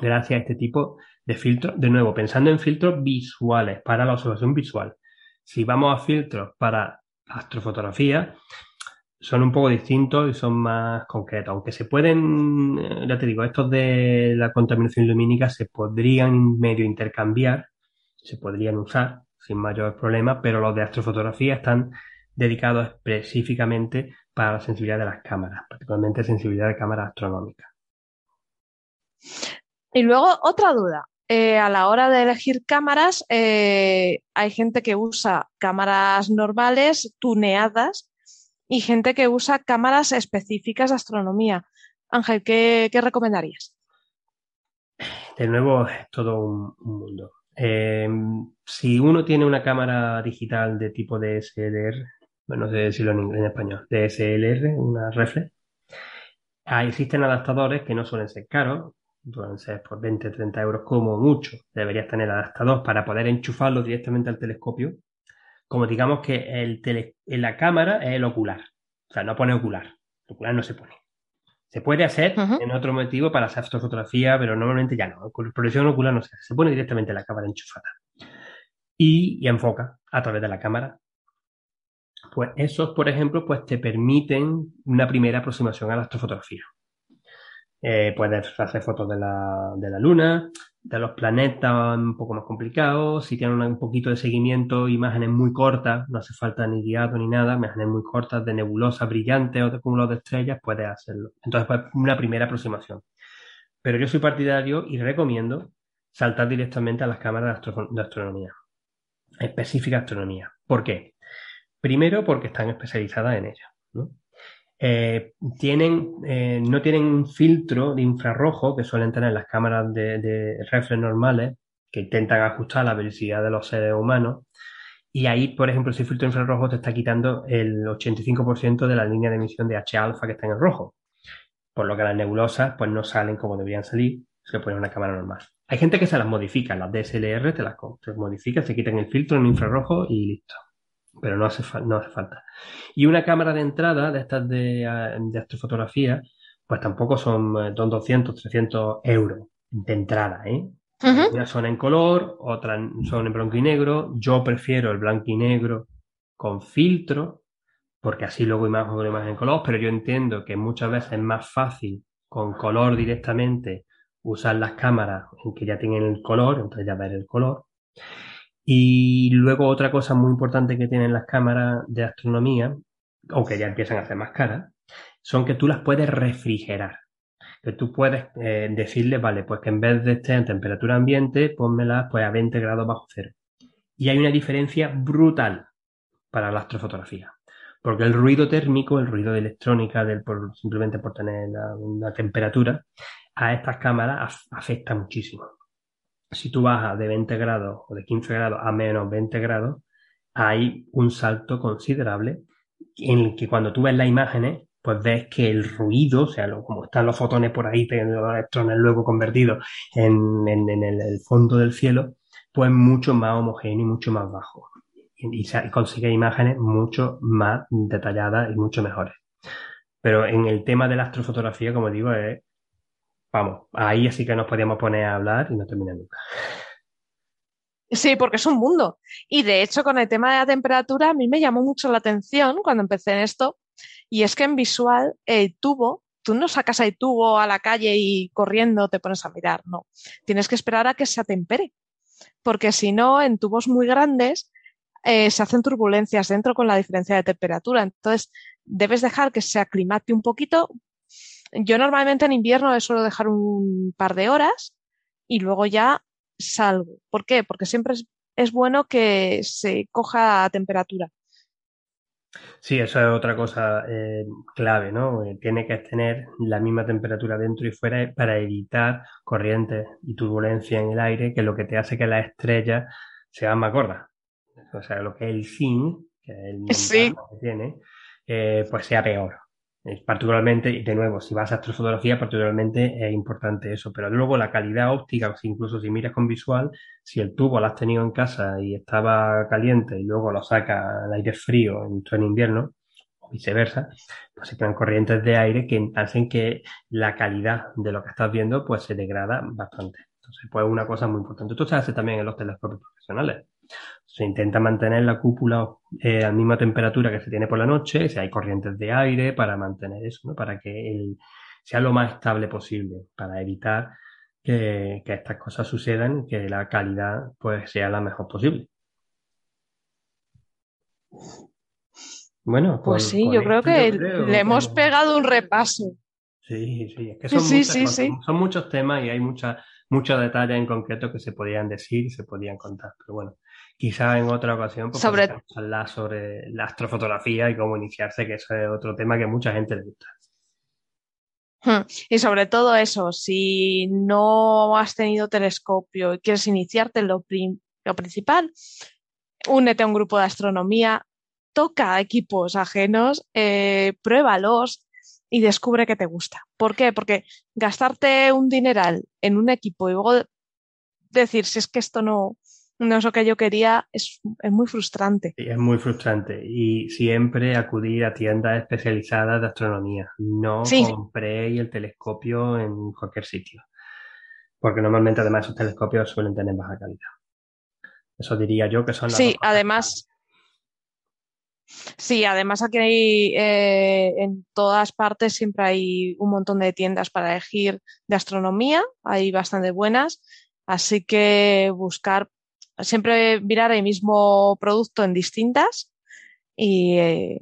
Gracias a este tipo de filtros, de nuevo, pensando en filtros visuales para la observación visual. Si vamos a filtros para astrofotografía, son un poco distintos y son más concretos. Aunque se pueden, eh, ya te digo, estos de la contaminación lumínica se podrían medio intercambiar, se podrían usar sin mayor problema, pero los de astrofotografía están dedicados específicamente para la sensibilidad de las cámaras, particularmente sensibilidad de cámaras astronómicas. Y luego otra duda. Eh, a la hora de elegir cámaras, eh, hay gente que usa cámaras normales, tuneadas, y gente que usa cámaras específicas de astronomía. Ángel, ¿qué, recomendarías? De nuevo, todo un, mundo. Eh, si uno tiene una cámara digital de tipo DSLR, bueno, no sé decirlo en, en español, DSLR, una reflex, ahí existen adaptadores que no suelen ser caros, pueden ser por 20, 30 euros como mucho. Deberías tener adaptador para poder enchufarlo directamente al telescopio. Como digamos que el en la cámara es el ocular. O sea, no pone ocular. El ocular no se pone. Se puede hacer en otro motivo para hacer fotografía, pero normalmente ya no. Con proyección ocular no se hace. Se pone directamente la cámara enchufada. Y, y enfoca a través de la cámara pues esos, por ejemplo, pues te permiten una primera aproximación a la astrofotografía. Eh, puedes hacer fotos de la, de la Luna, de los planetas un poco más complicados. Si tienen un poquito de seguimiento, imágenes muy cortas, no hace falta ni guiado ni nada, imágenes muy cortas de nebulosas brillantes o de cúmulos de estrellas, puedes hacerlo. Entonces, pues una primera aproximación. Pero yo soy partidario y recomiendo saltar directamente a las cámaras de, de astronomía, específica astronomía. ¿Por qué? Primero, porque están especializadas en ello. ¿no? Eh, tienen, eh, no tienen un filtro de infrarrojo que suelen tener las cámaras de, de reflex normales que intentan ajustar la velocidad de los seres humanos. Y ahí, por ejemplo, ese filtro infrarrojo te está quitando el 85% de la línea de emisión de H-alfa que está en el rojo. Por lo que las nebulosas pues no salen como deberían salir, se ponen una cámara normal. Hay gente que se las modifica, las DSLR te las te modifica, se quitan el filtro en infrarrojo y listo pero no hace, no hace falta. Y una cámara de entrada de estas de, astrofotografía, pues tampoco son, 200, eh, 300 euros de entrada, ¿eh? Unas son en color, otras son en blanco y negro. Yo prefiero el blanco y negro con filtro, porque así luego imagen con imagen en color, pero yo entiendo que muchas veces es más fácil con color directamente usar las cámaras en que ya tienen el color, entonces ya ver el color. Y luego otra cosa muy importante que tienen las cámaras de astronomía, aunque ya empiezan a ser más caras, son que tú las puedes refrigerar. Que tú puedes eh, decirle, vale, pues que en vez de estar en temperatura ambiente, pónmelas pues a 20 grados bajo cero. Y hay una diferencia brutal para la astrofotografía. Porque el ruido térmico, el ruido de electrónica, del, por, simplemente por tener una temperatura, a estas cámaras afecta muchísimo si tú bajas de 20 grados o de 15 grados a menos 20 grados, hay un salto considerable en el que cuando tú ves las imágenes, pues ves que el ruido, o sea, como están los fotones por ahí, los electrones luego convertidos en, el, fondo del cielo, pues mucho más homogéneo y mucho más bajo. Y, y consigue imágenes mucho más detalladas y mucho mejores. Pero en el tema de la astrofotografía, como digo, es Vamos, ahí sí que nos podíamos poner a hablar y no termina nunca. Sí, porque es un mundo. Y de hecho, con el tema de la temperatura, a mí me llamó mucho la atención cuando empecé en esto. Y es que en visual, el tubo, tú no sacas el tubo a la calle y corriendo te pones a mirar, no. Tienes que esperar a que se atempere. Porque si no, en tubos muy grandes eh, se hacen turbulencias dentro con la diferencia de temperatura. Entonces, debes dejar que se aclimate un poquito, yo normalmente en invierno suelo dejar un par de horas y luego ya salgo. ¿Por qué? Porque siempre es, bueno que se coja a temperatura. Sí, eso es otra cosa eh, clave, ¿no? Eh, tiene que tener la misma temperatura dentro y fuera para evitar corrientes y turbulencia en el aire, que es lo que te hace que las estrellas sean más gordas. O sea, lo que es el fin, que es el que tiene, eh, pues sea peor particularmente, de nuevo, si vas a astrofotografía, particularmente es importante eso. Pero luego la calidad óptica, incluso si miras con visual, si el tubo lo has tenido en casa y estaba caliente y luego lo saca al aire frío en, en invierno, o viceversa, pues se crean corrientes de aire que hacen que la calidad de lo que estás viendo pues se degrada bastante. Entonces, pues una cosa muy importante. Esto se hace también en los telescopios profesionales. Se intenta mantener la cúpula eh, a la misma temperatura que se tiene por la noche, si hay corrientes de aire para mantener eso, ¿no? para que el, sea lo más estable posible, para evitar que, que estas cosas sucedan y que la calidad pues sea la mejor posible. Bueno, pues sí, yo creo que le hemos pegado un repaso. Sí, sí, es que son, son muchos temas y hay muchas muchos detalles en concreto que se podían decir y se podían contar. Pero bueno, quizá en otra ocasión pues, sobre... hablar sobre la astrofotografía y cómo iniciarse, que es otro tema que mucha gente le gusta. Hmm. Y sobre todo eso, si no has tenido telescopio y quieres iniciarte lo, lo principal, únete a un grupo de astronomía, toca equipos ajenos, eh, pruébalos y descubre que te gusta. ¿Por qué? Porque gastarte un dineral en un equipo y luego decir si es que esto no, no es lo que yo quería, es, muy frustrante. es muy frustrante. Y siempre acudir a tiendas especializadas de astronomía. No compréis el telescopio en cualquier sitio. Porque normalmente además esos telescopios suelen tener baja calidad. Eso diría yo que son las Sí, además, Sí, además aquí hay, eh, en todas partes siempre hay un montón de tiendas para elegir de astronomía, hay bastante buenas, así que buscar, siempre mirar el mismo producto en distintas y, eh,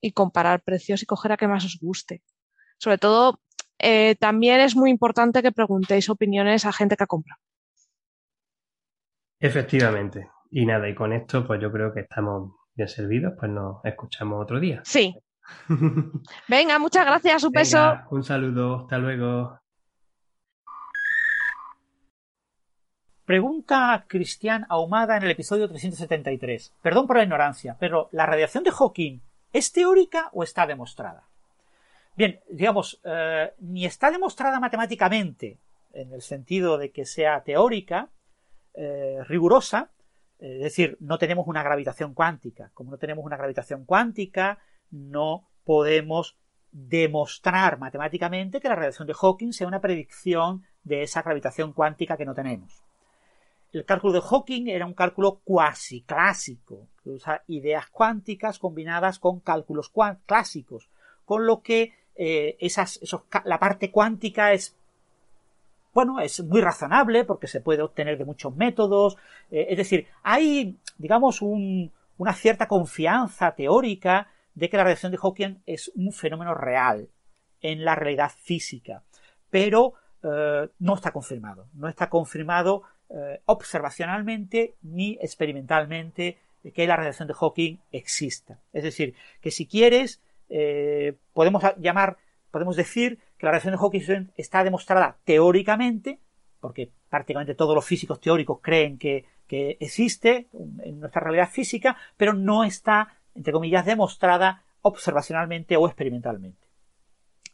y comparar precios y coger a que más os guste. Sobre todo, eh, también es muy importante que preguntéis opiniones a gente que ha comprado. Efectivamente. Y nada, y con esto pues yo creo que estamos bien servidos, pues nos escuchamos otro día. Sí. Venga, muchas gracias, un beso. Un saludo, hasta luego. Pregunta Cristian Ahumada en el episodio 373. Perdón por la ignorancia, pero ¿la radiación de Hawking es teórica o está demostrada? Bien, digamos, eh, ni está demostrada matemáticamente, en el sentido de que sea teórica, eh, rigurosa, es decir, no tenemos una gravitación cuántica. Como no tenemos una gravitación cuántica, no podemos demostrar matemáticamente que la radiación de Hawking sea una predicción de esa gravitación cuántica que no tenemos. El cálculo de Hawking era un cálculo cuasi clásico, que usa ideas cuánticas combinadas con cálculos clásicos, con lo que eh, la parte cuántica es bueno, es muy razonable porque se puede obtener de muchos métodos. Eh, es decir, hay, digamos, una cierta confianza teórica de que la radiación de Hawking es un fenómeno real en la realidad física, pero eh, no está confirmado. No está confirmado eh, observacionalmente ni experimentalmente que la radiación de Hawking exista. Es decir, que si quieres, podemos llamar, podemos decir que la radiación de Hawking está demostrada teóricamente, porque prácticamente todos los físicos teóricos creen que, existe en nuestra realidad física, pero no está, entre comillas, demostrada observacionalmente o experimentalmente.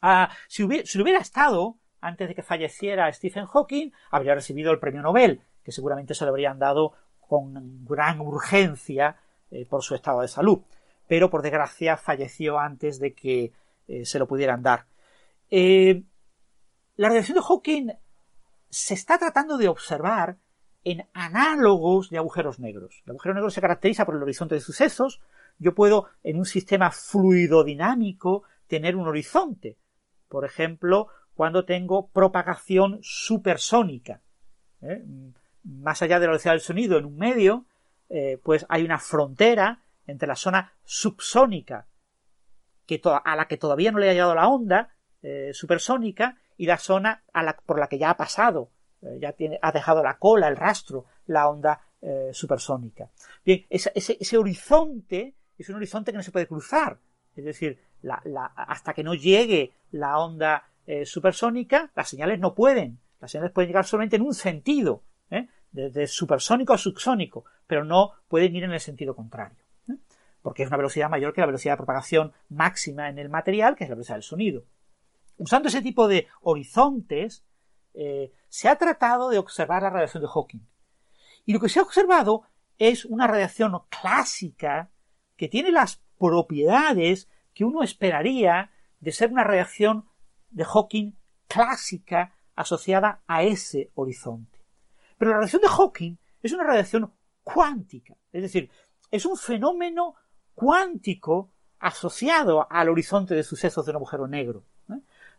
Ah, si, hubiera, estado, antes de que falleciera Stephen Hawking, habría recibido el premio Nobel, que seguramente se lo habrían dado con gran urgencia eh, por su estado de salud. Pero por desgracia falleció antes de que eh, se lo pudieran dar. Eh, la radiación de Hawking se está tratando de observar en análogos de agujeros negros. El agujero negro se caracteriza por el horizonte de sucesos. Yo puedo, en un sistema fluidodinámico, tener un horizonte. Por ejemplo, cuando tengo propagación supersónica. Más allá de la velocidad del sonido, en un medio, eh, pues hay una frontera entre la zona subsónica, que a la que todavía no le ha llegado la onda, eh, supersónica y la zona por la que ya ha pasado, eh, ya ha dejado la cola, el rastro, la onda eh, supersónica. Bien, ese, horizonte es un horizonte que no se puede cruzar, es decir, hasta que no llegue la onda supersónica, las señales no pueden, las señales pueden llegar solamente en un sentido, desde supersónico a subsónico, pero no pueden ir en el sentido contrario porque es una velocidad mayor que la velocidad de propagación máxima en el material, que es la velocidad del sonido. Usando ese tipo de horizontes, eh, se ha tratado de observar la radiación de Hawking. Y lo que se ha observado es una radiación clásica que tiene las propiedades que uno esperaría de ser una radiación de Hawking clásica asociada a ese horizonte. Pero la radiación de Hawking es una radiación cuántica. Es decir, es un fenómeno cuántico asociado al horizonte de sucesos de un agujero negro.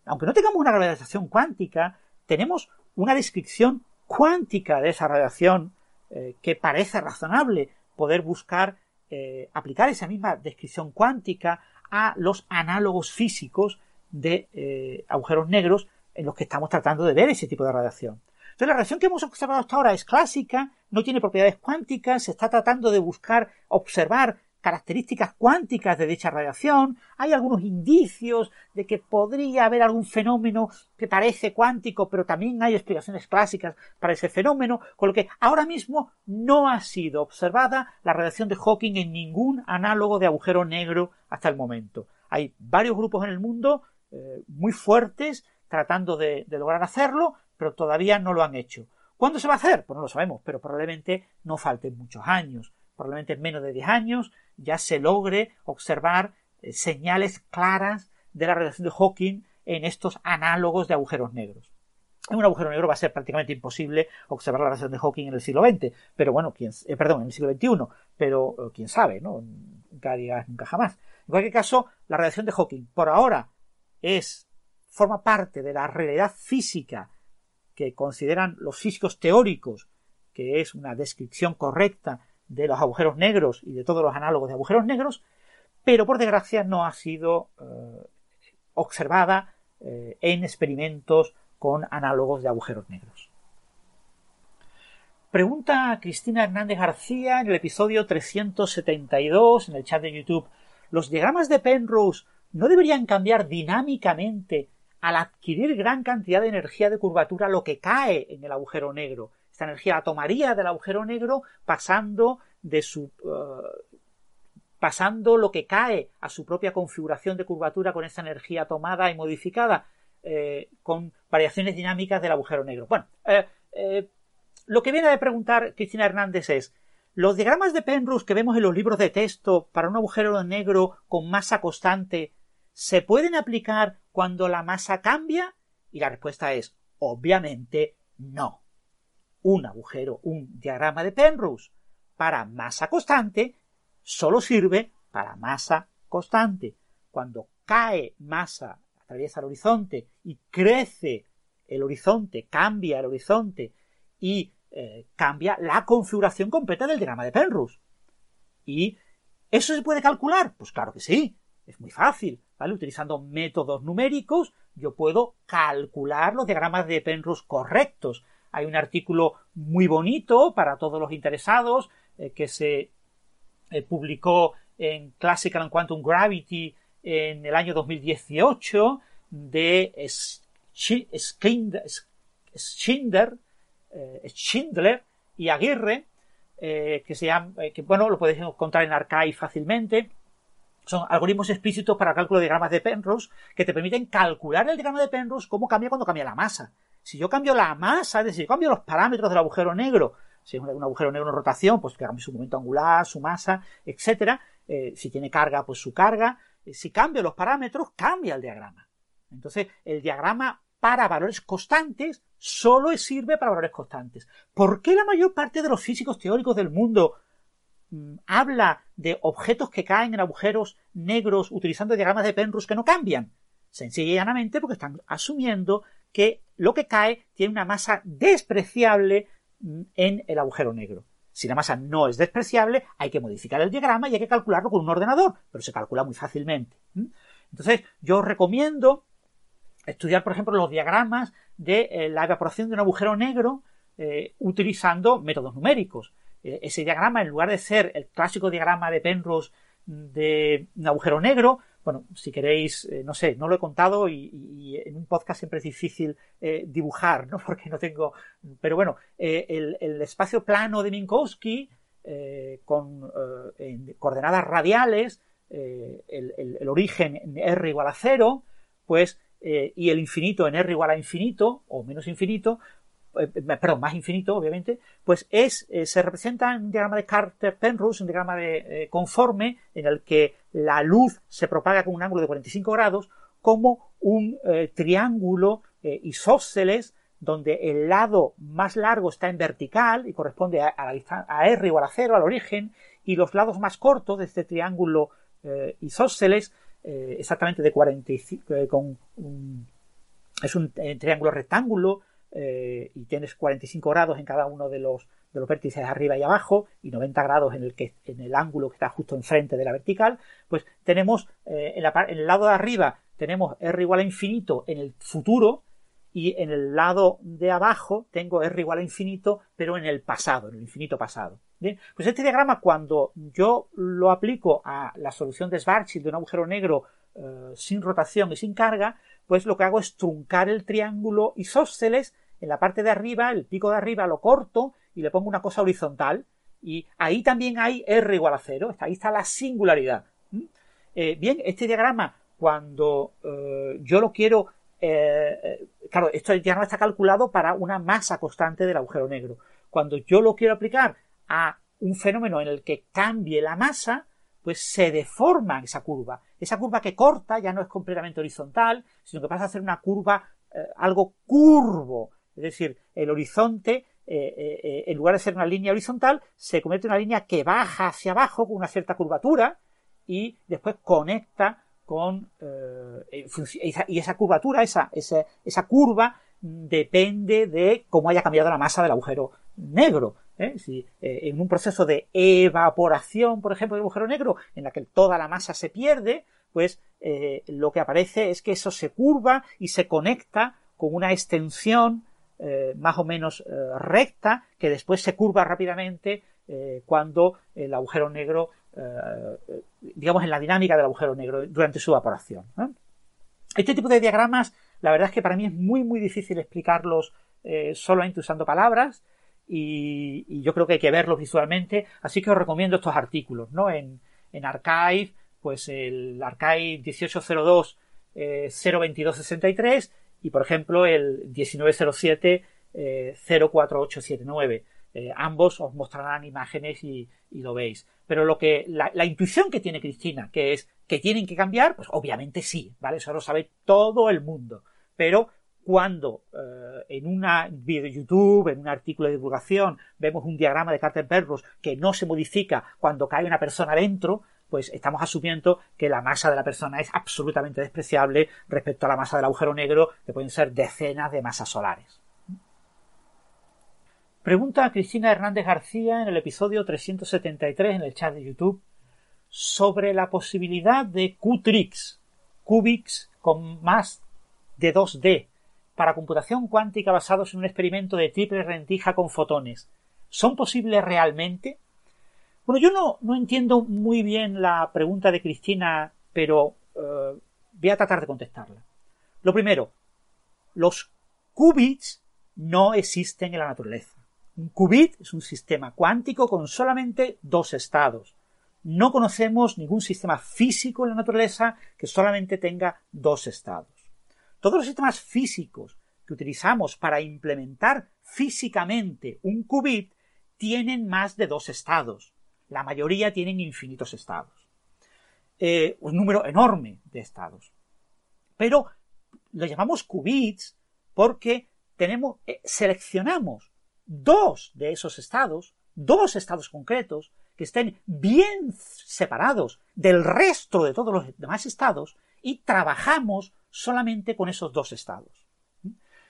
Aunque no tengamos una radiación cuántica, tenemos una descripción cuántica de esa radiación eh, que parece razonable poder buscar eh, aplicar esa misma descripción cuántica a los análogos físicos de eh, agujeros negros en los que estamos tratando de ver ese tipo de radiación. Entonces la radiación que hemos observado hasta ahora es clásica, no tiene propiedades cuánticas, se está tratando de buscar observar características cuánticas de dicha radiación, hay algunos indicios de que podría haber algún fenómeno que parece cuántico, pero también hay explicaciones clásicas para ese fenómeno, con lo que ahora mismo no ha sido observada la radiación de Hawking en ningún análogo de agujero negro hasta el momento. Hay varios grupos en el mundo eh, muy fuertes tratando de lograr hacerlo, pero todavía no lo han hecho. ¿Cuándo se va a hacer? Pues no lo sabemos, pero probablemente no falten muchos años probablemente en menos de 10 años, ya se logre observar eh, señales claras de la radiación de Hawking en estos análogos de agujeros negros. En un agujero negro va a ser prácticamente imposible observar la radiación de Hawking en el siglo XX, pero bueno, eh, perdón, en el siglo XXI, pero eh, quién sabe, ¿no? Nunca digas nunca jamás. En cualquier caso, la radiación de Hawking por ahora es, forma parte de la realidad física que consideran los físicos teóricos, que es una descripción correcta de los agujeros negros y de todos los análogos de agujeros negros, pero por desgracia no ha sido eh, observada eh, en experimentos con análogos de agujeros negros. Pregunta Cristina Hernández García en el episodio 372 en el chat de YouTube. ¿Los diagramas de Penrose no deberían cambiar dinámicamente al adquirir gran cantidad de energía de curvatura lo que cae en el agujero negro? Esta energía la tomaría del agujero negro pasando de su eh, pasando lo que cae a su propia configuración de curvatura con esa energía tomada y modificada eh, con variaciones dinámicas del agujero negro. Bueno, eh, lo que viene a preguntar Cristina Hernández es los diagramas de Penrose que vemos en los libros de texto para un agujero negro con masa constante ¿se pueden aplicar cuando la masa cambia? Y la respuesta es obviamente no un agujero, un diagrama de Penrose para masa constante, solo sirve para masa constante. Cuando cae masa, atraviesa el horizonte y crece el horizonte, cambia el horizonte y eh, cambia la configuración completa del diagrama de Penrose. ¿Y eso se puede calcular? Pues claro que sí, es muy fácil. Utilizando métodos numéricos, yo puedo calcular los diagramas de Penrose correctos. Hay un artículo muy bonito para todos los interesados eh, que se eh, publicó en Classical and Quantum Gravity en el año 2018 de Schindler, eh, Schindler y Aguirre, que se llama, bueno, lo podéis encontrar en Archive fácilmente. Son algoritmos explícitos para el cálculo de diagramas de Penrose que te permiten calcular el diagrama de Penrose cómo cambia cuando cambia la masa. Si yo cambio la masa, es decir, cambio los parámetros del agujero negro, si es un agujero negro en rotación, pues que cambie su momento angular, su masa, etcétera. Eh, si tiene carga, pues su carga. Eh, si cambio los parámetros, cambia el diagrama. Entonces, el diagrama para valores constantes solo sirve para valores constantes. ¿Por qué la mayor parte de los físicos teóricos del mundo mm, habla de objetos que caen en agujeros negros utilizando diagramas de Penrose que no cambian? Sencillamente y llanamente porque están asumiendo que lo que cae tiene una masa despreciable en el agujero negro. Si la masa no es despreciable, hay que modificar el diagrama y hay que calcularlo con un ordenador, pero se calcula muy fácilmente. Entonces, yo os recomiendo estudiar, por ejemplo, los diagramas de eh, la evaporación de un agujero negro eh, utilizando métodos numéricos. Eh, ese diagrama, en lugar de ser el clásico diagrama de Penrose de un agujero negro, bueno, si queréis, eh, no sé, no lo he contado y, en un podcast siempre es difícil eh, dibujar, ¿no? Porque no tengo, pero bueno, el, espacio plano de Minkowski con coordenadas radiales, el, origen en R igual a cero, pues, y el infinito en R igual a infinito o menos infinito, perdón, más infinito, obviamente, pues es, eh, se representa en un diagrama de Carter-Penrose, un diagrama de, eh, conforme, en el que la luz se propaga con un ángulo de 45 grados, como un triángulo isósceles donde el lado más largo está en vertical y corresponde a, la a R igual a cero, al origen, y los lados más cortos de este triángulo eh, isósceles, eh, exactamente de 45, eh, con es un triángulo rectángulo y tienes 45 grados en cada uno de los, de los vértices arriba y abajo y 90 grados en el, que, en el ángulo que está justo enfrente de la vertical, pues tenemos en, la, en el lado de arriba tenemos R igual a infinito en el futuro y en el lado de abajo tengo R igual a infinito, pero en el pasado, en el infinito pasado. Bien, pues este diagrama cuando yo lo aplico a la solución de Schwarzschild de un agujero negro eh, sin rotación y sin carga, pues lo que hago es truncar el triángulo isósceles en la parte de arriba, el pico de arriba lo corto y le pongo una cosa horizontal y ahí también hay R igual a cero, ahí está la singularidad. ¿Mm? Eh, bien, este diagrama cuando eh, yo lo quiero eh, claro, esto ya no está calculado para una masa constante del agujero negro. Cuando yo lo quiero aplicar a un fenómeno en el que cambie la masa, pues se deforma esa curva. Esa curva que corta ya no es completamente horizontal, sino que pasa a ser una curva eh, algo curvo. Es decir, el horizonte, eh, en lugar de ser una línea horizontal, se convierte en una línea que baja hacia abajo con una cierta curvatura y después conecta con eh, y esa curvatura, esa, esa, curva depende de cómo haya cambiado la masa del agujero negro. ¿eh? Si eh, en un proceso de evaporación, por ejemplo, del agujero negro, en la que toda la masa se pierde, pues lo que aparece es que eso se curva y se conecta con una extensión más o menos recta que después se curva rápidamente cuando el agujero negro eh, digamos, en la dinámica del agujero negro durante su evaporación. Este tipo de diagramas, la verdad es que para mí es muy, muy difícil explicarlos eh, solamente usando palabras y, yo creo que hay que verlos visualmente, así que os recomiendo estos artículos, ¿no? En, en Archive, pues el Archive 1802 02263 y, por ejemplo, el 1907 04879. Eh, ambos os mostrarán imágenes y, lo veis. Pero lo que, la, intuición que tiene Cristina, que es que tienen que cambiar, pues obviamente sí, ¿vale? Eso lo sabe todo el mundo. Pero cuando eh, en una video de YouTube, en un artículo de divulgación, vemos un diagrama de Carter Perros que no se modifica cuando cae una persona dentro, pues estamos asumiendo que la masa de la persona es absolutamente despreciable respecto a la masa del agujero negro, que pueden ser decenas de masas solares. Pregunta a Cristina Hernández García en el episodio 373 en el chat de YouTube sobre la posibilidad de Qtrix, qubits con más de 2D, para computación cuántica basados en un experimento de triple rendija con fotones. ¿Son posibles realmente? Bueno, yo no, no entiendo muy bien la pregunta de Cristina, pero eh, voy a tratar de contestarla. Lo primero, los qubits no existen en la naturaleza. Un qubit es un sistema cuántico con solamente dos estados. No conocemos ningún sistema físico en la naturaleza que solamente tenga dos estados. Todos los sistemas físicos que utilizamos para implementar físicamente un qubit tienen más de dos estados. La mayoría tienen infinitos estados. Eh, un número enorme de estados. Pero lo llamamos qubits porque tenemos, eh, seleccionamos dos de esos estados, dos estados concretos, que estén bien separados del resto de todos los demás estados y trabajamos solamente con esos dos estados.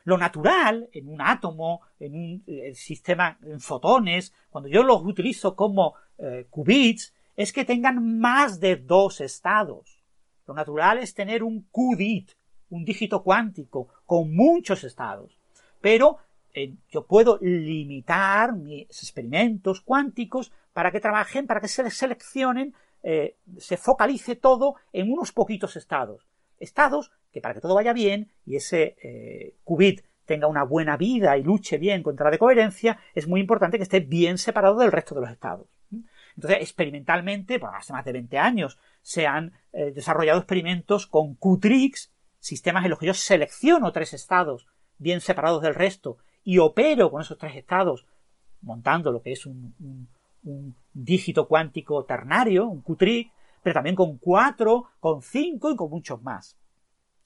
Lo natural en un átomo, en un eh, sistema en fotones, cuando yo los utilizo como eh, qubits, es que tengan más de dos estados. Lo natural es tener un qubit, un dígito cuántico, con muchos estados. Pero eh, yo puedo limitar mis experimentos cuánticos para que trabajen, para que se seleccionen, eh, se focalice todo en unos poquitos estados. Estados que para que todo vaya bien y ese eh, qubit tenga una buena vida y luche bien contra la decoherencia, es muy importante que esté bien separado del resto de los estados. Entonces, experimentalmente, hace más de 20 años, se han desarrollado experimentos con Qtrix, sistemas en los que yo selecciono tres estados bien separados del resto y opero con esos tres estados, montando lo que es un, dígito cuántico ternario, un Qtrig, pero también con cuatro, con cinco y con muchos más.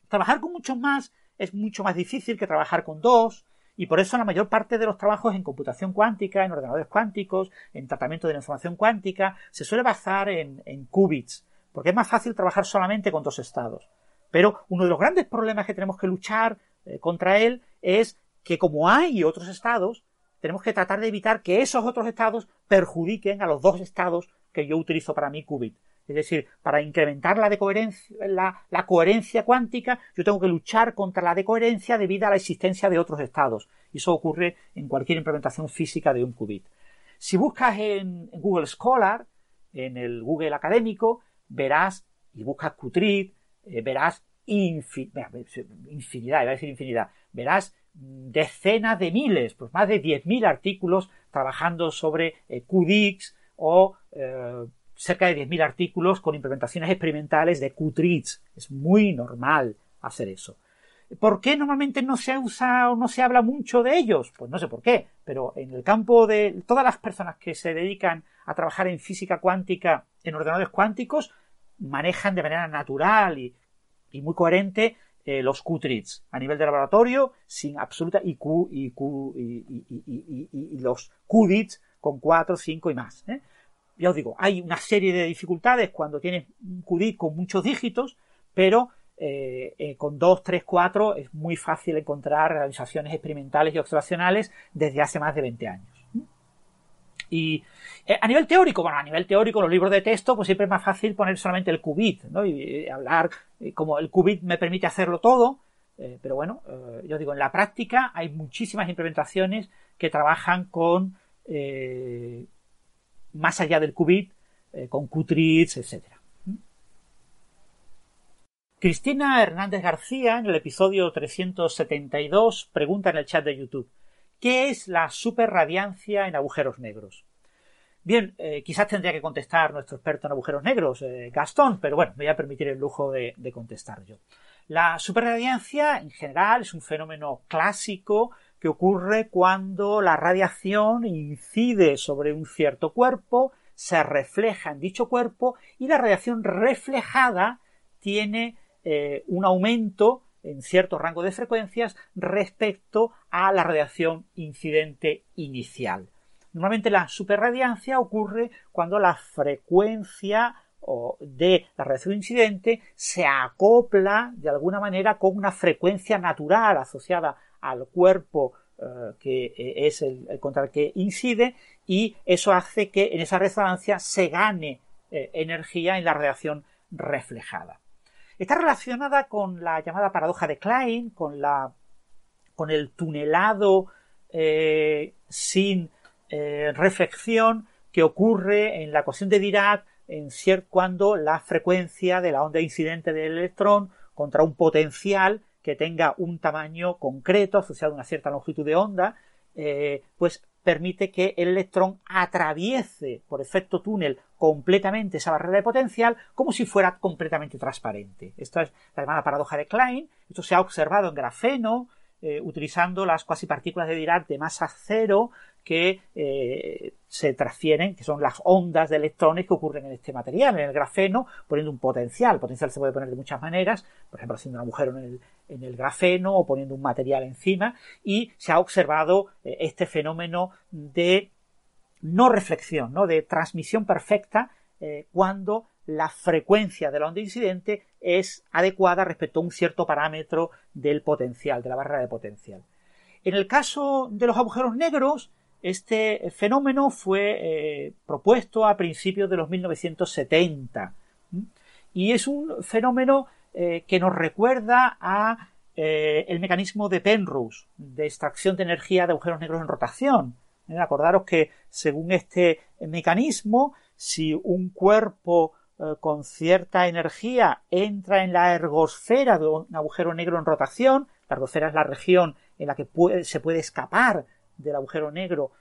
Trabajar con muchos más es mucho más difícil que trabajar con dos, Y por eso la mayor parte de los trabajos en computación cuántica, en ordenadores cuánticos, en tratamiento de la información cuántica, se suele basar en, qubits, porque es más fácil trabajar solamente con dos estados. Pero uno de los grandes problemas que tenemos que luchar eh, contra él es que como hay otros estados, tenemos que tratar de evitar que esos otros estados perjudiquen a los dos estados que yo utilizo para mi qubit. Es decir, para incrementar la, coherencia cuántica, yo tengo que luchar contra la decoherencia debido a la existencia de otros estados. Y eso ocurre en cualquier implementación física de un qubit. Si buscas en Google Scholar, en el Google académico, verás, y buscas Qtrit, eh, verás infinidad, iba a decir infinidad, verás decenas de miles, pues más de 10.000 artículos trabajando sobre eh, o eh, cerca de 10.000 artículos con implementaciones experimentales de Qtrits. Es muy normal hacer eso. ¿Por qué normalmente no se usa o no se habla mucho de ellos? Pues no sé por qué, pero en el campo de todas las personas que se dedican a trabajar en física cuántica en ordenadores cuánticos manejan de manera natural y, muy coherente eh, los Qtrits a nivel de laboratorio sin absoluta y, y, y, y los QDITs con 4, 5 y más. ¿eh? Ya os digo, hay una serie de dificultades cuando tienes un QDIC con muchos dígitos, pero eh, eh, con 2, 3, 4 es muy fácil encontrar realizaciones experimentales y observacionales desde hace más de 20 años. Y eh, a nivel teórico, bueno, a nivel teórico, los libros de texto, pues siempre es más fácil poner solamente el qubit, ¿no? Y, hablar como el qubit me permite hacerlo todo, pero bueno, yo digo, en la práctica hay muchísimas implementaciones que trabajan con más allá del qubit, eh, con Qtrits, etc. Cristina Hernández García, en el episodio 372, pregunta en el chat de YouTube, ¿qué es la superradiancia en agujeros negros? Bien, eh, quizás tendría que contestar nuestro experto en agujeros negros, eh, Gastón, pero bueno, me voy a permitir el lujo de, de contestar yo. La superradiancia, en general, es un fenómeno clásico que ocurre cuando la radiación incide sobre un cierto cuerpo, se refleja en dicho cuerpo y la radiación reflejada tiene eh, un aumento en cierto rango de frecuencias respecto a la radiación incidente inicial. Normalmente la superradiancia ocurre cuando la frecuencia de la radiación incidente se acopla de alguna manera con una frecuencia natural asociada al cuerpo eh, que eh, es el, contra el que incide y eso hace que en esa resonancia se gane eh, energía en la radiación reflejada. Está relacionada con la llamada paradoja de Klein, con, la, con el tunelado sin reflexión que ocurre en la ecuación de Dirac en cuando la frecuencia de la onda incidente del electrón contra un potencial que tenga un tamaño concreto asociado a una cierta longitud de onda, eh, pues permite que el electrón atraviese por efecto túnel completamente esa barrera de potencial como si fuera completamente transparente. Esta es la llamada paradoja de Klein. Esto se ha observado en grafeno, eh, utilizando las cuasipartículas de Dirac de masa cero que eh, se transfieren, que son las ondas de electrones que ocurren en este material, en el grafeno, poniendo un potencial. El potencial se puede poner de muchas maneras, por ejemplo, haciendo un agujero en el, grafeno o poniendo un material encima, y se ha observado eh, este fenómeno de no reflexión, ¿no? de transmisión perfecta cuando la frecuencia de la onda incidente es adecuada respecto a un cierto parámetro del potencial, de la barrera de potencial. En el caso de los agujeros negros, este fenómeno fue eh, propuesto a principios de los 1970 y es un fenómeno eh, que nos recuerda a eh, el mecanismo de Penrose de extracción de energía de agujeros negros en rotación. Acordaros que según este mecanismo, si un cuerpo eh, con cierta energía entra en la ergosfera de un agujero negro en rotación, la ergosfera es la región en la que se puede escapar del agujero negro,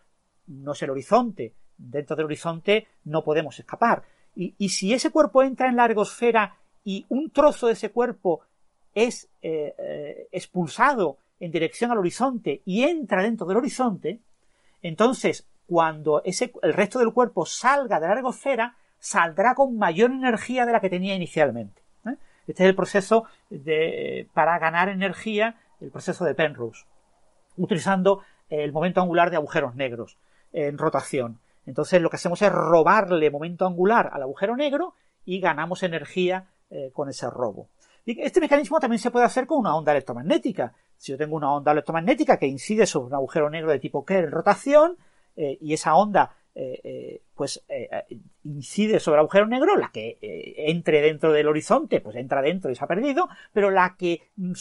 no es el horizonte, dentro del horizonte no podemos escapar. Y, si ese cuerpo entra en la ergosfera y un trozo de ese cuerpo es eh, eh, expulsado en dirección al horizonte y entra dentro del horizonte, entonces cuando ese, el resto del cuerpo salga de la ergosfera, saldrá con mayor energía de la que tenía inicialmente. ¿eh? Este es el proceso de, para ganar energía, el proceso de Penrose. utilizando el momento angular de agujeros negros en rotación. Entonces lo que hacemos es robarle momento angular al agujero negro y ganamos energía eh, con ese robo. Este mecanismo también se puede hacer con una onda electromagnética. Si yo tengo una onda electromagnética que incide sobre un agujero negro de tipo Kerr en rotación eh, y esa onda pues incide sobre agujero negro, la que entre dentro del horizonte, pues entra dentro y se ha perdido, pero la que mm,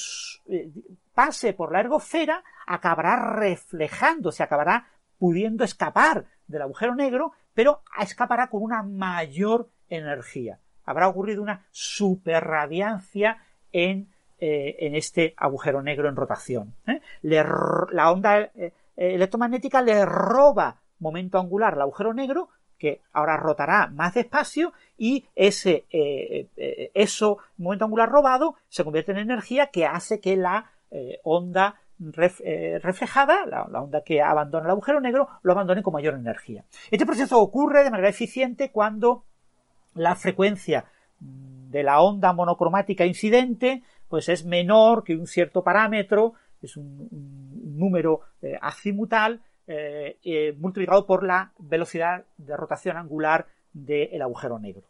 pase por la ergosfera acabará reflejando, se acabará pudiendo escapar del agujero negro, pero escapará con una mayor energía. Habrá ocurrido una superradiancia en, eh, en este agujero negro en rotación. ¿eh? la onda eh, electromagnética le roba momento angular al agujero negro, que ahora rotará más despacio, y ese eso, momento angular robado, se convierte en energía que hace que la onda eh, reflejada, la, onda que abandona el agujero negro, lo abandone con mayor energía. Este proceso ocurre de manera eficiente cuando la frecuencia de la onda monocromática incidente pues es menor que un cierto parámetro, es un, número eh, azimutal eh, multiplicado por la velocidad de rotación angular del agujero negro.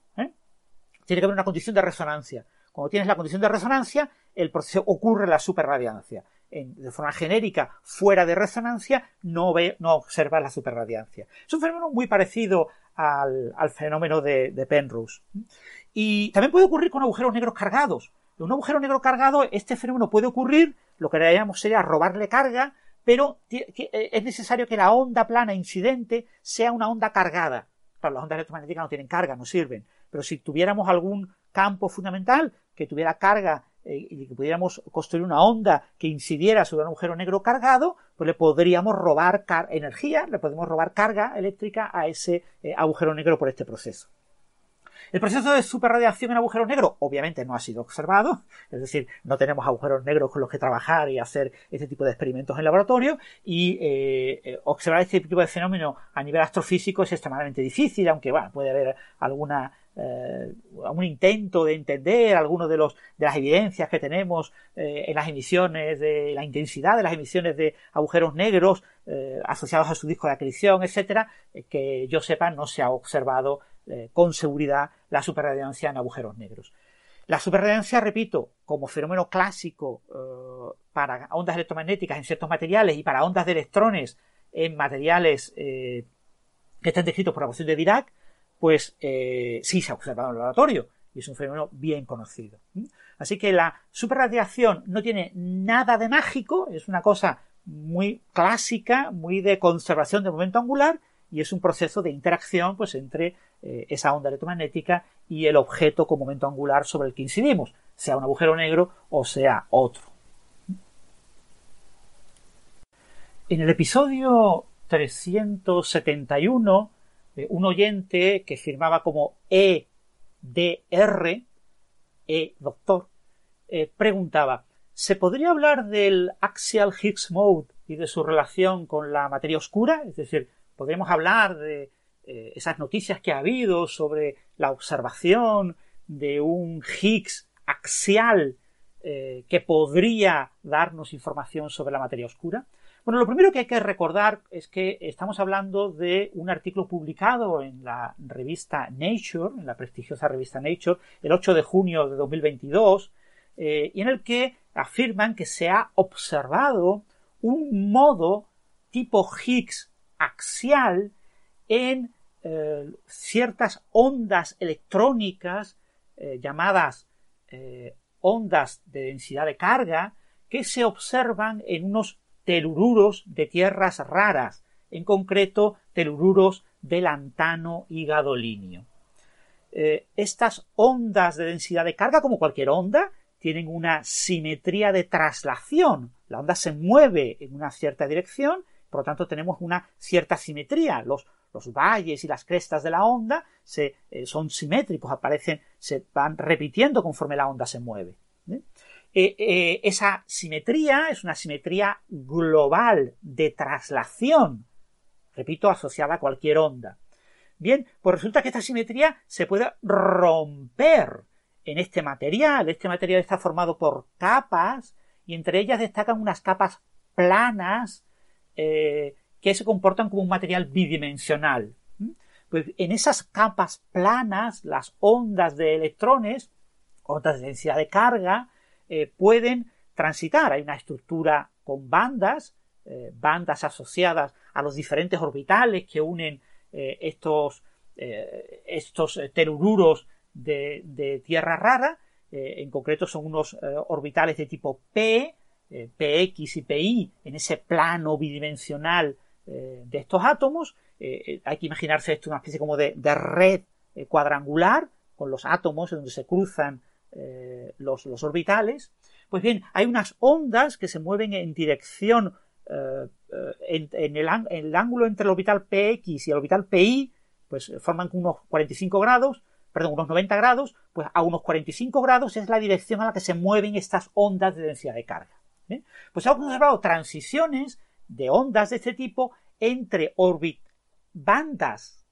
Tiene que haber una condición de resonancia. Cuando tienes la condición de resonancia, el proceso ocurre la superradiancia de forma genérica fuera de resonancia, no, ve, no observa la superradiancia. Es un fenómeno muy parecido al, fenómeno de, Penrose. Y también puede ocurrir con agujeros negros cargados. En un agujero negro cargado, este fenómeno puede ocurrir, lo que llamamos sería robarle carga, pero eh, es necesario que la onda plana incidente sea una onda cargada. Claro, las ondas electromagnéticas no tienen carga, no sirven. Pero si tuviéramos algún campo fundamental que tuviera carga eh, y que pudiéramos construir una onda que incidiera sobre un agujero negro cargado, pues le podríamos robar energía, le podemos robar carga eléctrica a ese eh, agujero negro por este proceso. El proceso de superradiación en agujeros negros obviamente no ha sido observado, es decir, no tenemos agujeros negros con los que trabajar y hacer este tipo de experimentos en laboratorio y eh, observar este tipo de fenómeno a nivel astrofísico es extremadamente difícil, aunque bueno, puede haber alguna eh, intento de entender algunas de, los, de las evidencias que tenemos eh, en las emisiones de la intensidad de las emisiones de agujeros negros eh, asociados a su disco de acreción, etcétera, que yo sepa no se ha observado con seguridad la superradiancia en agujeros negros. La superradiancia, repito, como fenómeno clásico para ondas electromagnéticas en ciertos materiales y para ondas de electrones en materiales que están descritos por la ecuación de Dirac, pues eh, sí se ha observado en el laboratorio y es un fenómeno bien conocido. Así que la superradiación no tiene nada de mágico, es una cosa muy clásica, muy de conservación de momento angular y es un proceso de interacción pues entre eh, esa onda electromagnética y el objeto con momento angular sobre el que incidimos, sea un agujero negro o sea otro. En el episodio 371 eh, un oyente que firmaba como EDR, E doctor, eh, preguntaba, ¿se podría hablar del axial Higgs mode y de su relación con la materia oscura? Es decir, ¿podríamos hablar de eh, esas noticias que ha habido sobre la observación de un Higgs axial que podría darnos información sobre la materia oscura? Bueno, lo primero que hay que recordar es que estamos hablando de un artículo publicado en la revista Nature, en la prestigiosa revista Nature, el 8 de junio de 2022, eh, y en el que afirman que se ha observado un modo tipo Higgs axial en eh, ciertas ondas electrónicas eh, llamadas ondas de densidad de carga que se observan en unos telururos de tierras raras, en concreto telururos de lantano y gadolinio. Eh, estas ondas de densidad de carga, como cualquier onda, tienen una simetría de traslación. La onda se mueve en una cierta dirección, por lo tanto tenemos una cierta simetría. Los, valles y las crestas de la onda se, eh, son simétricos, aparecen, se van repitiendo conforme la onda se mueve. Eh, eh, esa simetría es una simetría global de traslación, repito, asociada a cualquier onda. Bien, pues resulta que esta simetría se puede romper en este material. Este material está formado por capas y entre ellas destacan unas capas planas eh, que se comportan como un material bidimensional. Pues en esas capas planas, las ondas de electrones, ondas de densidad de carga, eh, pueden transitar. Hay una estructura con bandas, eh, bandas asociadas a los diferentes orbitales que unen estos, estos telururos de, tierra rara. en concreto son unos orbitales de tipo P, PX y PI en ese plano bidimensional eh, de estos átomos. Eh, eh, hay que imaginarse esto una especie como de, red cuadrangular con los átomos donde se cruzan los, los, orbitales. Pues bien, hay unas ondas que se mueven en dirección en, el, el, ángulo entre el orbital PX y el orbital PI, pues forman unos 45 grados, perdón, unos 90 grados, pues a unos 45 grados es la dirección a la que se mueven estas ondas de densidad de carga. Pues hemos observado transiciones de ondas de este tipo entre orbit bandas,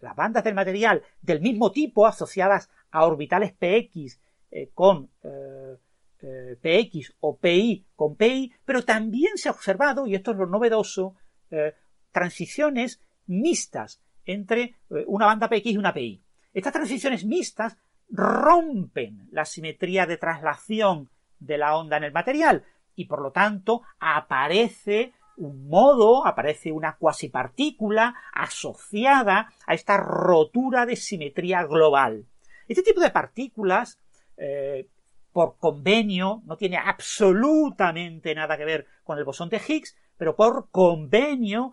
las bandas del material del mismo tipo asociadas a orbitales px eh, con eh, eh, px o pi con pi, pero también se ha observado, y esto es lo novedoso, transiciones mixtas entre una banda px y una pi. Estas transiciones mixtas rompen la simetría de traslación de la onda en el material y por lo tanto aparece un modo, aparece una cuasipartícula asociada a esta rotura de simetría global. Este tipo de partículas, eh, por convenio, no tiene absolutamente nada que ver con el bosón de Higgs, pero por convenio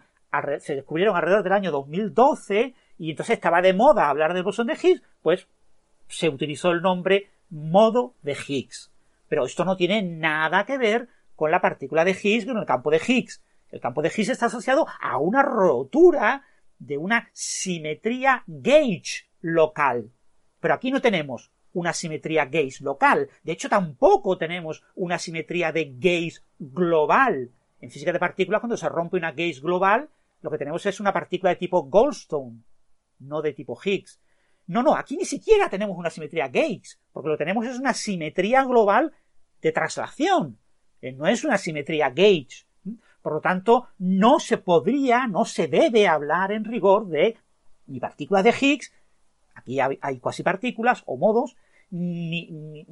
se descubrieron alrededor del año 2012 y entonces estaba de moda hablar del bosón de Higgs, pues se utilizó el nombre modo de Higgs. Pero esto no tiene nada que ver con la partícula de Higgs, con el campo de Higgs. El campo de Higgs está asociado a una rotura de una simetría gauge local. Pero aquí no tenemos una simetría gauge local. De hecho, tampoco tenemos una simetría de gauge global. En física de partículas, cuando se rompe una gauge global, lo que tenemos es una partícula de tipo Goldstone, no de tipo Higgs. No, no, aquí ni siquiera tenemos una simetría gauge, porque lo que tenemos es una simetría global de traslación. No es una simetría gauge. Por lo tanto, no se podría, no se debe hablar en rigor de ni partículas de Higgs, aquí hay, cuasi partículas o modos, ni,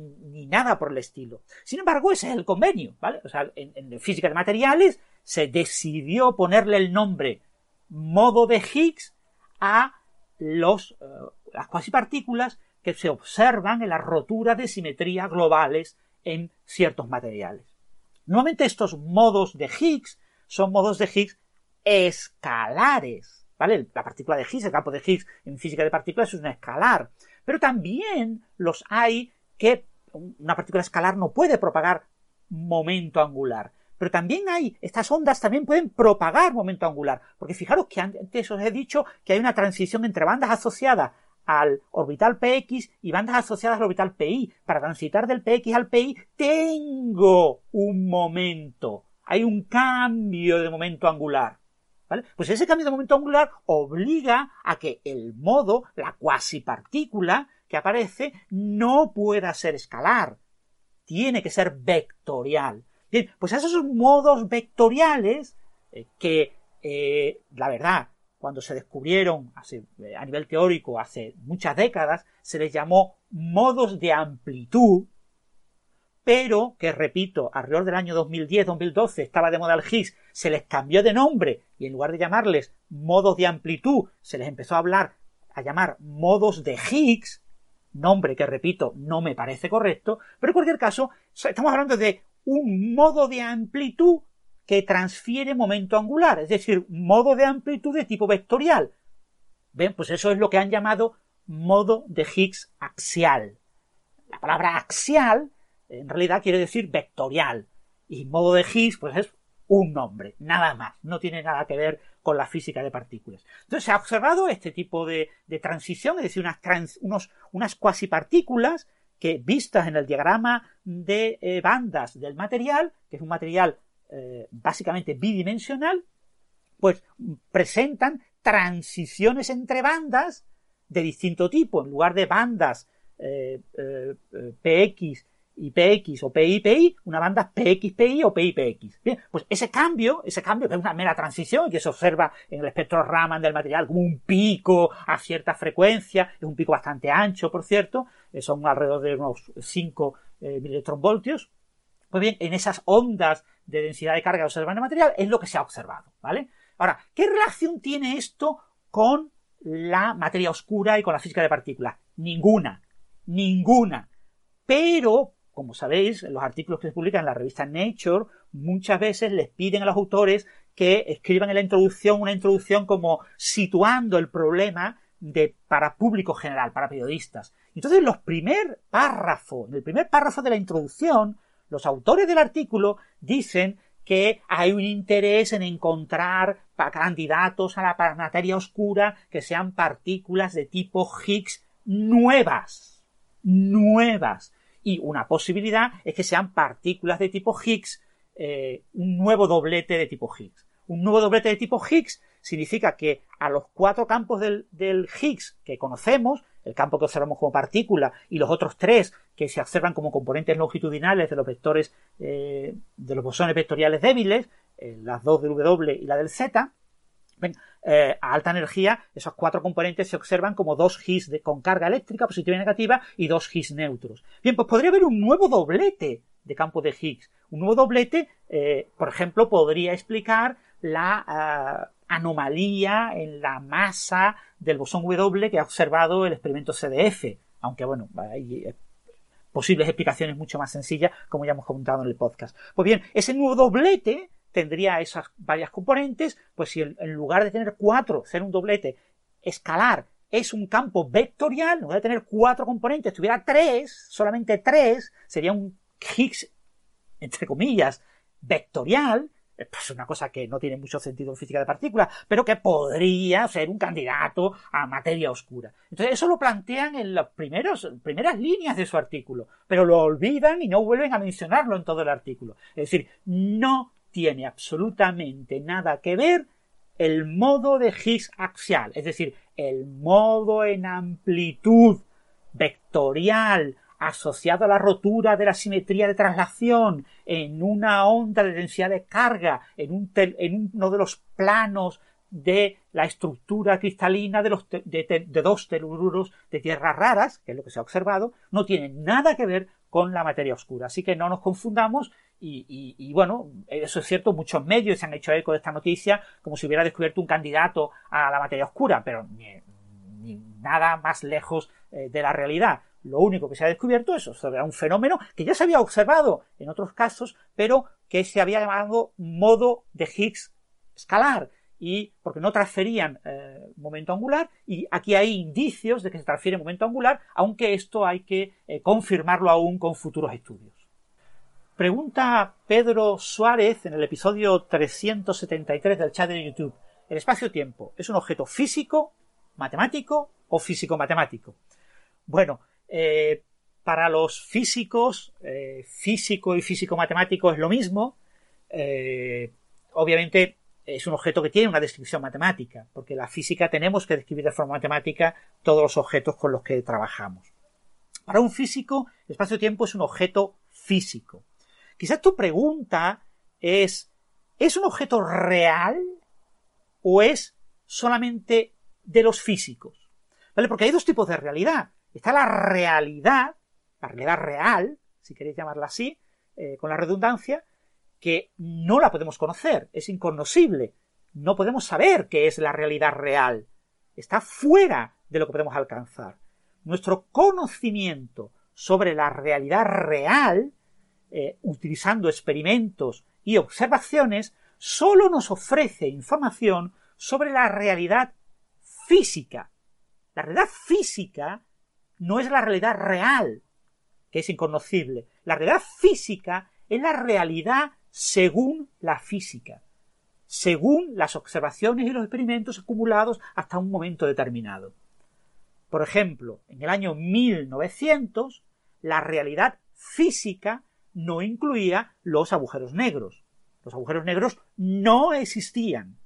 nada por el estilo. Sin embargo, ese es el convenio, ¿vale? O sea, en, física de materiales se decidió ponerle el nombre modo de Higgs a los, eh, las cuasipartículas que se observan en la rotura de simetría globales en ciertos materiales. Nuevamente estos modos de Higgs son modos de Higgs escalares, ¿vale? La partícula de Higgs, el campo de Higgs en física de partículas es un escalar, pero también los hay que una partícula escalar no puede propagar momento angular. Pero también hay, estas ondas también pueden propagar momento angular. Porque fijaros que antes os he dicho que hay una transición entre bandas asociadas al orbital px y bandas asociadas al orbital pi. Para transitar del px al pi tengo un momento hay un cambio de momento angular. ¿Vale? Pues ese cambio de momento angular obliga a que el modo, la cuasipartícula que aparece, no pueda ser escalar. Tiene que ser vectorial. Bien, pues esos modos vectoriales eh, que, eh, la verdad, cuando se descubrieron eh, a nivel teórico hace muchas décadas, se les llamó modos de amplitud pero que repito, alrededor del año 2010-2012 estaba de moda el Higgs, se les cambió de nombre y en lugar de llamarles modos de amplitud, se les empezó a hablar, a llamar modos de Higgs, nombre que repito, no me parece correcto, pero en cualquier caso, estamos hablando de un modo de amplitud que transfiere momento angular, es decir, modo de amplitud de tipo vectorial. ¿Ven? Pues eso es lo que han llamado modo de Higgs axial. La palabra axial en realidad quiere decir vectorial. Y modo de Higgs, pues es un nombre, nada más. No tiene nada que ver con la física de partículas. Entonces se ha observado este tipo de, transición, es decir, unas, cuasipartículas que vistas en el diagrama de eh, bandas del material, que es un material eh, básicamente bidimensional, pues presentan transiciones entre bandas de distinto tipo. En lugar de bandas eh, PX IPX o PIPI, una banda PXPI o PIPX. Bien, pues ese cambio, ese cambio que es una mera transición y que se observa en el espectro Raman del material como un pico a cierta frecuencia, es un pico bastante ancho, por cierto, eh, son alrededor de unos 5 eh, voltios. Pues bien, en esas ondas de densidad de carga observada en material es lo que se ha observado, ¿vale? Ahora, ¿qué relación tiene esto con la materia oscura y con la física de partículas? Ninguna, ninguna. Pero como sabéis, en los artículos que se publican en la revista Nature, muchas veces les piden a los autores que escriban en la introducción una introducción como situando el problema de, para público general, para periodistas. Entonces, los primer párrafo, en el primer párrafo de la introducción, los autores del artículo dicen que hay un interés en encontrar candidatos a la materia oscura que sean partículas de tipo Higgs nuevas. Nuevas. Y una posibilidad es que sean partículas de tipo Higgs, eh, un nuevo doblete de tipo Higgs. Un nuevo doblete de tipo Higgs significa que a los cuatro campos del, Higgs que conocemos, el campo que observamos como partícula y los otros tres que se observan como componentes longitudinales de los vectores eh, de los bosones vectoriales débiles, eh, las dos del W y la del Z, eh, a alta energía, esos cuatro componentes se observan como dos Higgs con carga eléctrica positiva y negativa y dos Higgs neutros. Bien, pues podría haber un nuevo doblete de campo de Higgs. Un nuevo doblete, por ejemplo, podría explicar la eh, anomalía en la masa del bosón W que ha observado el experimento CDF. Aunque bueno, hay posibles explicaciones mucho más sencillas, como ya hemos comentado en el podcast. Pues bien, ese nuevo doblete tendría esas varias componentes, pues si en, lugar de tener cuatro, ser un doblete escalar, es un campo vectorial, en lugar de tener cuatro componentes, tuviera tres, solamente tres, sería un Higgs, entre comillas, vectorial, es pues una cosa que no tiene mucho sentido en física de partículas, pero que podría ser un candidato a materia oscura. Entonces eso lo plantean en las primeras líneas de su artículo, pero lo olvidan y no vuelven a mencionarlo en todo el artículo. Es decir, no tiene absolutamente nada que ver el modo de Higgs axial, es decir, el modo en amplitud vectorial asociado a la rotura de la simetría de traslación en una onda de densidad de carga en, un en uno de los planos de la estructura cristalina de, los de, dos telururos de tierras raras, que es lo que se ha observado, no tiene nada que ver con la materia oscura. Así que no nos confundamos y, bueno, eso es cierto, muchos medios se han hecho eco de esta noticia como si hubiera descubierto un candidato a la materia oscura, pero ni, nada más lejos eh, de la realidad. Lo único que se ha descubierto es sobre un fenómeno que ya se había observado en otros casos, pero que se había llamado modo de Higgs escalar y porque no transferían eh, momento angular y aquí hay indicios de que se transfiere momento angular, aunque esto hay que eh, confirmarlo aún con futuros estudios. Pregunta Pedro Suárez en el episodio 373 del chat de YouTube. ¿El espacio-tiempo es un objeto físico, matemático o físico-matemático? Bueno, eh, para los físicos, eh, físico y físico-matemático es lo mismo. Eh, obviamente es un objeto que tiene una descripción matemática, porque la física tenemos que describir de forma matemática todos los objetos con los que trabajamos. Para un físico, el espacio-tiempo es un objeto físico. Quizás tu pregunta es, ¿es un objeto real o es solamente de los físicos? ¿Vale? Porque hay dos tipos de realidad. Está la realidad, la realidad real, si queréis llamarla así, eh, con la redundancia, que no la podemos conocer, es incognoscible. No podemos saber qué es la realidad real. Está fuera de lo que podemos alcanzar. Nuestro conocimiento sobre la realidad real eh, utilizando experimentos y observaciones, solo nos ofrece información sobre la realidad física. La realidad física no es la realidad real, que es inconocible. La realidad física es la realidad según la física, según las observaciones y los experimentos acumulados hasta un momento determinado. Por ejemplo, en el año 1900, la realidad física no incluía los agujeros negros. Los agujeros negros no existían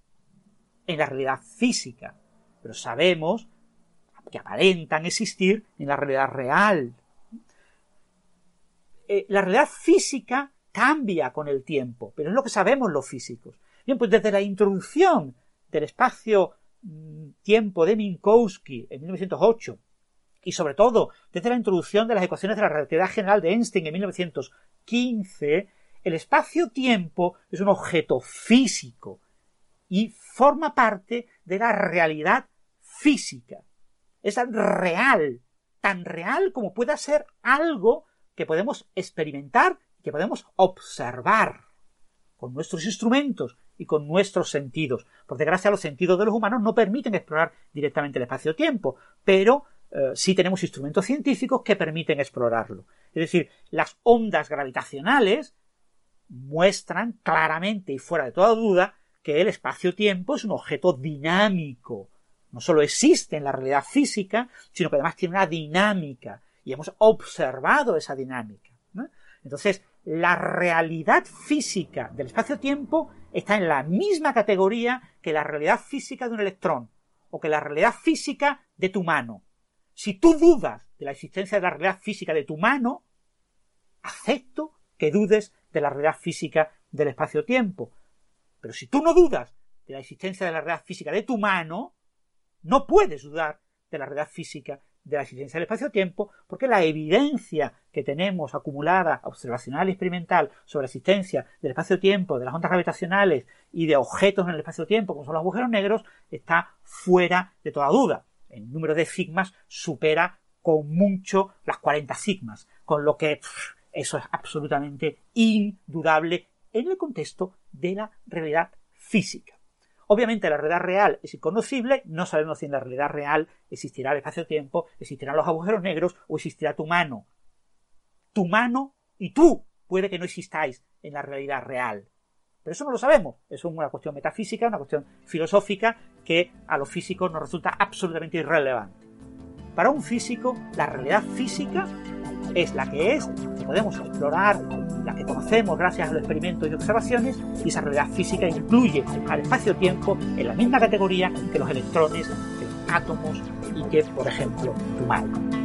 en la realidad física, pero sabemos que aparentan existir en la realidad real. eh, la realidad física cambia con el tiempo, pero es lo que sabemos los físicos. Bien, pues desde la introducción del espacio-tiempo mm, de Minkowski en 1908 y sobre todo desde la introducción de las ecuaciones de la relatividad general de Einstein en 1915, el espacio-tiempo es un objeto físico y forma parte de la realidad física. Es real, tan real como pueda ser algo que podemos experimentar que podemos observar con nuestros instrumentos y con nuestros sentidos. Por desgracia, los sentidos de los humanos no permiten explorar directamente el espacio-tiempo, pero eh, sí tenemos instrumentos científicos que permiten explorarlo. Es decir, las ondas gravitacionales muestran claramente y fuera de toda duda que el espacio-tiempo es un objeto dinámico. No solo existe en la realidad física, sino que además tiene una dinámica y hemos observado esa dinámica. Entonces, la realidad física del espacio-tiempo está en la misma categoría que la realidad física de un electrón o que la realidad física de tu mano. Si tú dudas de la existencia de la realidad física de tu mano, acepto que dudes de la realidad física del espacio-tiempo. Pero si tú no dudas de la existencia de la realidad física de tu mano, no puedes dudar de la realidad física de la existencia del espacio-tiempo, porque la evidencia que tenemos acumulada, observacional y experimental, sobre la existencia del espacio-tiempo, de las ondas gravitacionales y de objetos en el espacio-tiempo, como son los agujeros negros, está fuera de toda duda. El número de sigmas supera con mucho las 40 sigmas, con lo que eso es absolutamente indudable en el contexto de la realidad física. Obviamente la realidad real es inconocible, no sabemos si en la realidad real existirá el espacio-tiempo, existirán los agujeros negros o existirá tu mano. Tu mano y tú puede que no existáis en la realidad real. Pero eso no lo sabemos. Es una cuestión metafísica, una cuestión filosófica que a los físicos nos resulta absolutamente irrelevante. Para un físico, la realidad física es la que es, que podemos explorar, la que conocemos gracias a los experimentos y observaciones, y esa realidad física incluye al espacio-tiempo en la misma categoría que los electrones, que los átomos y que, por ejemplo, tu mano.